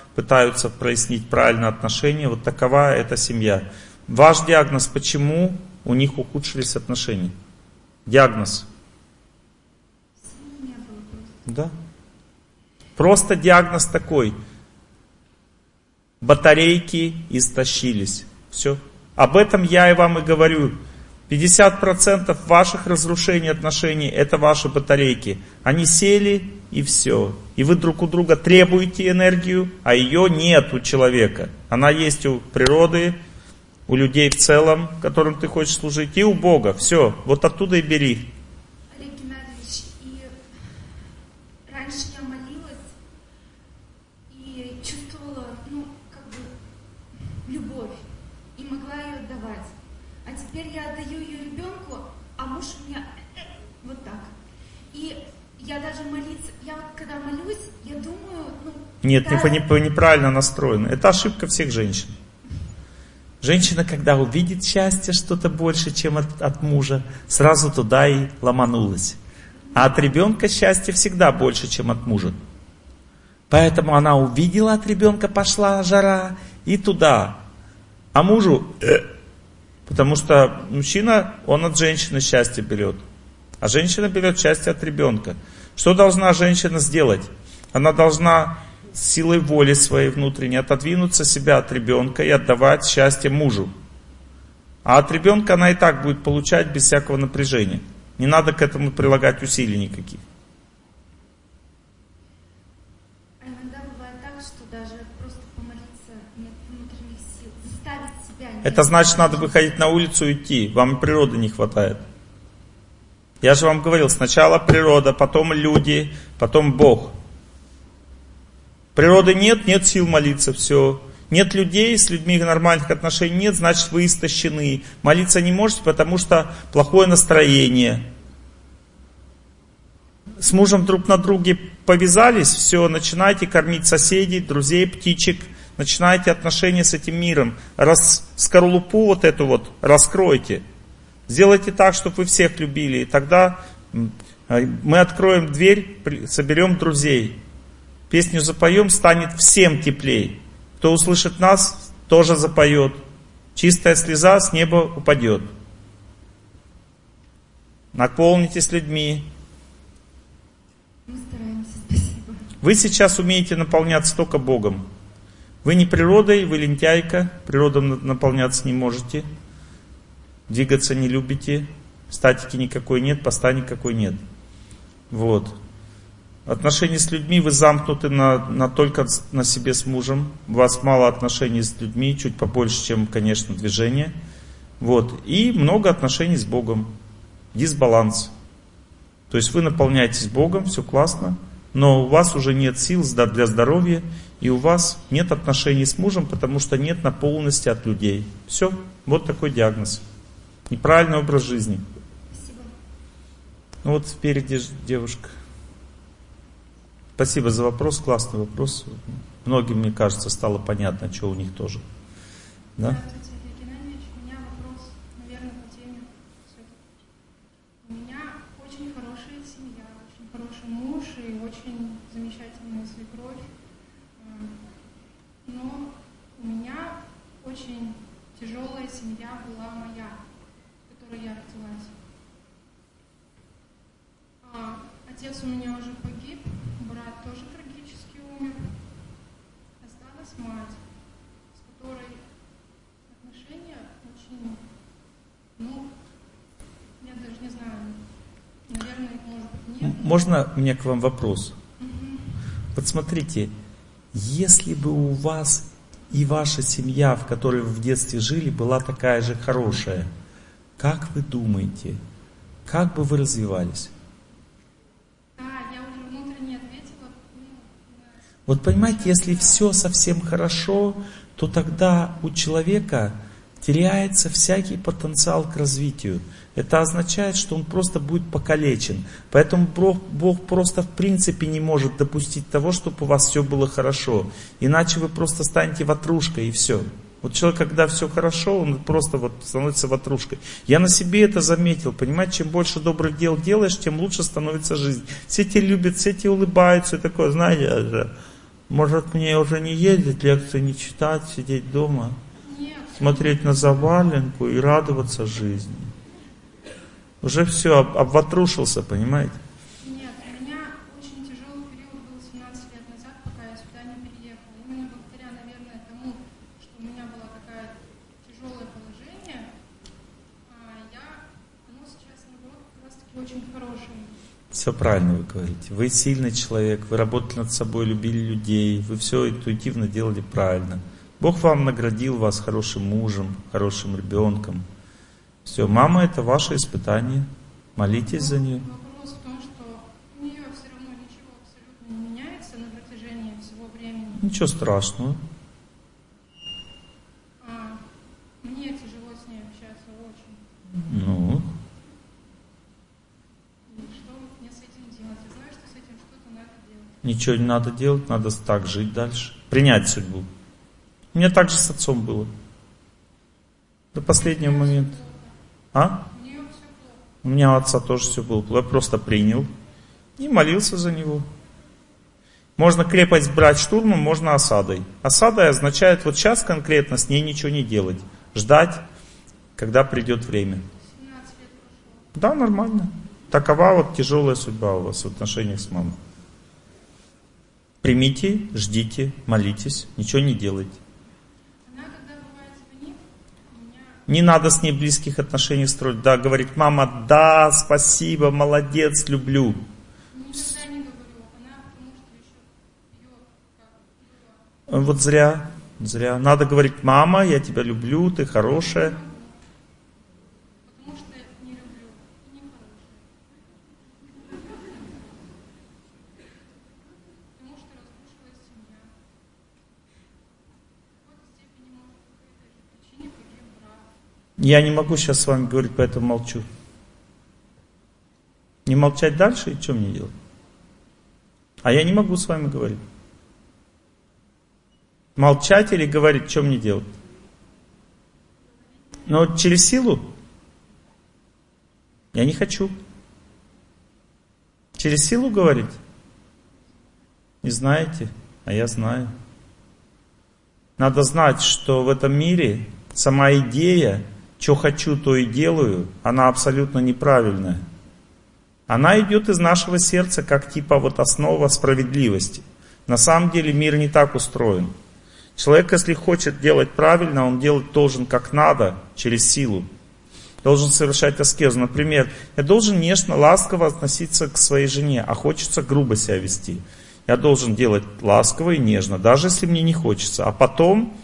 пытаются прояснить правильно отношения. Вот такова эта семья. Ваш диагноз, почему у них ухудшились отношения? Диагноз. Да. Просто диагноз такой. Батарейки истощились. Все. Об этом я и вам и говорю. 50% ваших разрушений отношений это ваши батарейки. Они сели и все. И вы друг у друга требуете энергию, а ее нет у человека. Она есть у природы, у людей в целом, которым ты хочешь служить, и у Бога. Все, вот оттуда и бери. Олег Геннадьевич, и раньше я молилась и чувствовала, ну, как бы, любовь, и могла ее давать. А теперь я отдаю ее ребенку, а муж у меня э, э, вот так. И я даже молиться, когда молюсь, я думаю, ну... Нет, да, не, не, неправильно настроено. Это ошибка всех женщин. Женщина, когда увидит счастье что-то больше, чем от, от мужа, сразу туда и ломанулась. А от ребенка счастье всегда больше, чем от мужа. Поэтому она увидела от ребенка, пошла жара и туда. А мужу, э, потому что мужчина, он от женщины счастье берет. А женщина берет счастье от ребенка. Что должна женщина сделать? Она должна силой воли своей внутренней отодвинуться себя от ребенка и отдавать счастье мужу. А от ребенка она и так будет получать без всякого напряжения. Не надо к этому прилагать усилий никаких. А Это значит, надо выходить на улицу и идти. Вам природы не хватает. Я же вам говорил, сначала природа, потом люди, потом Бог. Природы нет, нет сил молиться, все. Нет людей, с людьми нормальных отношений нет, значит вы истощены. Молиться не можете, потому что плохое настроение. С мужем друг на друге повязались, все, начинайте кормить соседей, друзей, птичек, начинайте отношения с этим миром. Раз скорлупу вот эту вот раскройте. Сделайте так, чтобы вы всех любили, и тогда мы откроем дверь, соберем друзей. Песню запоем, станет всем теплей. Кто услышит нас, тоже запоет. Чистая слеза с неба упадет. Наполнитесь людьми. Мы стараемся, спасибо. Вы сейчас умеете наполняться только Богом. Вы не природой, вы лентяйка, природом наполняться не можете. Двигаться не любите, статики никакой нет, поста никакой нет. Вот. Отношения с людьми вы замкнуты на, на только на себе с мужем. У вас мало отношений с людьми, чуть побольше, чем, конечно, движение. Вот. И много отношений с Богом. Дисбаланс. То есть вы наполняетесь Богом, все классно, но у вас уже нет сил для здоровья, и у вас нет отношений с мужем, потому что нет наполненности от людей. Все. Вот такой диагноз. Неправильный образ жизни. Спасибо. Ну вот спереди девушка. Спасибо за вопрос, классный вопрос. Многим, мне кажется, стало понятно, что у них тоже. Да? Здравствуйте, Олег Геннадьевич. У меня вопрос, наверное, по теме. У меня очень хорошая семья, очень хороший муж и очень замечательная свекровь. Но у меня очень тяжелая семья была моя, я родилась. А, Отец у меня уже погиб, брат тоже трагически умер. Осталась мать, с которой отношения очень, ну, я даже не знаю, наверное, может быть нет. Можно мне к вам вопрос? Вот смотрите, если бы у вас и ваша семья, в которой вы в детстве жили, была такая же хорошая, как вы думаете, как бы вы развивались? Да, я уже внутренне ответила. ну, Вот понимаете, если все совсем хорошо, то тогда у человека теряется всякий потенциал к развитию. Это означает, что он просто будет покалечен. Поэтому Бог, Бог просто в принципе не может допустить того, чтобы у вас все было хорошо. Иначе вы просто станете ватрушкой и все. Вот человек, когда все хорошо, он просто вот становится ватрушкой. Я на себе это заметил. Понимаете, чем больше добрых дел делаешь, тем лучше становится жизнь. Все те любят, все те улыбаются. И такое, знаете, может мне уже не ездить, лекции не читать, сидеть дома, Нет, смотреть на заваленку и радоваться жизни. Уже все, об, обватрушился, понимаете? нет, у меня очень тяжелый период был 17 лет назад, пока я сюда не переехала. Именно благодаря, наверное, тому, что у меня было такое тяжелое положение, а я, оно сейчас, наоборот, как раз таки очень хорошее. Все правильно вы говорите. Вы сильный человек, вы работали над собой, любили людей, вы все интуитивно делали правильно. Бог вам наградил вас хорошим мужем, хорошим ребенком. Все, мама это ваше испытание. Молитесь за нее. Вопрос в том, что у нее все равно ничего абсолютно не меняется на протяжении всего времени. Ничего страшного. А мне тяжело с ней общаться очень. Ну, И что мне с этим делать? Я знаю, что с этим что-то надо делать. Ничего не надо делать, надо так жить дальше. Принять судьбу. У меня так же с отцом было. До последнего момента. А? У меня у отца тоже все было. Я просто принял и молился за него. Можно крепость брать штурмом, можно осадой. Осадой означает вот сейчас конкретно с ней ничего не делать. Ждать, когда придет время. 17 лет прошло. Да, нормально. Такова вот тяжелая судьба у вас в отношениях с мамой. Примите, ждите, молитесь, ничего не делайте. Она, звонит, меня Не надо с ней близких отношений строить. Да, говорит, мама, да, спасибо, молодец, люблю. Она пила. Вот зря, зря. Надо говорить, мама, я тебя люблю, ты хорошая. Потому что не люблю и не хорошая. Потому что разрушилась семья. В какой-то степени, может, по этой же причине погиб брат. Я не могу сейчас с вами говорить, поэтому молчу. Не молчать дальше и что мне делать? А я не могу с вами говорить. Молчать или говорить, что мне делать? Но через силу я не хочу. Через силу говорить? Не знаете, а я знаю. Надо знать, что в этом мире сама идея, что хочу, то и делаю, она абсолютно неправильная. Она идет из нашего сердца, как типа вот основа справедливости. На самом деле мир не так устроен. Человек, если хочет делать правильно, он делать должен как надо, через силу. Должен совершать аскезу. Например, я должен нежно, ласково относиться к своей жене, а хочется грубо себя вести. Я должен делать ласково и нежно, даже если мне не хочется. А потом,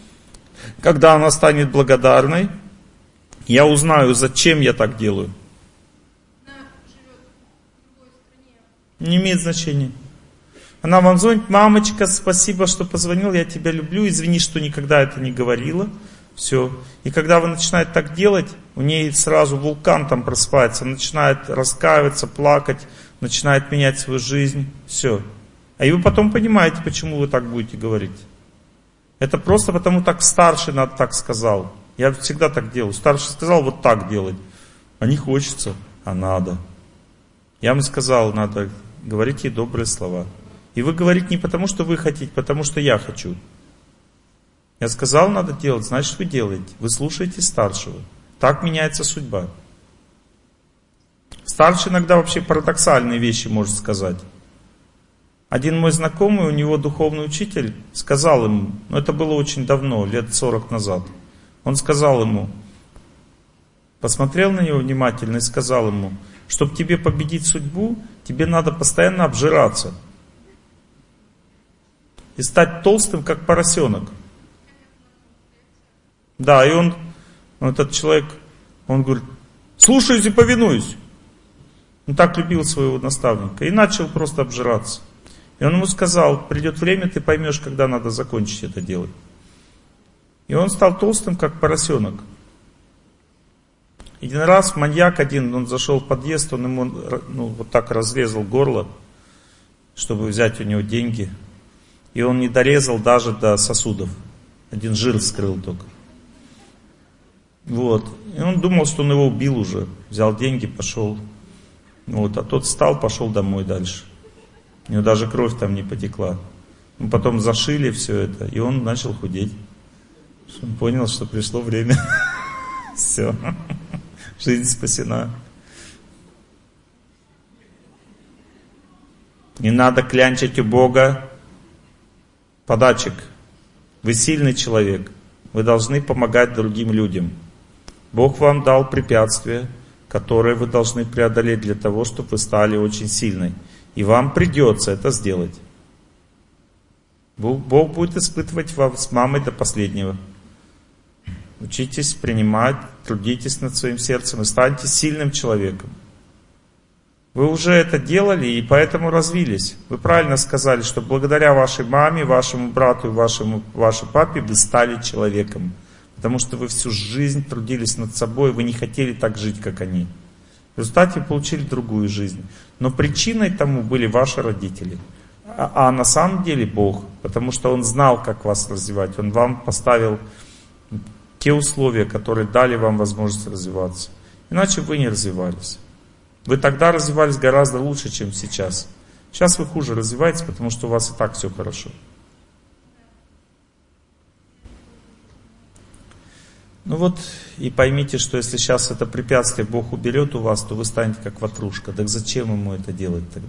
когда она станет благодарной, я узнаю, зачем я так делаю. Не имеет значения. Она вам звонит, мамочка, спасибо, что позвонил, я тебя люблю, извини, что никогда это не говорила. Все. И когда вы начинаете так делать, у нее сразу вулкан там просыпается, начинает раскаиваться, плакать, начинает менять свою жизнь. Все. А и вы потом понимаете, почему вы так будете говорить. Это просто потому, так старший надо так сказал. Я всегда так делаю. Старший сказал вот так делать. А не хочется, а надо. Я вам сказал, надо говорить ей добрые слова. И вы говорите не потому, что вы хотите, потому что я хочу. Я сказал, надо делать, значит вы делаете. Вы слушаете старшего. Так меняется судьба. Старший иногда вообще парадоксальные вещи может сказать. Один мой знакомый, у него духовный учитель, сказал ему, но это было очень давно, лет 40 назад. Он сказал ему, посмотрел на него внимательно и сказал ему, чтобы тебе победить судьбу, тебе надо постоянно обжираться. И стать толстым, как поросенок. Да, и он, этот человек, он говорит, слушаюсь и повинуюсь. Он так любил своего наставника и начал просто обжираться. И он ему сказал, придет время, ты поймешь, когда надо закончить это делать. И он стал толстым, как поросенок. Один раз маньяк один, он зашел в подъезд, он ему ну, вот так разрезал горло, чтобы взять у него деньги. И он не дорезал даже до сосудов. Один жир скрыл только. Вот. И он думал, что он его убил уже. Взял деньги, пошел. Вот. А тот встал, пошел домой дальше. У него даже кровь там не потекла. Ну, потом зашили все это, и он начал худеть. Он понял, что пришло время. Все. Жизнь спасена. Не надо клянчить у Бога подачек. Вы сильный человек. Вы должны помогать другим людям. Бог вам дал препятствие. которые вы должны преодолеть для того, чтобы вы стали очень сильной. И вам придется это сделать. Бог будет испытывать вас с мамой до последнего. Учитесь принимать, трудитесь над своим сердцем и станьте сильным человеком. Вы уже это делали и поэтому развились. Вы правильно сказали, что благодаря вашей маме, вашему брату и вашему, вашей папе вы стали человеком. Потому что вы всю жизнь трудились над собой, вы не хотели так жить, как они. В результате вы получили другую жизнь. Но причиной тому были ваши родители. А, а на самом деле Бог, потому что Он знал, как вас развивать. Он вам поставил те условия, которые дали вам возможность развиваться. Иначе вы не развивались. Вы тогда развивались гораздо лучше, чем сейчас. Сейчас вы хуже развиваетесь, потому что у вас и так все хорошо. Ну вот, и поймите, что если сейчас это препятствие Бог уберет у вас, то вы станете как ватрушка. Так зачем ему это делать тогда?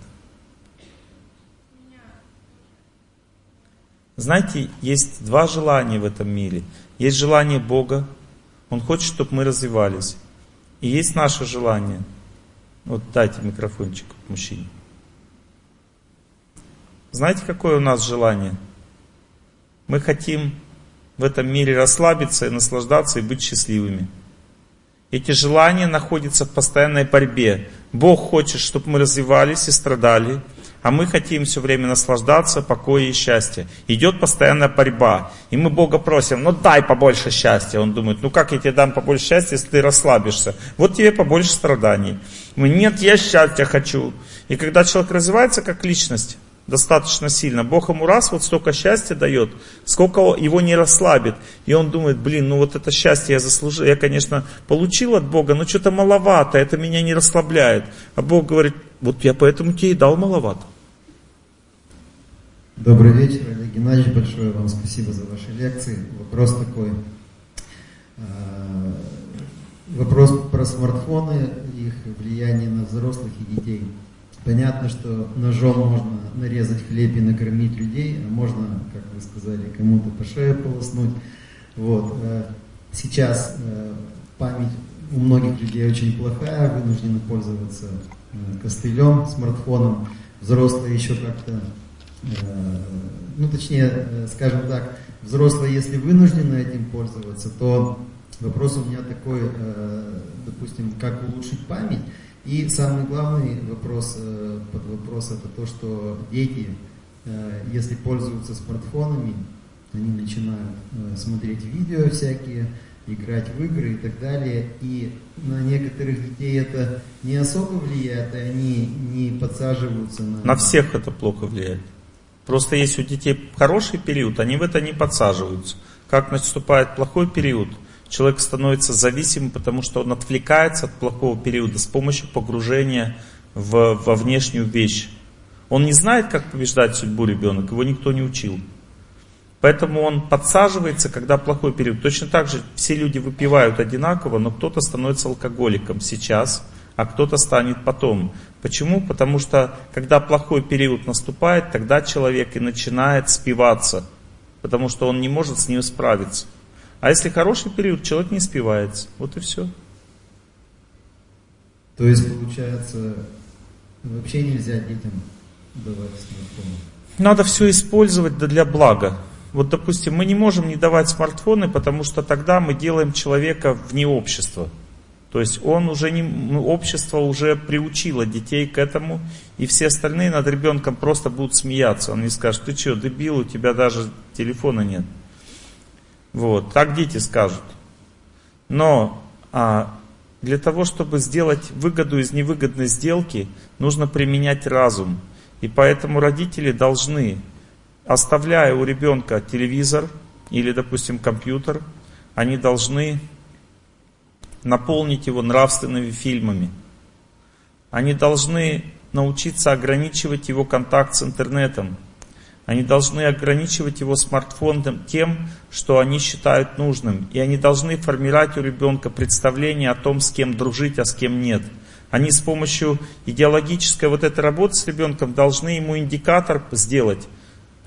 Знаете, есть два желания в этом мире. Есть желание Бога, Он хочет, чтобы мы развивались. И есть наше желание. Вот дайте микрофончик мужчине. Знаете, какое у нас желание? Мы хотим в этом мире расслабиться и наслаждаться и быть счастливыми. Эти желания находятся в постоянной борьбе. Бог хочет, чтобы мы развивались и страдали, а мы хотим все время наслаждаться, покоя и счастья. Идет постоянная борьба. И мы Бога просим, ну дай побольше счастья. Он думает, ну как я тебе дам побольше счастья, если ты расслабишься? Вот тебе побольше страданий. Мы, нет, я счастья хочу. И когда человек развивается как личность, достаточно сильно. Бог ему раз вот столько счастья дает, сколько его не расслабит. И он думает, блин, ну вот это счастье я заслужил, я, конечно, получил от Бога, но что-то маловато, это меня не расслабляет. А Бог говорит, вот я поэтому тебе и дал маловато. Добрый вечер, Олег Геннадьевич, большое вам спасибо за ваши лекции. Вопрос такой. А, вопрос про смартфоны, их влияние на взрослых и детей. Понятно, что ножом можно нарезать хлеб и накормить людей, а можно, как вы сказали, кому-то по шее полоснуть. Вот. Э, сейчас э, память у многих людей очень плохая, вынуждены пользоваться э, костылем, смартфоном. Взрослые еще как-то, ну точнее, скажем так, взрослые, если вынуждены этим пользоваться, то вопрос у меня такой, допустим, как улучшить память. И самый главный вопрос, э, под вопрос это то, что дети, э, если пользуются смартфонами, они начинают э, смотреть видео всякие, играть в игры и так далее. И на некоторых детей это не особо влияет, и они не подсаживаются на... На всех это плохо влияет. Просто есть у детей хороший период, они в это не подсаживаются. Как наступает плохой период – Человек становится зависимым, потому что он отвлекается от плохого периода с помощью погружения в, во внешнюю вещь. Он не знает, как побеждать судьбу ребенок, его никто не учил. Поэтому он подсаживается, когда плохой период. Точно так же все люди выпивают одинаково, но кто-то становится алкоголиком сейчас, а кто-то станет потом. Почему? Потому что когда плохой период наступает, тогда человек и начинает спиваться, потому что он не может с ним справиться. А если хороший период, человек не спивается. Вот и все. То есть, получается, вообще нельзя детям давать смартфоны? Надо все использовать для блага. Вот, допустим, мы не можем не давать смартфоны, потому что тогда мы делаем человека вне общества. То есть он уже не, общество уже приучило детей к этому, и все остальные над ребенком просто будут смеяться. Он не скажет, ты что, дебил, у тебя даже телефона нет. Вот, так дети скажут. Но а, для того, чтобы сделать выгоду из невыгодной сделки, нужно применять разум. И поэтому родители должны, оставляя у ребенка телевизор или, допустим, компьютер, они должны наполнить его нравственными фильмами. Они должны научиться ограничивать его контакт с интернетом. Они должны ограничивать его смартфоном тем, что они считают нужным. И они должны формировать у ребенка представление о том, с кем дружить, а с кем нет. Они с помощью идеологической вот этой работы с ребенком должны ему индикатор сделать.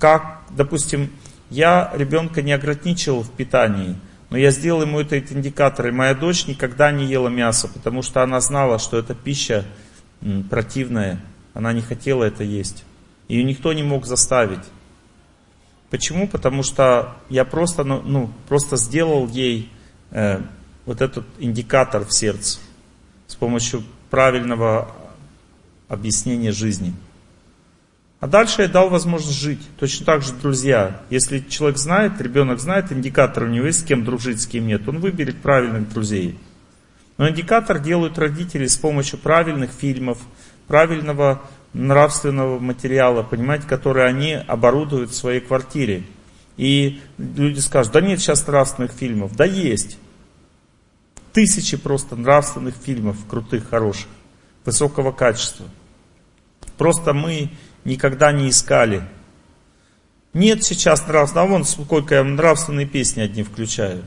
Как, допустим, я ребенка не ограничивал в питании, Но я сделал ему этот индикатор, и моя дочь никогда не ела мясо, потому что она знала, что это пища противная, она не хотела это есть. Ее никто не мог заставить. Почему? Потому что я просто, ну, ну просто сделал ей э, вот этот индикатор в сердце с помощью правильного объяснения жизни. А дальше я дал возможность жить. Точно так же друзья. Если человек знает, ребенок знает индикатор, у него есть с кем дружить, с кем нет, он выберет правильных друзей. Но индикатор делают родители с помощью правильных фильмов, правильного нравственного материала, понимаете, который они оборудуют в своей квартире. И люди скажут, да нет сейчас нравственных фильмов. Да есть. Тысячи просто нравственных фильмов, крутых, хороших, высокого качества. Просто мы никогда не искали. Нет сейчас нравственного, а вон сколько я нравственные песни одни включаю.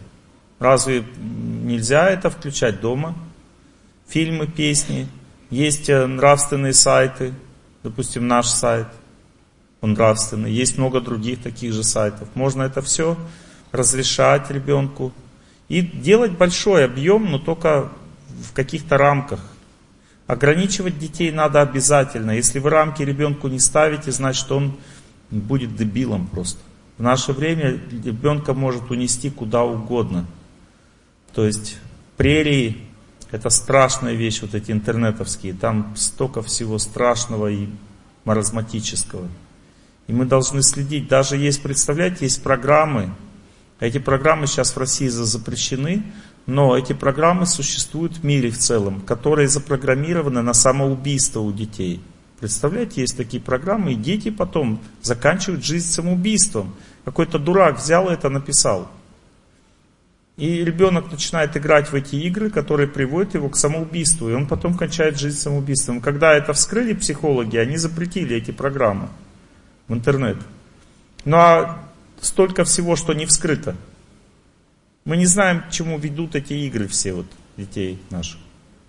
Разве нельзя это включать дома? Фильмы, песни. Есть э, нравственные сайты, допустим, наш сайт, он нравственный. Есть много других таких же сайтов. Можно это все разрешать ребенку и делать большой объем, но только в каких-то рамках. Ограничивать детей надо обязательно. Если вы рамки ребенку не ставите, значит он будет дебилом просто. В наше время ребенка может унести куда угодно. То есть прерии это страшная вещь, вот эти интернетовские. Там столько всего страшного и маразматического. И мы должны следить. Даже есть, представляете, есть программы. Эти программы сейчас в России запрещены, но эти программы существуют в мире в целом, которые запрограммированы на самоубийство у детей. Представляете, есть такие программы, и дети потом заканчивают жизнь самоубийством. Какой-то дурак взял это, написал. И ребенок начинает играть в эти игры, которые приводят его к самоубийству, и он потом кончает жизнь самоубийством. Когда это вскрыли психологи, они запретили эти программы в интернет. Ну а столько всего, что не вскрыто. Мы не знаем, к чему ведут эти игры все вот детей наших.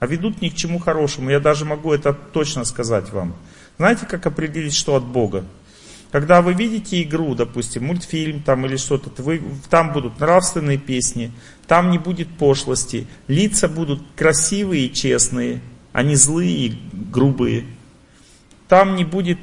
А ведут ни к чему хорошему. Я даже могу это точно сказать вам. Знаете, как определить, что от Бога? Когда вы видите игру, допустим, мультфильм там или что-то, вы, там будут нравственные песни, там не будет пошлости, лица будут красивые и честные, а не злые и грубые. Там не будет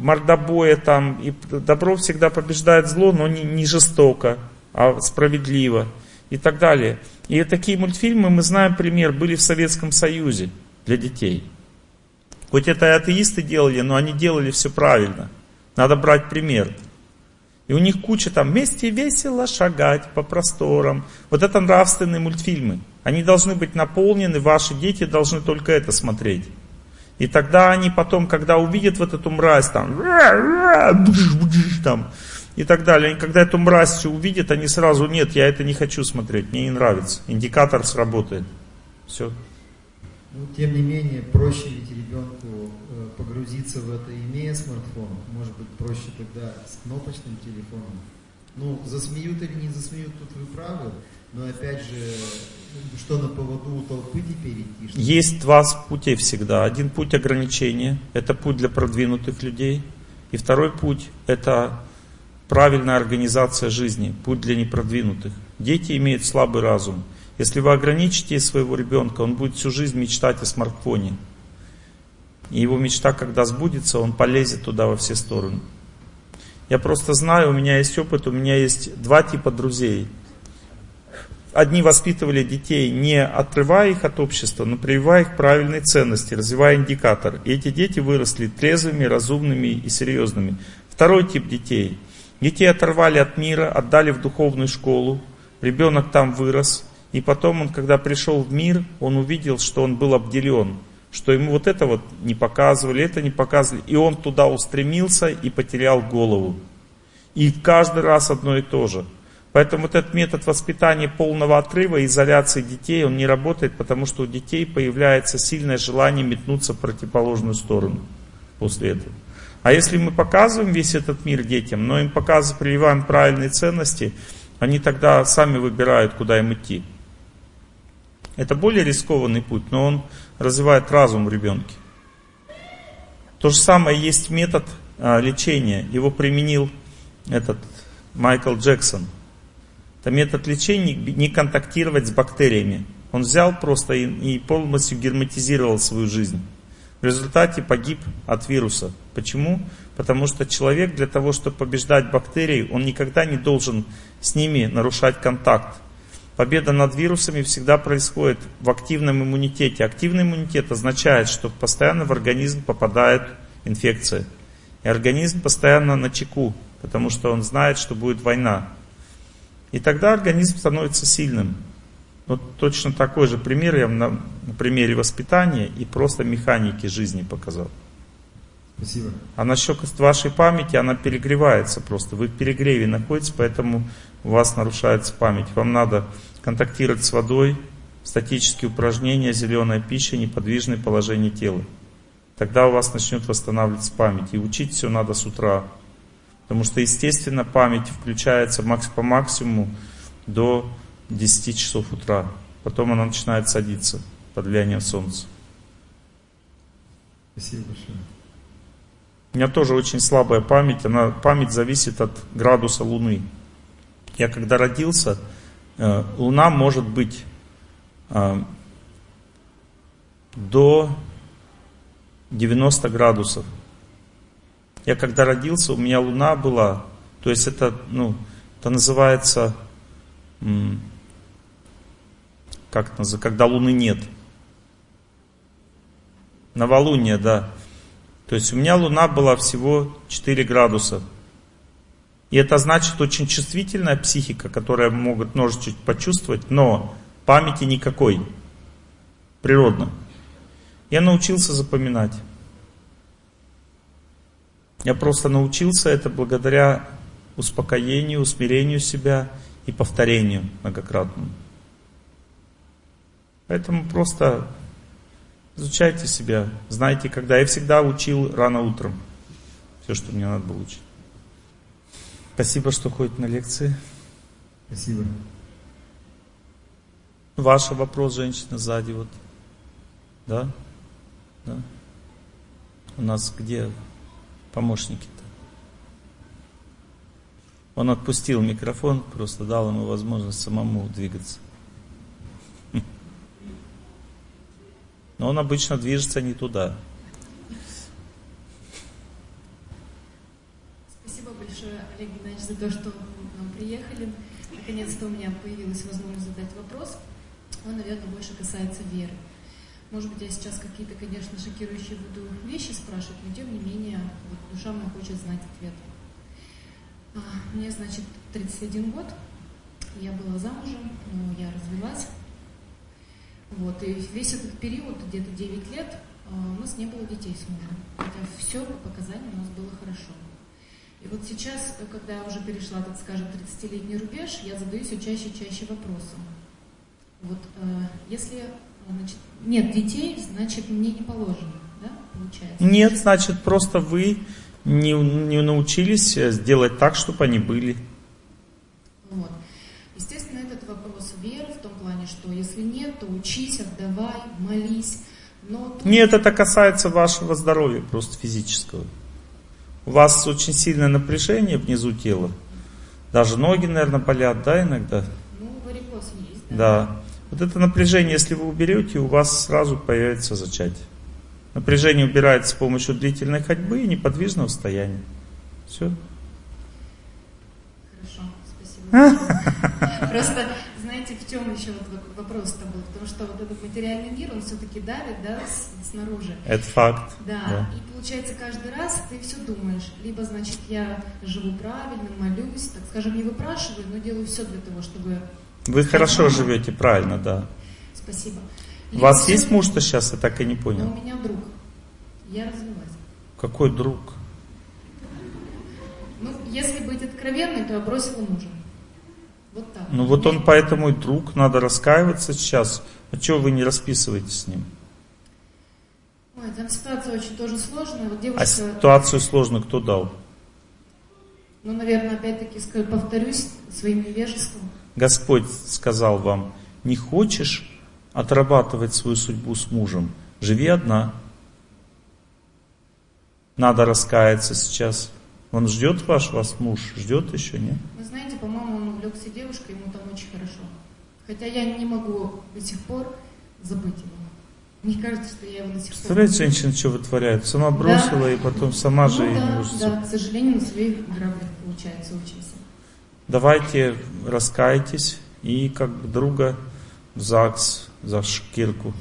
мордобоя, там, и добро всегда побеждает зло, но не, не жестоко, а справедливо и так далее. И такие мультфильмы, мы знаем пример, были в Советском Союзе для детей. Хоть это и атеисты делали, но они делали все правильно. Надо брать пример. И у них куча там вместе весело шагать по просторам. Вот это нравственные мультфильмы. Они должны быть наполнены, ваши дети должны только это смотреть. И тогда они потом, когда увидят вот эту мразь там, там и так далее. И когда эту мразь все увидят, они сразу, нет, я это не хочу смотреть, мне не нравится. Индикатор сработает. Все. Ну, тем не менее, проще ведь ребенку погрузиться в это, имея смартфон. Может быть, проще тогда с кнопочным телефоном. Ну, засмеют или не засмеют, тут вы правы. Но опять же, что на поводу у толпы теперь идти? Что Есть два пути всегда. Один путь ограничения, это путь для продвинутых людей. И второй путь это правильная организация жизни, путь для непродвинутых. Дети имеют слабый разум. Если вы ограничите своего ребенка, он будет всю жизнь мечтать о смартфоне. И его мечта, когда сбудется, он полезет туда во все стороны. Я просто знаю, у меня есть опыт, у меня есть два типа друзей. Одни воспитывали детей, не отрывая их от общества, но прививая их правильные ценности, развивая индикатор. И эти дети выросли трезвыми, разумными и серьезными. Второй тип детей – Детей оторвали от мира, отдали в духовную школу. Ребенок там вырос. И потом он, когда пришел в мир, он увидел, что он был обделен. Что ему вот это вот не показывали, это не показывали. И он туда устремился и потерял голову. И каждый раз одно и то же. Поэтому вот этот метод воспитания полного отрыва, изоляции детей, он не работает, потому что у детей появляется сильное желание метнуться в противоположную сторону после этого. А если мы показываем весь этот мир детям, но им показываем, прививаем правильные ценности, они тогда сами выбирают, куда им идти. Это более рискованный путь, но он развивает разум в ребенке. То же самое есть метод а, лечения. Его применил этот Майкл Джексон. Это метод лечения не контактировать с бактериями. Он взял просто и, и полностью герметизировал свою жизнь. В результате погиб от вируса. Почему? Потому что человек для того, чтобы побеждать бактерии, он никогда не должен с ними нарушать контакт. Победа над вирусами всегда происходит в активном иммунитете. Активный иммунитет означает, что постоянно в организм попадает инфекция. И организм постоянно на чеку, потому что он знает, что будет война. И тогда организм становится сильным. Вот точно такой же пример я на, на примере воспитания и просто механики жизни показал. Спасибо. А насчет вашей памяти, она перегревается просто. Вы в перегреве находитесь, поэтому у вас нарушается память. Вам надо контактировать с водой, статические упражнения, зеленая пища, неподвижное положение тела. Тогда у вас начнет восстанавливаться память. И учить все надо с утра. Потому что, естественно, память включается по максимуму до 10 часов утра. Потом она начинает садиться под влиянием солнца. Спасибо большое. У меня тоже очень слабая память. Она, память зависит от градуса Луны. Я когда родился, э, Луна может быть э, до 90 градусов. Я когда родился, у меня Луна была, то есть это, ну, это называется, как это называется, когда Луны нет. Новолуние, да. То есть у меня Луна была всего 4 градуса. И это значит очень чувствительная психика, которая могут ножичек почувствовать, но памяти никакой. Природно. Я научился запоминать. Я просто научился это благодаря успокоению, усмирению себя и повторению многократному. Поэтому просто Изучайте себя, знайте, когда. Я всегда учил рано утром. Все, что мне надо было учить. Спасибо, что ходит на лекции. Спасибо. Ваш вопрос, женщина, сзади вот. Да? Да? У нас где помощники-то? Он отпустил микрофон, просто дал ему возможность самому двигаться. Но он обычно движется не туда. Спасибо большое, Олег Геннадьевич, за то, что вы нам приехали. Наконец-то у меня появилась возможность задать вопрос. Он, наверное, больше касается веры. Может быть, я сейчас какие-то, конечно, шокирующие буду вещи спрашивать, но тем не менее, вот душа моя хочет знать ответ. А, мне, значит, 31 год, я была замужем, но я развелась. Вот, и весь этот период, где-то 9 лет, а, у нас не было детей с мужем. Хотя все по показаниям у нас было хорошо. И вот сейчас, когда я уже перешла, так скажем, 30-летний рубеж, я задаюсь все чаще и чаще вопросом. Вот э, если значит, нет детей, значит мне не положено, да, получается? Нет, значит просто вы не, не научились сделать так, чтобы они были. Вот. Естественно, этот вопрос веры в том плане, что если нет, то учись, отдавай, молись. Но тут... Нет, это касается вашего здоровья, просто физического. У вас очень сильное напряжение внизу тела. Даже ноги, наверное, болят, да, иногда? Ну, варикоз есть, да. Да. Вот это напряжение, если вы уберете, у вас сразу появится зачатие. Напряжение убирается с помощью длительной ходьбы и неподвижного стояния. Все. Хорошо, спасибо. Просто, знаете, в чем еще вот вопрос-то был? Потому что вот этот материальный мир, он все-таки давит, да, снаружи. Это факт. Да. да. И получается, каждый раз ты все думаешь. Либо, значит, я живу правильно, молюсь, так скажем, не выпрашиваю, но делаю все для того, чтобы вы хорошо живете, правильно, да. Спасибо. У вас есть муж-то сейчас, я так и не понял. Но у меня друг. Я развелась. Какой друг? Ну, если быть откровенной, то я бросила мужа. Вот так. Ну вот он поэтому и друг, надо раскаиваться сейчас. А чего вы не расписываетесь с ним? Ой, там ситуация очень тоже сложная. Вот девушка... А ситуацию сложную кто дал? Ну, наверное, опять-таки повторюсь своим невежеством. Господь сказал вам, не хочешь отрабатывать свою судьбу с мужем, живи одна. Надо раскаяться сейчас. Он ждет ваш, вас муж, ждет еще, нет? По-моему, он увлекся девушкой, ему там очень хорошо. Хотя я не могу до сих пор забыть его. Мне кажется, что я его до сих пор... Представляете, женщина что вытворяет? Сама бросила Да. и потом сама же ну, не да, может. да, к сожалению, на своих граблях получается учиться. Давайте раскайтесь и как бы друга в ЗАГС за шкирку.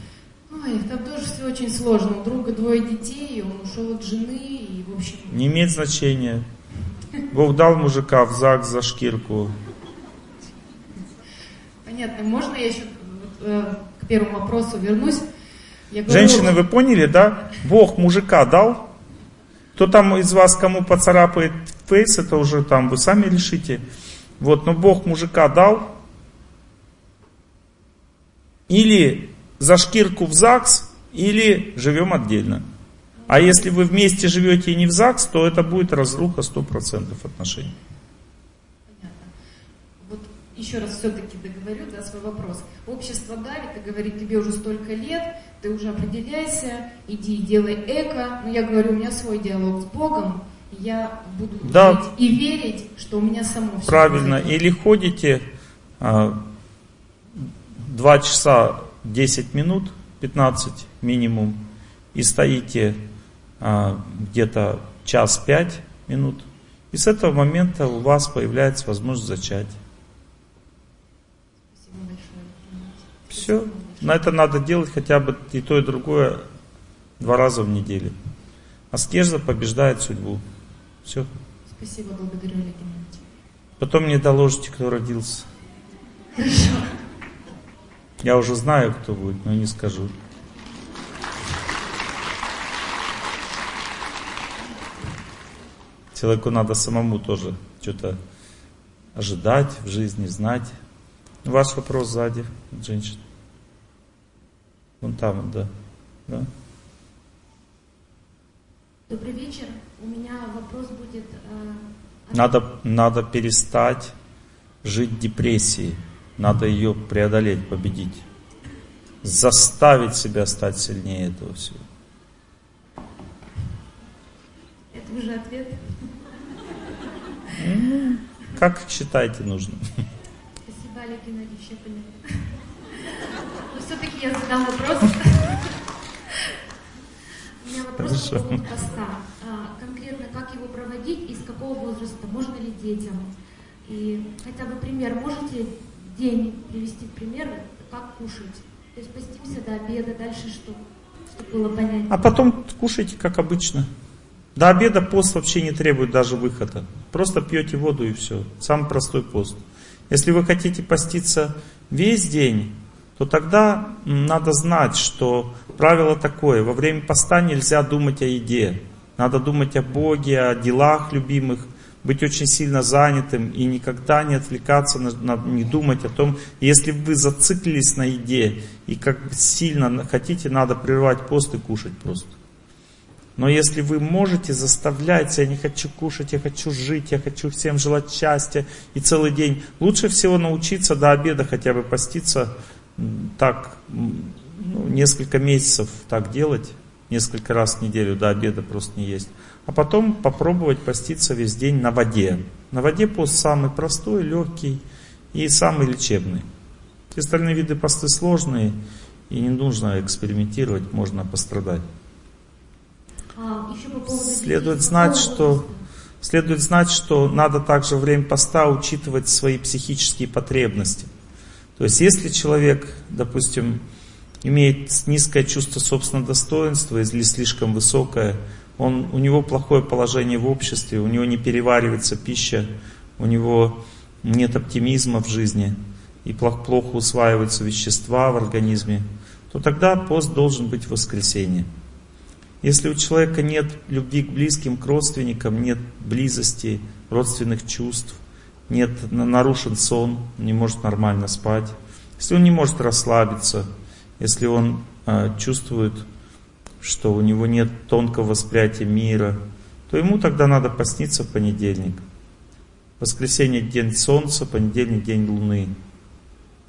Ой, там тоже все очень сложно. У друга двое детей, он ушел от жены, и, в общем... Не имеет значения. Бог дал мужика в ЗАГС за шкирку. Понятно. Можно я еще э, к первому вопросу вернусь? Я говорю, Женщины, вы поняли, да? Бог мужика дал. Кто там из вас кому поцарапает фейс, это уже там вы сами решите. Вот, но Бог мужика дал. Или за шкирку в ЗАГС, или живем отдельно. А если вы вместе живете и не в ЗАГС, то это будет разруха 100% отношений. Понятно. Вот еще раз все-таки договорю да, свой вопрос. Общество давит и говорит, тебе уже столько лет, ты уже определяйся, иди и делай эко. Но я говорю, у меня свой диалог с Богом, и я буду Да. жить и верить, что у меня само все Правильно. Или ходите а, 2 часа 10 минут, 15 минимум, и стоите где-то час 5 минут, и с этого момента у вас появляется возможность зачать. Все. На это надо делать хотя бы и то, и другое два раза в неделю. Аскеза побеждает судьбу. Все. Спасибо, благодарю, Олег Геннадьевич. Потом мне доложите, кто родился. Я уже знаю, кто будет, но не скажу. Человеку надо самому тоже что-то ожидать в жизни, знать. Ваш вопрос сзади, женщина. Вон там, да. да. Добрый вечер. У меня вопрос будет... э, Надо, надо перестать жить депрессией. Надо ее преодолеть, победить. Заставить себя стать сильнее этого всего. Это уже ответ. Как считаете нужно? Спасибо, Олег Геннадьевич, я поняла. Но все-таки я задам вопрос. У меня вопрос по поводу поста. А, Конкретно, как его проводить и с какого возраста? Можно ли детям? И хотя бы пример, можете день привести пример, как кушать? То есть постимся до обеда, дальше что? Чтобы было понятно. А потом кушайте, как обычно. До обеда пост вообще не требует даже выхода. Просто пьете воду и все. Самый простой пост. Если вы хотите поститься весь день, то тогда надо знать, что правило такое. Во время поста нельзя думать о еде. Надо думать о Боге, о делах любимых, быть очень сильно занятым и никогда не отвлекаться, не думать о том, если вы зациклились на еде и как сильно хотите, надо прервать пост и кушать просто. Но если вы можете заставлять я не хочу кушать, я хочу жить, я хочу всем желать счастья и целый день, лучше всего научиться до обеда хотя бы поститься так, ну, несколько месяцев так делать, несколько раз в неделю до обеда просто не есть. А потом попробовать поститься весь день на воде. На воде пост самый простой, легкий и самый лечебный. Все остальные виды посты сложные, и не нужно экспериментировать, можно пострадать. А, еще по поводу Следует детей, с знать, какого что, следует знать, что надо также во время поста учитывать свои психические потребности. То есть, если человек, допустим, имеет низкое чувство собственного достоинства или слишком высокое, он, у него плохое положение в обществе, у него не переваривается пища, у него нет оптимизма в жизни и плохо, плохо усваиваются вещества в организме, то тогда пост должен быть в воскресенье. Если у человека нет любви к близким, к родственникам, нет близости, родственных чувств, нет на- нарушен сон, не может нормально спать, если он не может расслабиться, если он э, чувствует, что у него нет тонкого восприятия мира, то ему тогда надо поститься в понедельник. Воскресенье день солнца, понедельник день луны.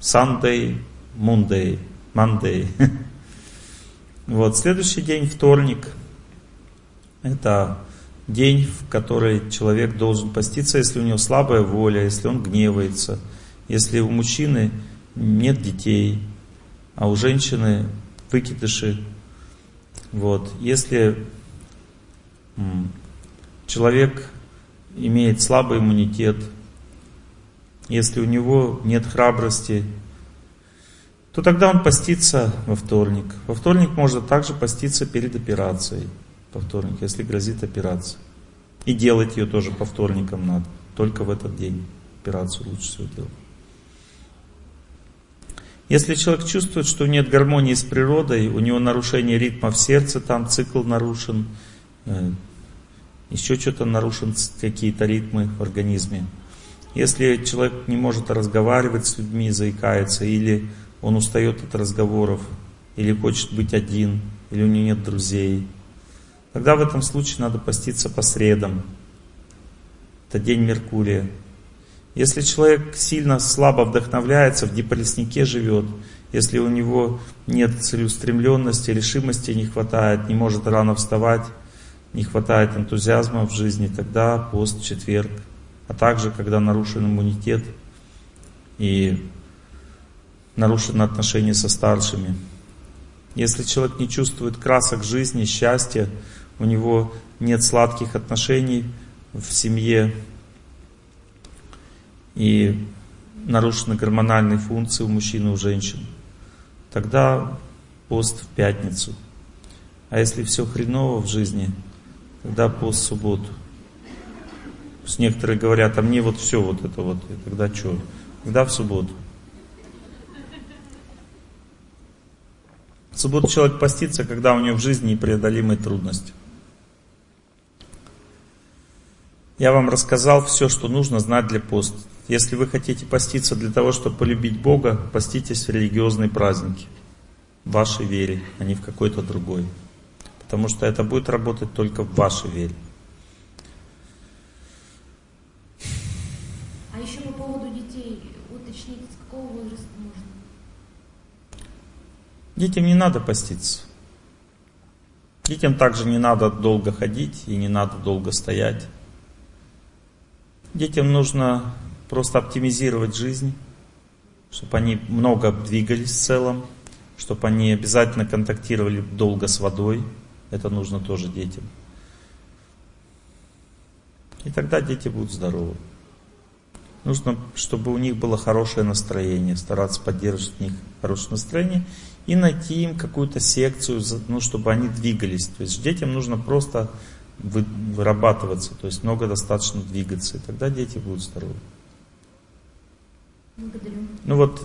Sunday, Monday, Monday. Вот, следующий день, вторник, это день, в который человек должен поститься, если у него слабая воля, если он гневается, если у мужчины нет детей, а у женщины выкидыши. Вот. Если человек имеет слабый иммунитет, если у него нет храбрости, то тогда он постится во вторник. Во вторник можно также поститься перед операцией. По вторник, если грозит операция. И делать ее тоже по вторникам надо. Только в этот день операцию лучше всего делать. Если человек чувствует, что нет гармонии с природой, у него нарушение ритма в сердце, там цикл нарушен, э, еще что-то нарушен, какие-то ритмы в организме. Если человек не может разговаривать с людьми, заикается, или он устает от разговоров, или хочет быть один, или у него нет друзей, тогда в этом случае надо поститься по средам. Это день Меркурия. Если человек сильно слабо вдохновляется, в диполеснике живет, если у него нет целеустремленности, решимости не хватает, не может рано вставать, не хватает энтузиазма в жизни, тогда пост четверг. А также, когда нарушен иммунитет и нарушены отношения со старшими. Если человек не чувствует красок жизни, счастья, у него нет сладких отношений в семье и нарушены гормональные функции у мужчин и у женщин, тогда пост в пятницу. А если все хреново в жизни, тогда пост в субботу. С некоторые говорят, а мне вот все вот это вот, и тогда что? Тогда в субботу. В субботу человек постится, когда у него в жизни непреодолимые трудности. Я вам рассказал все, что нужно знать для поста. Если вы хотите поститься для того, чтобы полюбить Бога, поститесь в религиозные праздники. В вашей вере, а не в какой-то другой. Потому что это будет работать только в вашей вере. А еще по поводу детей, уточните, с какого возраста можно? Детям не надо поститься. Детям также не надо долго ходить и не надо долго стоять. Детям нужно просто оптимизировать жизнь, чтобы они много двигались в целом, чтобы они обязательно контактировали долго с водой. Это нужно тоже детям. И тогда дети будут здоровы. Нужно, чтобы у них было хорошее настроение, стараться поддерживать в них хорошее настроение и найти им какую-то секцию, ну, чтобы они двигались. То есть детям нужно просто вырабатываться, то есть много достаточно двигаться, и тогда дети будут здоровы. Благодарю. Ну вот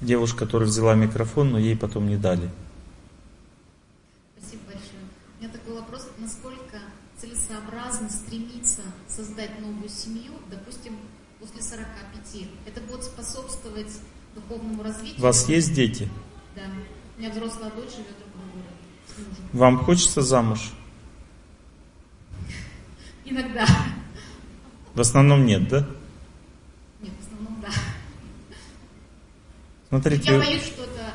девушка, которая взяла микрофон, но ей потом не дали. Спасибо большое. У меня такой вопрос, насколько целесообразно стремиться создать новую семью, допустим, после 45. Это будет способствовать духовному развитию? У вас есть дети? Да. Меня взрослая дочь живет в другом городе. Вам хочется замуж? Иногда. В основном нет, да? Нет, в основном да. Смотрите. Я боюсь, что это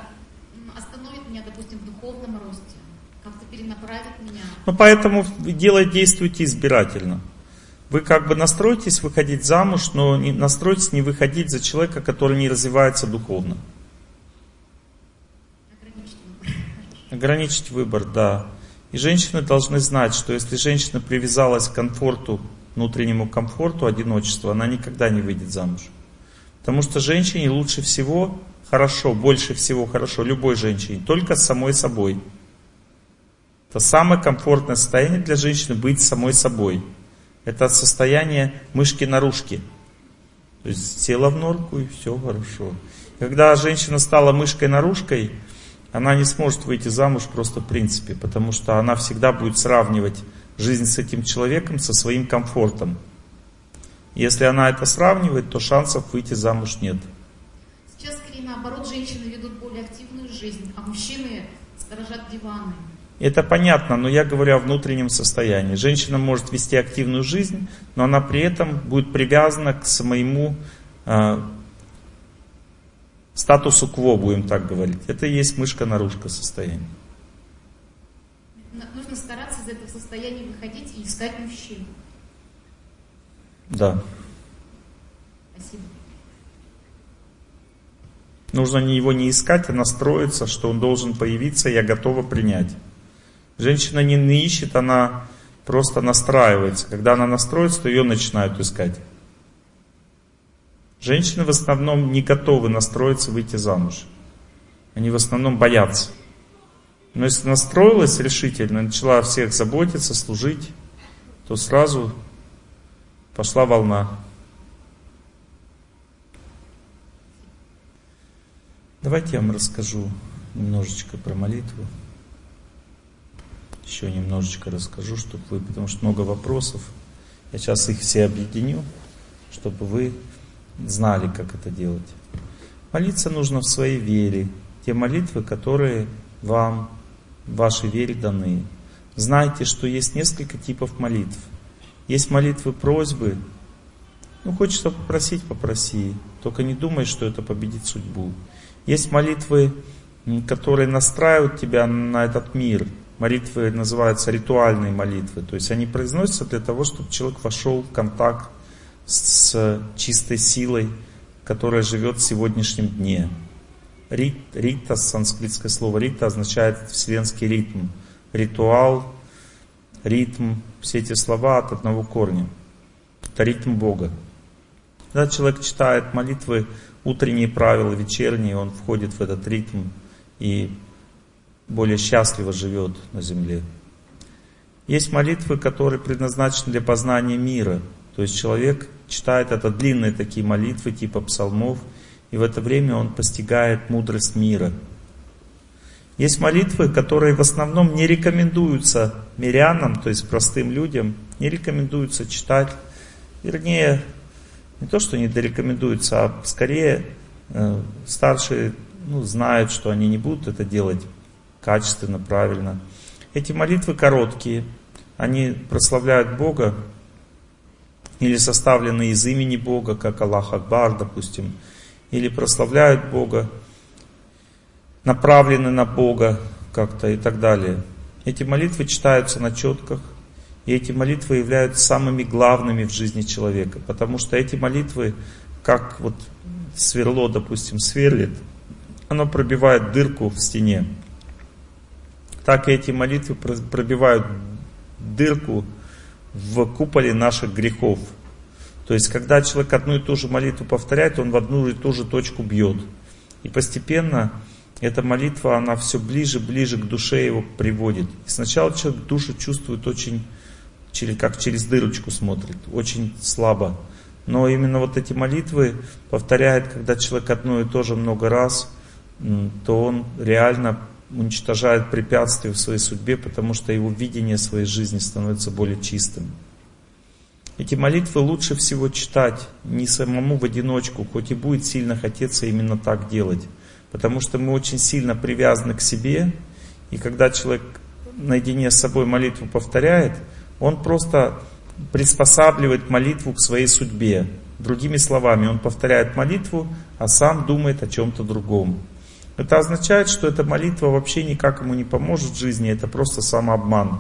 остановит меня, допустим, в духовном росте. Как-то перенаправит меня. Ну, поэтому дело действуйте избирательно. Вы как бы настроитесь выходить замуж, но не, настройтесь не выходить за человека, который не развивается духовно. Ограничить выбор. Ограничить выбор, да. И женщины должны знать, что если женщина привязалась к комфорту, внутреннему комфорту, одиночеству, она никогда не выйдет замуж. Потому что женщине лучше всего, хорошо, больше всего хорошо, любой женщине, только с самой собой. Это самое комфортное состояние для женщины быть самой собой. Это состояние мышки-наружки. То есть села в норку и все хорошо. Когда женщина стала мышкой-наружкой, она не сможет выйти замуж просто в принципе, потому что она всегда будет сравнивать жизнь с этим человеком со своим комфортом. Если она это сравнивает, то шансов выйти замуж нет. Сейчас, скорее наоборот, женщины ведут более активную жизнь, а мужчины сторожат диваны. Это понятно, но я говорю о внутреннем состоянии. Женщина может вести активную жизнь, но она при этом будет привязана к своему э, статусу кво, будем так говорить. Это и есть мышка-наружка состояние. нужно стараться из этого состояния выходить и искать мужчину. Да. Спасибо. Нужно его не искать, а настроиться, что он должен появиться, я готова принять. Женщина не, не ищет, она просто настраивается. Когда она настроится, то ее начинают искать. Женщины в основном не готовы настроиться выйти замуж. Они в основном боятся. Но если настроилась решительно, начала всех заботиться, служить, то сразу пошла волна. Давайте я вам расскажу немножечко про молитву. Еще немножечко расскажу, чтобы вы, потому что много вопросов. Я сейчас их все объединю, чтобы вы знали, как это делать. Молиться нужно в своей вере. Те молитвы, которые вам вашей вере даны. Знайте, что есть несколько типов молитв. Есть молитвы просьбы. Ну, хочется попросить, попроси. Только не думай, что это победит судьбу. Есть молитвы, которые настраивают тебя на этот мир. Молитвы называются ритуальные молитвы. То есть они произносятся для того, чтобы человек вошел в контакт с чистой силой, которая живет в сегодняшнем дне. Рит, рита, санскритское слово рита означает вселенский ритм. Ритуал, ритм, все эти слова от одного корня. Это ритм Бога. Когда человек читает молитвы, утренние правила, вечерние, он входит в этот ритм и более счастливо живет на земле. Есть молитвы, которые предназначены для познания мира. То есть человек читает это длинные такие молитвы типа псалмов, и в это время он постигает мудрость мира. Есть молитвы, которые в основном не рекомендуются мирянам, то есть простым людям, не рекомендуются читать. Вернее, не то, что не рекомендуются, а скорее э, старшие ну, знают, что они не будут это делать качественно, правильно. Эти молитвы короткие, они прославляют Бога или составлены из имени Бога, как Аллах Акбар, допустим, или прославляют Бога, направлены на Бога как-то и так далее. Эти молитвы читаются на четках, и эти молитвы являются самыми главными в жизни человека, потому что эти молитвы, как вот сверло, допустим, сверлит, оно пробивает дырку в стене. Так и эти молитвы пробивают дырку в куполе наших грехов. То есть, когда человек одну и ту же молитву повторяет, он в одну и ту же точку бьет. И постепенно эта молитва, она все ближе, ближе к душе его приводит. И сначала человек душу чувствует очень, как через дырочку смотрит, очень слабо. Но именно вот эти молитвы повторяет, когда человек одно и то же много раз, то он реально уничтожает препятствия в своей судьбе, потому что его видение своей жизни становится более чистым. Эти молитвы лучше всего читать не самому в одиночку, хоть и будет сильно хотеться именно так делать. Потому что мы очень сильно привязаны к себе, и когда человек наедине с собой молитву повторяет, он просто приспосабливает молитву к своей судьбе. Другими словами, он повторяет молитву, а сам думает о чем-то другом. Это означает, что эта молитва вообще никак ему не поможет в жизни, это просто самообман.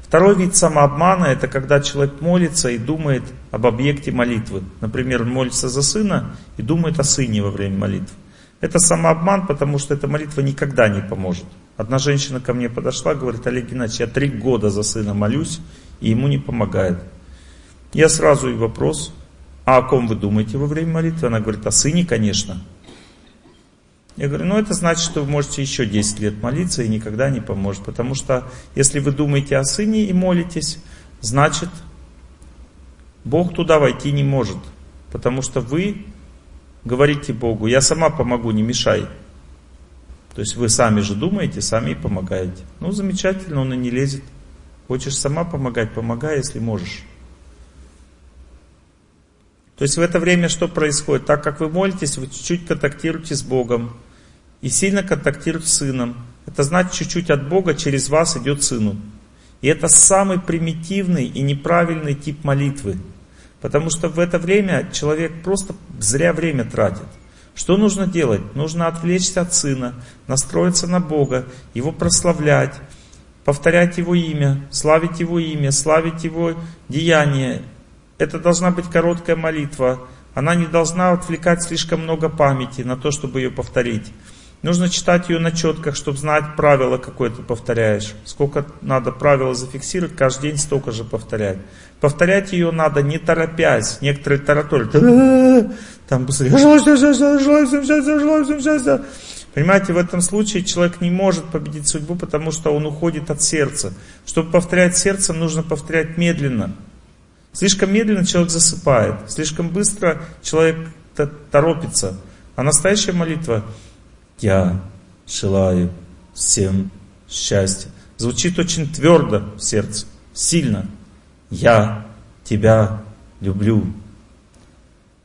Второй вид самообмана – это когда человек молится и думает об объекте молитвы. Например, он молится за сына и думает о сыне во время молитвы. Это самообман, потому что эта молитва никогда не поможет. Одна женщина ко мне подошла, говорит, Олег Геннадьевич, я три года за сына молюсь, и ему не помогает. Я сразу и вопрос, а о ком вы думаете во время молитвы? Она говорит, о сыне, конечно. Я говорю, ну это значит, что вы можете еще 10 лет молиться и никогда не поможет. Потому что если вы думаете о сыне и молитесь, значит Бог туда войти не может. Потому что вы говорите Богу, я сама помогу, не мешай. То есть вы сами же думаете, сами и помогаете. Ну замечательно, он и не лезет. Хочешь сама помогать, помогай, если можешь. То есть в это время что происходит? Так как вы молитесь, вы чуть-чуть контактируете с Богом и сильно контактирует с сыном. Это значит, чуть-чуть от Бога через вас идет сыну. И это самый примитивный и неправильный тип молитвы. Потому что в это время человек просто зря время тратит. Что нужно делать? Нужно отвлечься от сына, настроиться на Бога, его прославлять, повторять Его имя, славить Его имя, славить Его деяние. Это должна быть короткая молитва. Она не должна отвлекать слишком много памяти на то, чтобы ее повторить. Нужно читать ее на четках, чтобы знать правило, какое ты повторяешь. Сколько надо правила зафиксировать, каждый день столько же повторять. Повторять ее надо не торопясь. Некоторые тараторят. Там быстрее. Понимаете, в этом случае человек не может победить судьбу, потому что он уходит от сердца. Чтобы повторять сердцем, нужно повторять медленно. Слишком медленно человек засыпает, слишком быстро человек торопится. А настоящая молитва «Я желаю всем счастья» звучит очень твердо в сердце, сильно. «Я тебя люблю».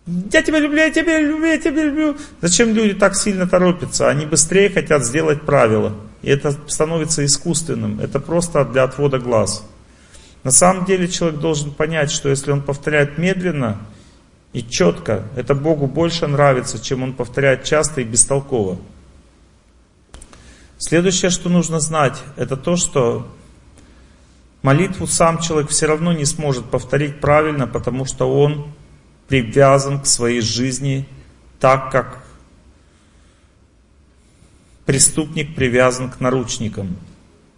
Я тебя люблю, я тебя люблю, я тебя люблю. Зачем люди так сильно торопятся? Они быстрее хотят сделать правила. И это становится искусственным. Это просто для отвода глаз. На самом деле человек должен понять, что если он повторяет медленно и четко, это Богу больше нравится, чем он повторяет часто и бестолково. Следующее, что нужно знать, это то, что молитву сам человек все равно не сможет повторить правильно, потому что он привязан к своей жизни так, как преступник привязан к наручникам.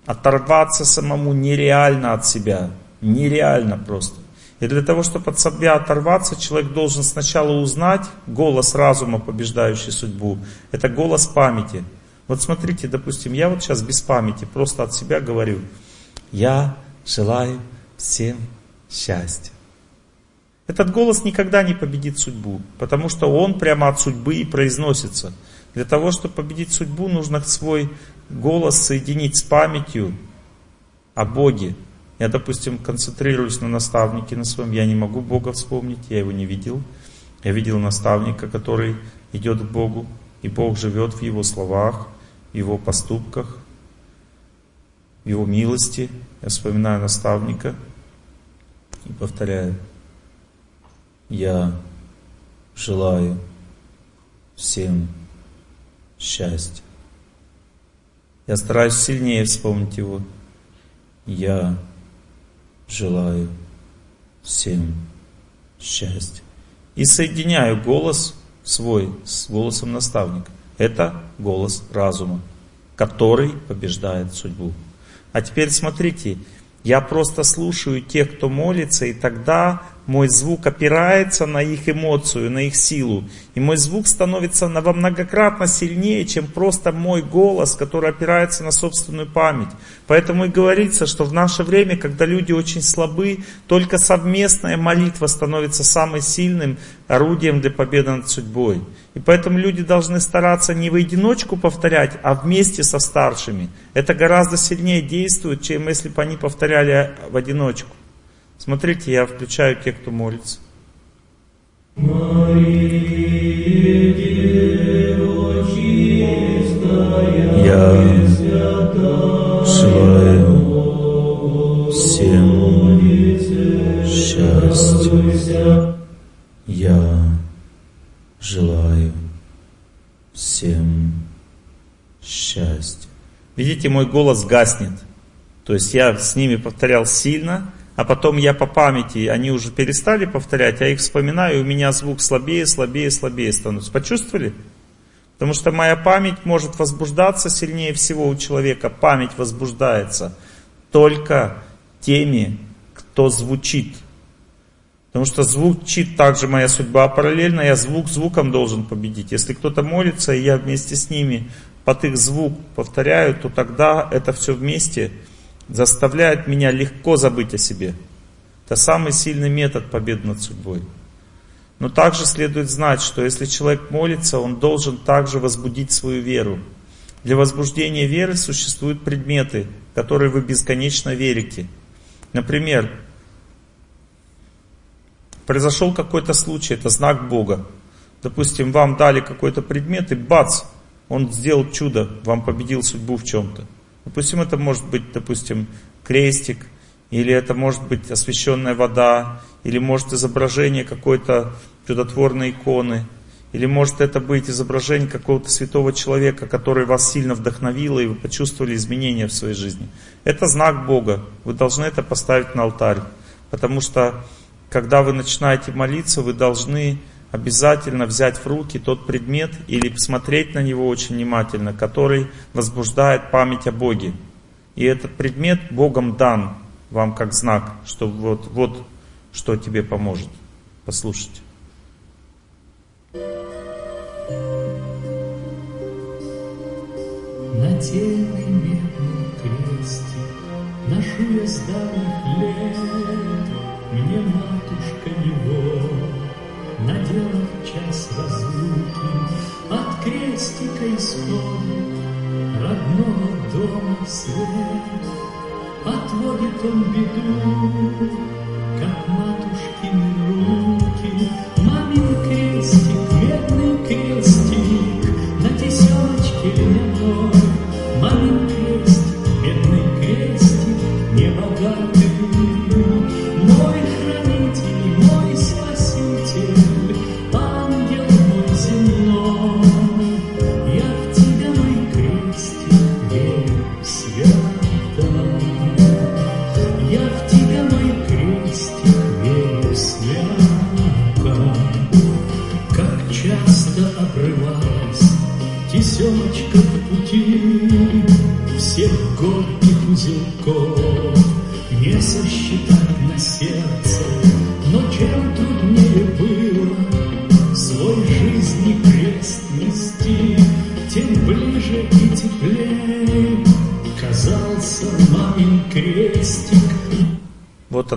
Оторваться самому нереально от себя. Нереально просто. И для того, чтобы от себя оторваться, человек должен сначала узнать голос разума, побеждающий судьбу. Это голос памяти. Вот смотрите, допустим, я вот сейчас без памяти просто от себя говорю. Я желаю всем счастья. Этот голос никогда не победит судьбу, потому что он прямо от судьбы и произносится. Для того, чтобы победить судьбу, нужно свой голос соединить с памятью о Боге. Я, допустим, концентрируюсь на наставнике на своем, я не могу Бога вспомнить, я его не видел. Я видел наставника, который идет к Богу, и Бог живет в его словах, его поступках, его милости. Я вспоминаю наставника и повторяю, я желаю всем счастья. Я стараюсь сильнее вспомнить его. Я желаю всем счастья. И соединяю голос свой с голосом наставника. Это голос разума, который побеждает судьбу. А теперь смотрите, я просто слушаю тех, кто молится, и тогда мой звук опирается на их эмоцию, на их силу. И мой звук становится во многократно сильнее, чем просто мой голос, который опирается на собственную память. Поэтому и говорится, что в наше время, когда люди очень слабы, только совместная молитва становится самым сильным орудием для победы над судьбой. И поэтому люди должны стараться не в одиночку повторять, а вместе со старшими. Это гораздо сильнее действует, чем если бы они повторяли в одиночку. Смотрите, я включаю тех, кто молится. Я желаю всем счастья. Я желаю всем счастья. Видите, мой голос гаснет. То есть я с ними повторял сильно, а потом я по памяти, они уже перестали повторять, я их вспоминаю, и у меня звук слабее, слабее, слабее становится. Почувствовали? Потому что моя память может возбуждаться сильнее всего у человека. Память возбуждается только теми, кто звучит. Потому что звучит также моя судьба параллельно, я звук звуком должен победить. Если кто-то молится, и я вместе с ними под их звук повторяю, то тогда это все вместе – заставляет меня легко забыть о себе. Это самый сильный метод победы над судьбой. Но также следует знать, что если человек молится, он должен также возбудить свою веру. Для возбуждения веры существуют предметы, которые вы бесконечно верите. Например, произошел какой-то случай, это знак Бога. Допустим, вам дали какой-то предмет, и бац, он сделал чудо, вам победил судьбу в чем-то. Допустим, это может быть, допустим, крестик, или это может быть освященная вода, или может изображение какой-то чудотворной иконы, или может это быть изображение какого-то святого человека, который вас сильно вдохновил, и вы почувствовали изменения в своей жизни. Это знак Бога. Вы должны это поставить на алтарь. Потому что, когда вы начинаете молиться, вы должны обязательно взять в руки тот предмет или посмотреть на него очень внимательно, который возбуждает память о Боге. И этот предмет Богом дан вам как знак, что вот, вот что тебе поможет. Послушайте. На теле медном кресте Ношу я с лет, Мне его Надела час разлуки От крестика исходит Родного дома свет. Отводит он беду,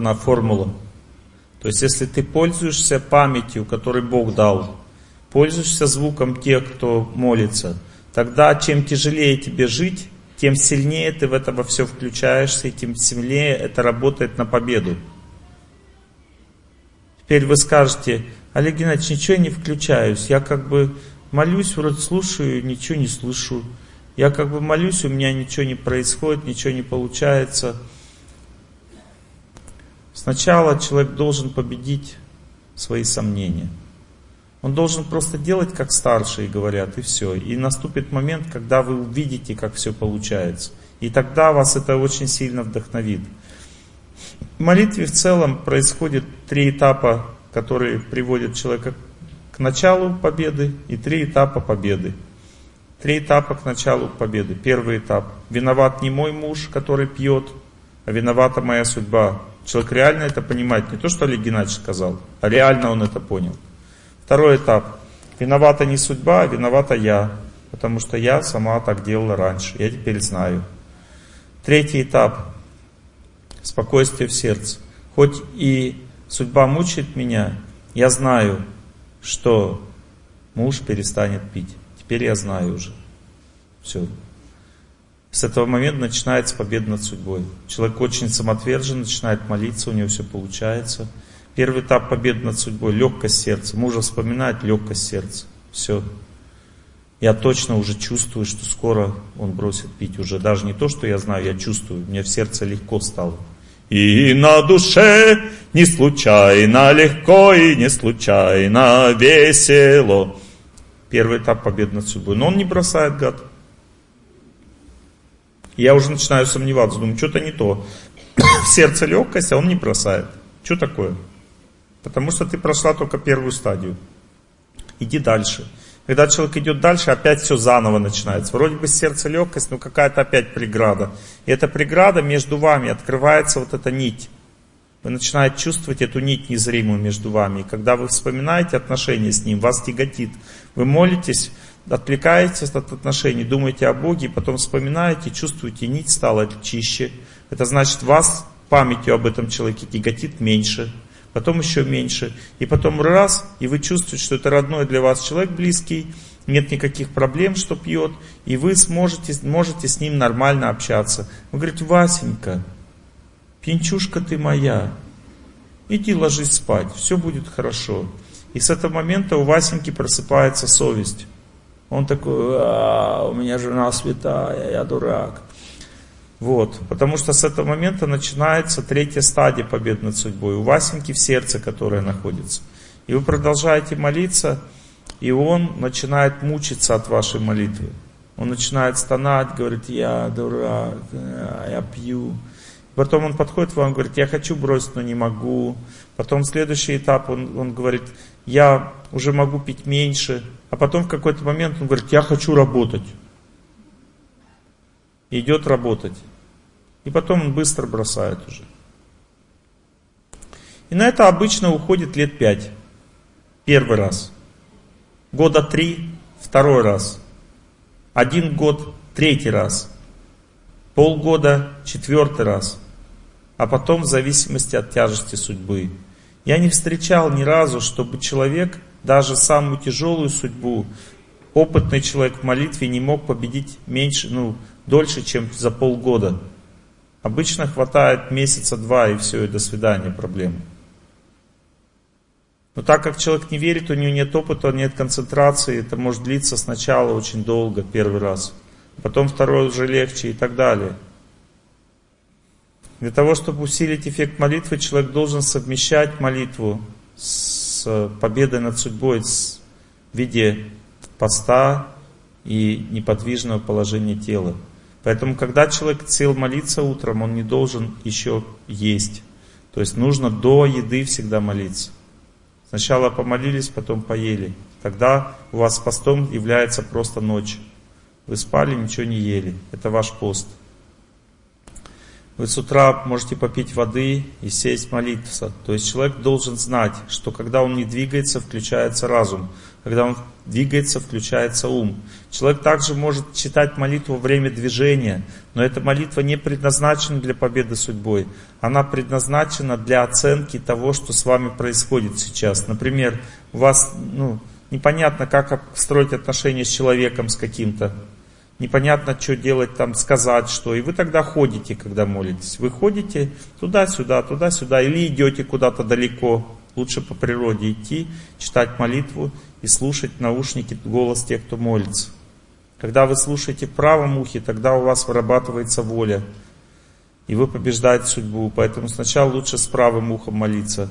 Вот она формула. То есть, если ты пользуешься памятью, которую Бог дал, пользуешься звуком тех, кто молится, тогда чем тяжелее тебе жить, тем сильнее ты в это во все включаешься, и тем сильнее это работает на победу. Теперь вы скажете, Олег Геннадьевич, ничего я не включаюсь, я как бы молюсь, вроде слушаю, ничего не слышу. Я как бы молюсь, у меня ничего не происходит, ничего не получается. Сначала человек должен победить свои сомнения. Он должен просто делать, как старшие говорят, и все. И наступит момент, когда вы увидите, как все получается. И тогда вас это очень сильно вдохновит. В молитве в целом происходит три этапа, которые приводят человека к началу победы, и три этапа победы. Три этапа к началу победы. Первый этап. Виноват не мой муж, который пьет, а виновата моя судьба. Человек реально это понимает. Не то, что Олег Геннадьевич сказал, а реально он это понял. Второй этап. Виновата не судьба, а виновата я. Потому что я сама так делала раньше. Я теперь знаю. Третий этап. Спокойствие в сердце. Хоть и судьба мучает меня, я знаю, что муж перестанет пить. Теперь я знаю уже. Все. С этого момента начинается победа над судьбой. Человек очень самоотвержен, начинает молиться, у него все получается. Первый этап победы над судьбой, легкость сердца. Мужа вспоминает легкость сердца. Все. Я точно уже чувствую, что скоро он бросит пить. Уже даже не то, что я знаю, я чувствую. Мне в сердце легко стало. И на душе не случайно легко и не случайно весело. Первый этап победы над судьбой. Но он не бросает, гад. Я уже начинаю сомневаться, думаю, что-то не то. В сердце легкость, а он не бросает. Что такое? Потому что ты прошла только первую стадию. Иди дальше. Когда человек идет дальше, опять все заново начинается. Вроде бы сердце легкость, но какая-то опять преграда. И эта преграда между вами, открывается вот эта нить. Вы начинаете чувствовать эту нить незримую между вами. И когда вы вспоминаете отношения с Ним, вас тяготит. Вы молитесь, отвлекаетесь от отношений, думаете о Боге, потом вспоминаете, чувствуете, нить стала чище. Это значит, вас памятью об этом человеке тяготит меньше, потом еще меньше. И потом раз, и вы чувствуете, что это родной для вас человек близкий, нет никаких проблем, что пьет, и вы сможете, можете с ним нормально общаться. Вы говорите, Васенька, пьянчушка ты моя, иди ложись спать, все будет хорошо. И с этого момента у Васеньки просыпается совесть. Он такой, а, у меня жена святая, я дурак. Вот, потому что с этого момента начинается третья стадия побед над судьбой. У Васеньки в сердце, которое находится. И вы продолжаете молиться, и он начинает мучиться от вашей молитвы. Он начинает стонать, говорит, я дурак, я пью. Потом он подходит к вам говорит, я хочу бросить, но не могу. Потом следующий этап, он, он говорит, я уже могу пить меньше. А потом в какой-то момент он говорит, я хочу работать. Идет работать. И потом он быстро бросает уже. И на это обычно уходит лет пять. Первый раз. Года три, второй раз. Один год, третий раз. Полгода, четвертый раз. А потом в зависимости от тяжести судьбы. Я не встречал ни разу, чтобы человек, даже самую тяжелую судьбу, опытный человек в молитве не мог победить меньше, ну, дольше, чем за полгода. Обычно хватает месяца два и все, и до свидания проблемы. Но так как человек не верит, у него нет опыта, нет концентрации, это может длиться сначала очень долго, первый раз, потом второй уже легче и так далее. Для того, чтобы усилить эффект молитвы, человек должен совмещать молитву с победой над судьбой в виде поста и неподвижного положения тела. Поэтому, когда человек сел молиться утром, он не должен еще есть. То есть нужно до еды всегда молиться. Сначала помолились, потом поели. Тогда у вас постом является просто ночь. Вы спали, ничего не ели. Это ваш пост. Вы с утра можете попить воды и сесть молиться. То есть человек должен знать, что когда он не двигается, включается разум. Когда он двигается, включается ум. Человек также может читать молитву во время движения, но эта молитва не предназначена для победы судьбой. Она предназначена для оценки того, что с вами происходит сейчас. Например, у вас ну, непонятно, как строить отношения с человеком, с каким-то. Непонятно, что делать там, сказать что. И вы тогда ходите, когда молитесь. Вы ходите туда-сюда, туда-сюда, или идете куда-то далеко. Лучше по природе идти, читать молитву и слушать наушники голос тех, кто молится. Когда вы слушаете в правом ухе, тогда у вас вырабатывается воля. И вы побеждаете судьбу. Поэтому сначала лучше с правым ухом молиться.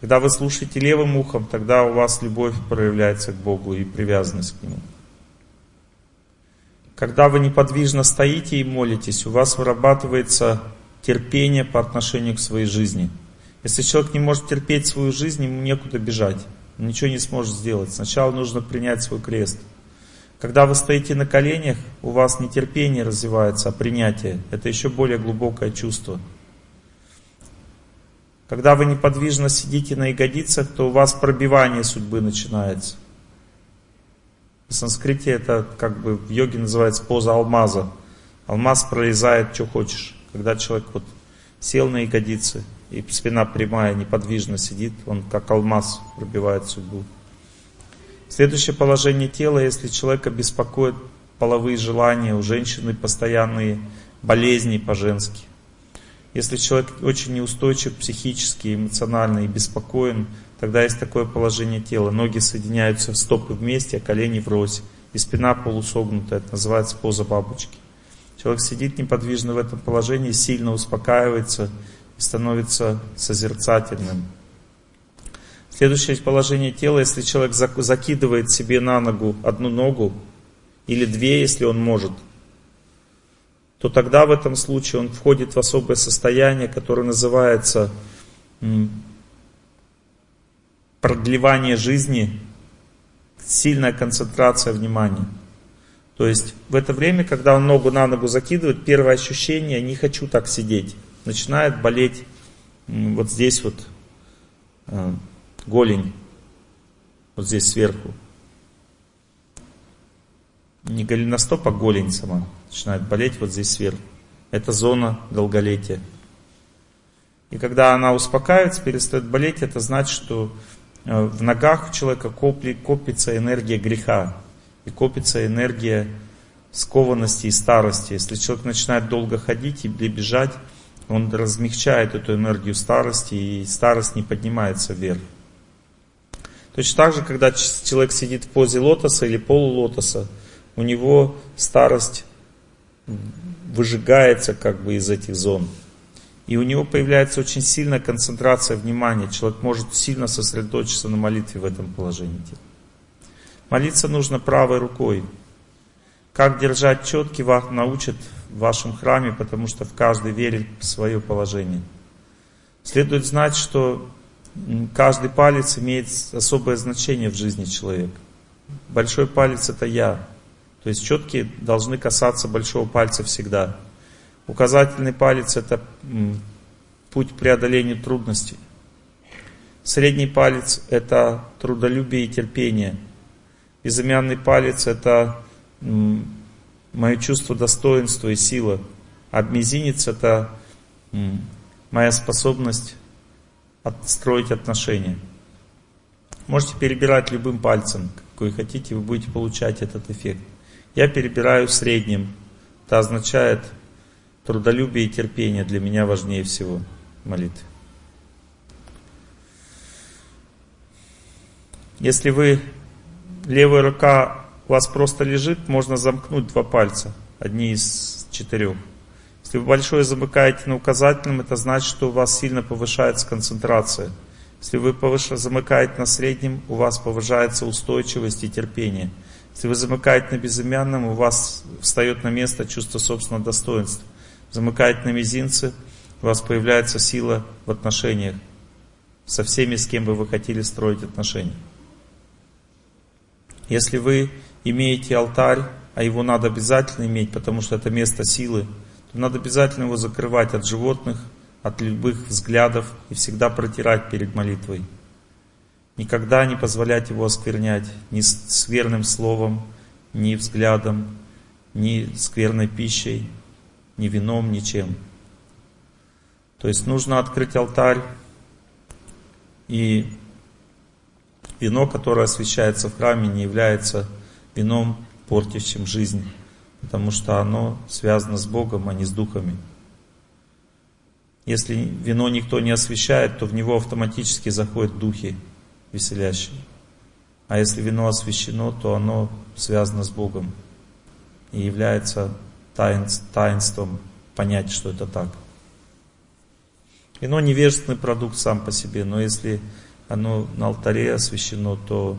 Когда вы слушаете левым ухом, тогда у вас любовь проявляется к Богу и привязанность к Нему. Когда вы неподвижно стоите и молитесь, у вас вырабатывается терпение по отношению к своей жизни. Если человек не может терпеть свою жизнь, ему некуда бежать ничего не сможет сделать. Сначала нужно принять свой крест. Когда вы стоите на коленях, у вас не терпение развивается, а принятие. Это еще более глубокое чувство. Когда вы неподвижно сидите на ягодицах, то у вас пробивание судьбы начинается. В санскрите это как бы в йоге называется поза алмаза. Алмаз пролезает, что хочешь. Когда человек вот сел на ягодицы, и спина прямая, неподвижно сидит, он как алмаз пробивает судьбу. Следующее положение тела, если человека беспокоит половые желания, у женщины постоянные болезни по-женски. Если человек очень неустойчив психически, эмоционально и беспокоен, тогда есть такое положение тела. Ноги соединяются, стопы вместе, а колени врозь. И спина полусогнутая, это называется поза бабочки. Человек сидит неподвижно в этом положении, сильно успокаивается, и становится созерцательным. Следующее положение тела, если человек закидывает себе на ногу одну ногу, или две, если он может, то тогда в этом случае он входит в особое состояние, которое называется продлевание жизни, сильная концентрация внимания. То есть в это время, когда он ногу на ногу закидывает, первое ощущение, не хочу так сидеть начинает болеть вот здесь вот э, голень, вот здесь сверху. Не голеностоп, а голень сама начинает болеть вот здесь сверху. Это зона долголетия. И когда она успокаивается, перестает болеть, это значит, что в ногах человека копится энергия греха и копится энергия скованности и старости. Если человек начинает долго ходить и бежать, он размягчает эту энергию старости, и старость не поднимается вверх. Точно так же, когда человек сидит в позе лотоса или полулотоса, у него старость выжигается как бы из этих зон. И у него появляется очень сильная концентрация внимания. Человек может сильно сосредоточиться на молитве в этом положении. Молиться нужно правой рукой. Как держать четки, вас научат в вашем храме, потому что в каждой вере свое положение. Следует знать, что каждый палец имеет особое значение в жизни человека. Большой палец это я. То есть четки должны касаться большого пальца всегда. Указательный палец это путь к преодолению трудностей. Средний палец это трудолюбие и терпение. Безымянный палец это мое чувство достоинства и сила. А мизинец это моя способность строить отношения. Можете перебирать любым пальцем, какой хотите, вы будете получать этот эффект. Я перебираю средним. Это означает трудолюбие и терпение для меня важнее всего молитвы. Если вы левая рука у вас просто лежит, можно замкнуть два пальца, одни из четырех. Если вы большое замыкаете на указательном, это значит, что у вас сильно повышается концентрация. Если вы повыш... замыкаете на среднем, у вас повышается устойчивость и терпение. Если вы замыкаете на безымянном, у вас встает на место чувство собственного достоинства. Замыкаете на мизинце, у вас появляется сила в отношениях со всеми, с кем бы вы хотели строить отношения. Если вы имеете алтарь, а его надо обязательно иметь, потому что это место силы, то надо обязательно его закрывать от животных, от любых взглядов и всегда протирать перед молитвой. Никогда не позволять его осквернять ни скверным словом, ни взглядом, ни скверной пищей, ни вином, ничем. То есть нужно открыть алтарь и вино, которое освещается в храме, не является вином, портящим жизнь, потому что оно связано с Богом, а не с духами. Если вино никто не освещает, то в него автоматически заходят духи веселящие. А если вино освящено, то оно связано с Богом и является таинством понять, что это так. Вино невежественный продукт сам по себе, но если оно на алтаре освящено, то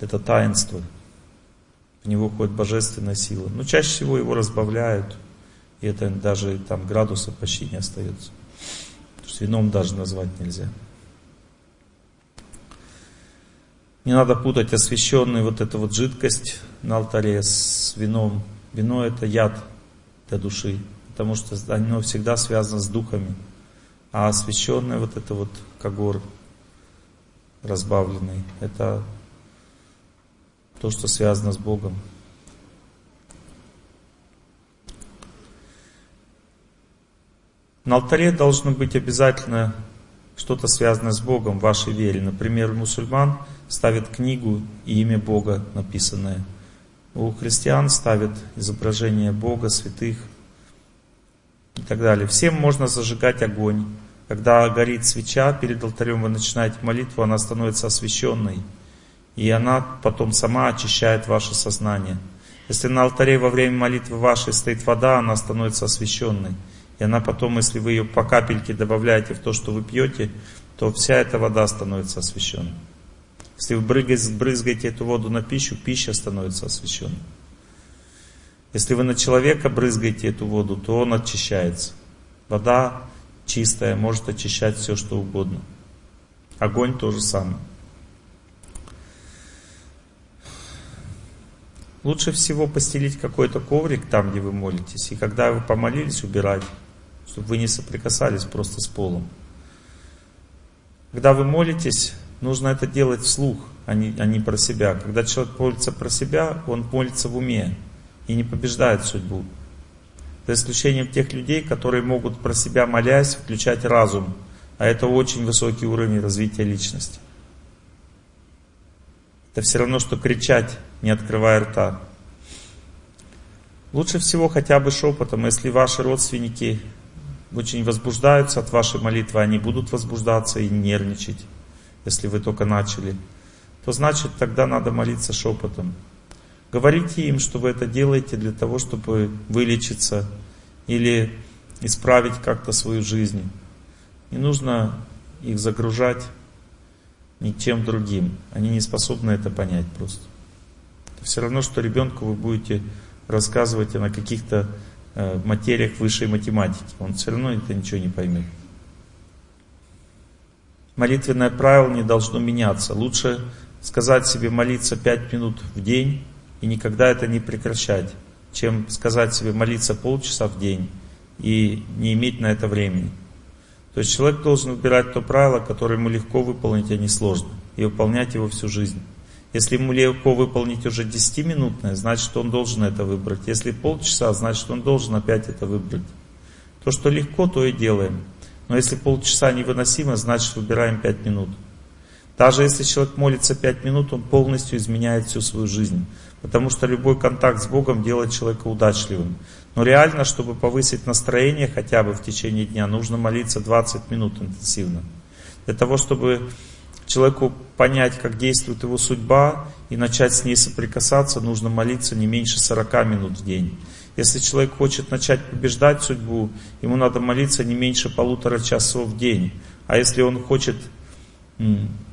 это таинство – в него ходит божественная сила. Но чаще всего его разбавляют, и это даже там градуса почти не остается. Потому что вином даже назвать нельзя. Не надо путать освященную вот эту вот жидкость на алтаре с вином. Вино это яд для души, потому что оно всегда связано с духами. А освященный вот это вот когор разбавленный, это то, что связано с Богом. На алтаре должно быть обязательно что-то связанное с Богом в вашей вере. Например, мусульман ставит книгу и имя Бога написанное. У христиан ставят изображение Бога, святых и так далее. Всем можно зажигать огонь. Когда горит свеча перед алтарем, вы начинаете молитву, она становится освященной. И она потом сама очищает ваше сознание. Если на алтаре во время молитвы вашей стоит вода, она становится освященной. И она потом, если вы ее по капельке добавляете в то, что вы пьете, то вся эта вода становится освященной. Если вы брызгаете эту воду на пищу, пища становится освященной. Если вы на человека брызгаете эту воду, то он очищается. Вода чистая может очищать все, что угодно. Огонь то же самое. Лучше всего постелить какой-то коврик там, где вы молитесь, и когда вы помолились, убирать, чтобы вы не соприкасались просто с полом. Когда вы молитесь, нужно это делать вслух, а не, а не про себя. Когда человек молится про себя, он молится в уме и не побеждает судьбу. За исключением тех людей, которые могут про себя молясь включать разум, а это очень высокий уровень развития личности. Это все равно, что кричать, не открывая рта. Лучше всего хотя бы шепотом, если ваши родственники очень возбуждаются от вашей молитвы, они будут возбуждаться и нервничать, если вы только начали, то значит тогда надо молиться шепотом. Говорите им, что вы это делаете для того, чтобы вылечиться или исправить как-то свою жизнь. Не нужно их загружать ничем другим. Они не способны это понять просто. все равно, что ребенку вы будете рассказывать о каких-то э, материях высшей математики. Он все равно это ничего не поймет. Молитвенное правило не должно меняться. Лучше сказать себе молиться пять минут в день и никогда это не прекращать, чем сказать себе молиться полчаса в день и не иметь на это времени. То есть человек должен выбирать то правило, которое ему легко выполнить, а не сложно, и выполнять его всю жизнь. Если ему легко выполнить уже 10-минутное, значит он должен это выбрать. Если полчаса, значит он должен опять это выбрать. То, что легко, то и делаем. Но если полчаса невыносимо, значит выбираем 5 минут. Даже если человек молится 5 минут, он полностью изменяет всю свою жизнь. Потому что любой контакт с Богом делает человека удачливым. Но реально, чтобы повысить настроение хотя бы в течение дня, нужно молиться 20 минут интенсивно. Для того, чтобы человеку понять, как действует его судьба и начать с ней соприкасаться, нужно молиться не меньше 40 минут в день. Если человек хочет начать побеждать судьбу, ему надо молиться не меньше полутора часов в день. А если он хочет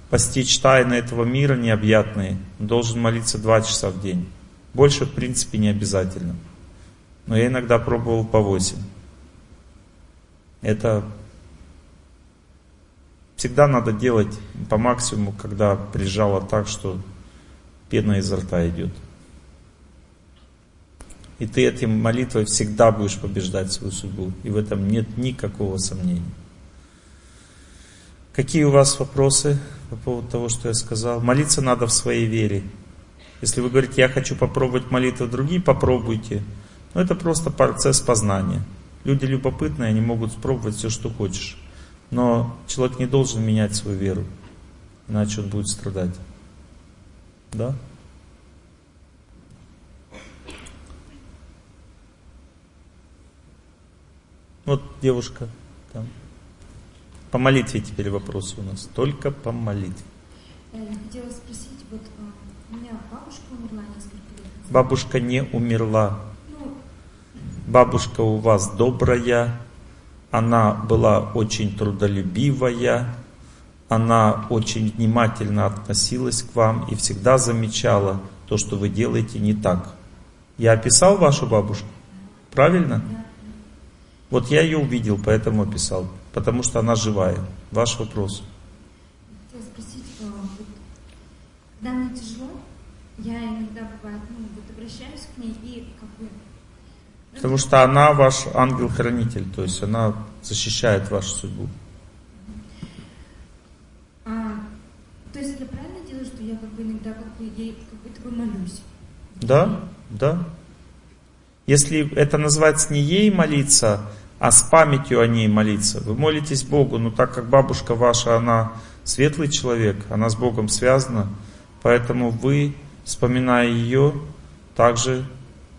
постичь тайны этого мира необъятные, он должен молиться два часа в день. Больше, в принципе, не обязательно. Но я иногда пробовал по восемь. Это всегда надо делать по максимуму, когда прижало так, что пена изо рта идет. И ты этим молитвой всегда будешь побеждать свою судьбу. И в этом нет никакого сомнения. Какие у вас вопросы по поводу того, что я сказал? Молиться надо в своей вере. Если вы говорите, я хочу попробовать молитву другие, попробуйте. Но это просто процесс познания. Люди любопытные, они могут спробовать все, что хочешь. Но человек не должен менять свою веру, иначе он будет страдать. Да? Вот девушка там. По молитве теперь вопросы у нас. Только по молитве. Э, я хотела спросить, вот а, у меня бабушка умерла несколько лет назад. Бабушка не умерла. Ну, бабушка у вас добрая, она была очень трудолюбивая, она очень внимательно относилась к вам и всегда замечала то, что вы делаете не так. Я описал вашу бабушку? Правильно? Вот я ее увидел, поэтому описал потому что она живая. Ваш вопрос. Хотела спросить, вот, когда мне тяжело, я иногда бывает, ну, вот обращаюсь к ней и как бы... Ну, потому что она ваш ангел-хранитель, то есть она защищает вашу судьбу. А, то есть я правильно делаю, что я как бы иногда как бы ей как будто бы молюсь? Да, да. Если это называется не ей молиться, а с памятью о ней молиться. Вы молитесь Богу, но так как бабушка ваша, она светлый человек, она с Богом связана, поэтому вы, вспоминая ее, также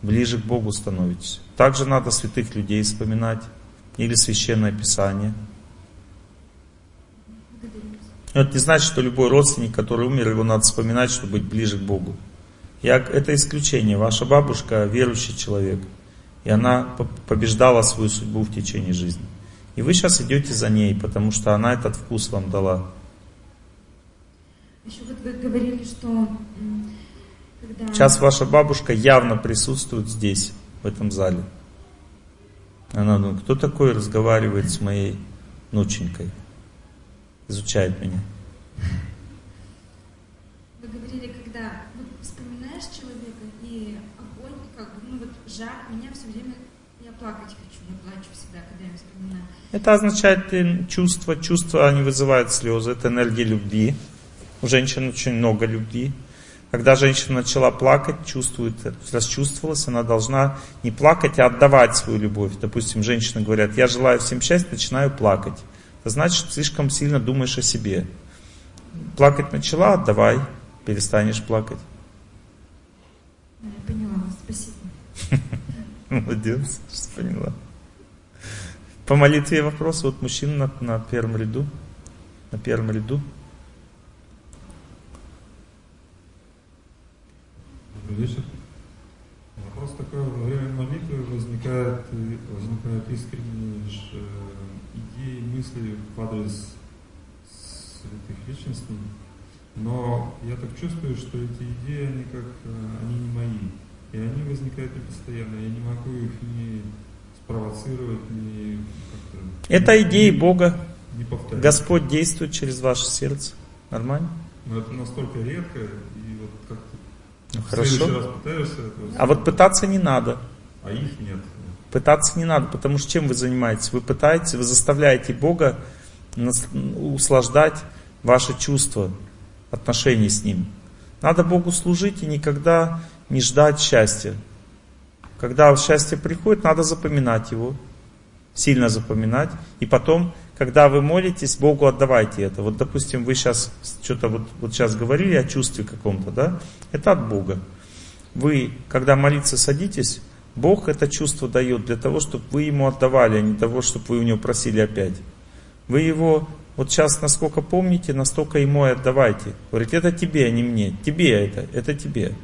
ближе к Богу становитесь. Также надо святых людей вспоминать или священное писание. Это не значит, что любой родственник, который умер, его надо вспоминать, чтобы быть ближе к Богу. Я, это исключение. Ваша бабушка верующий человек. И она побеждала свою судьбу в течение жизни. И вы сейчас идете за ней, потому что она этот вкус вам дала. Еще вот вы говорили, что когда... Сейчас ваша бабушка явно присутствует здесь, в этом зале. Она думает, кто такой разговаривает с моей внученькой? Изучает меня. Вы говорили, когда вот вспоминаешь человека и огонь, как бы, ну вот жар, меня плакать хочу, я плачу всегда, когда я вспоминаю. Это означает чувство, чувства, они вызывают слезы, это энергия любви. У женщин очень много любви. Когда женщина начала плакать, чувствует, расчувствовалась, она должна не плакать, а отдавать свою любовь. Допустим, женщины говорят, я желаю всем счастья, начинаю плакать. Это значит, слишком сильно думаешь о себе. Плакать начала, отдавай, перестанешь плакать. Я поняла, спасибо. Молодец, поняла. По молитве вопрос. Вот мужчина на, на первом ряду. На первом ряду. Добрый. Вопрос такой, во время молитвы возникает, возникают искренние идеи, мысли в адрес святых личностей. Но я так чувствую, что эти идеи, они как, э, они не мои. И они возникают не постоянно. Я не могу их ни спровоцировать, ни. Это идеи Бога. Не повторять. Господь действует через ваше сердце. Нормально? Но это настолько редко, и вот как-то Ну, хорошо. раз пытаешься это А вот пытаться не надо. А их нет. Пытаться не надо, потому что чем вы занимаетесь? Вы пытаетесь, вы заставляете Бога услаждать ваши чувства, отношения с Ним. Надо Богу служить и никогда не ждать счастья. Когда счастье приходит, надо запоминать его, сильно запоминать. И потом, когда вы молитесь, Богу отдавайте это. Вот, допустим, вы сейчас что-то вот, вот сейчас говорили о чувстве каком-то, да? Это от Бога. Вы, когда молиться садитесь, Бог это чувство дает для того, чтобы вы Ему отдавали, а не того, чтобы вы у Него просили опять. Вы Его, вот сейчас насколько помните, настолько Ему и отдавайте. Говорите, это тебе, а не мне. Тебе это, это тебе.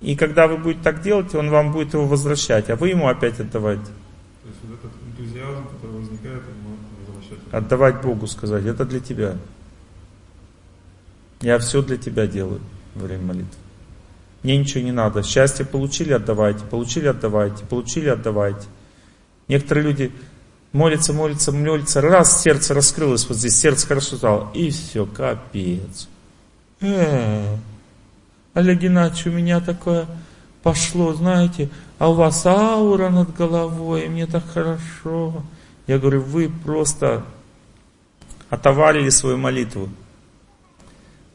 И когда вы будете так делать, Он вам будет его возвращать, а вы Ему опять отдавать. То есть вот этот энтузиазм, который возникает, он возвращать. Отдавать Богу, сказать, это для тебя. Я все для тебя делаю во время молитвы. Мне ничего не надо. Счастье получили, отдавайте. Получили, отдавайте. Получили, отдавайте. Некоторые люди молятся, молятся, молятся. Раз сердце раскрылось, вот здесь сердце хорошо стало. И все, капец. Олег Геннадьевич, у меня такое пошло, знаете, а у вас аура над головой, и мне так хорошо. Я говорю, вы просто отоварили свою молитву.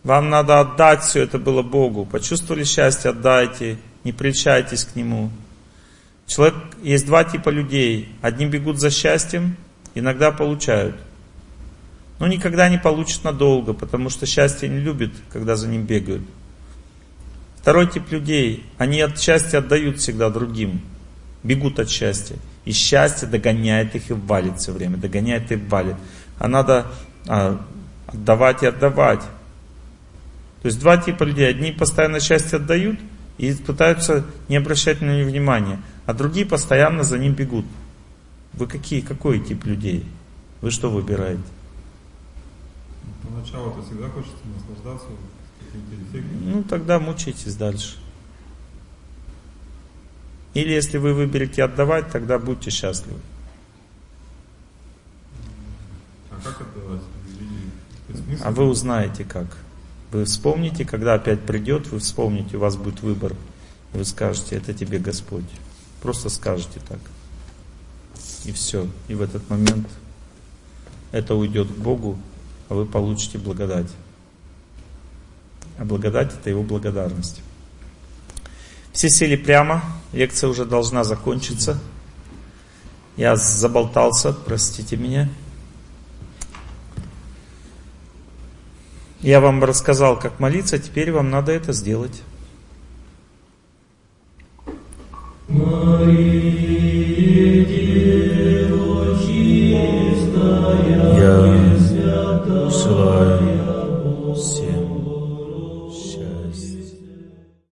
Вам надо отдать все это было Богу. Почувствовали счастье, отдайте. Не прельщайтесь к Нему. Человек, есть два типа людей. Одни бегут за счастьем, иногда получают. Но никогда не получат надолго, потому что счастье не любит, когда за ним бегают. Второй тип людей, они от счастья отдают всегда другим. Бегут от счастья. И счастье догоняет их и валит все время. Догоняет и валит. А надо а, отдавать и отдавать. То есть два типа людей. Одни постоянно счастье отдают и пытаются не обращать на него внимания. А другие постоянно за ним бегут. Вы какие, какой тип людей? Вы что выбираете? Поначалу-то всегда хочется наслаждаться. Ну, тогда мучайтесь дальше. Или если вы выберете отдавать, тогда будьте счастливы. А как отдавать? А вы узнаете как. Вы вспомните, когда опять придет, вы вспомните, у вас будет выбор. Вы скажете, это тебе Господь. Просто скажете так. И все. И в этот момент это уйдет к Богу, а вы получите благодать а благодать – это его благодарность. Все сели прямо, лекция уже должна закончиться. Я заболтался, простите меня. Я вам рассказал, как молиться, теперь вам надо это сделать. Я желаю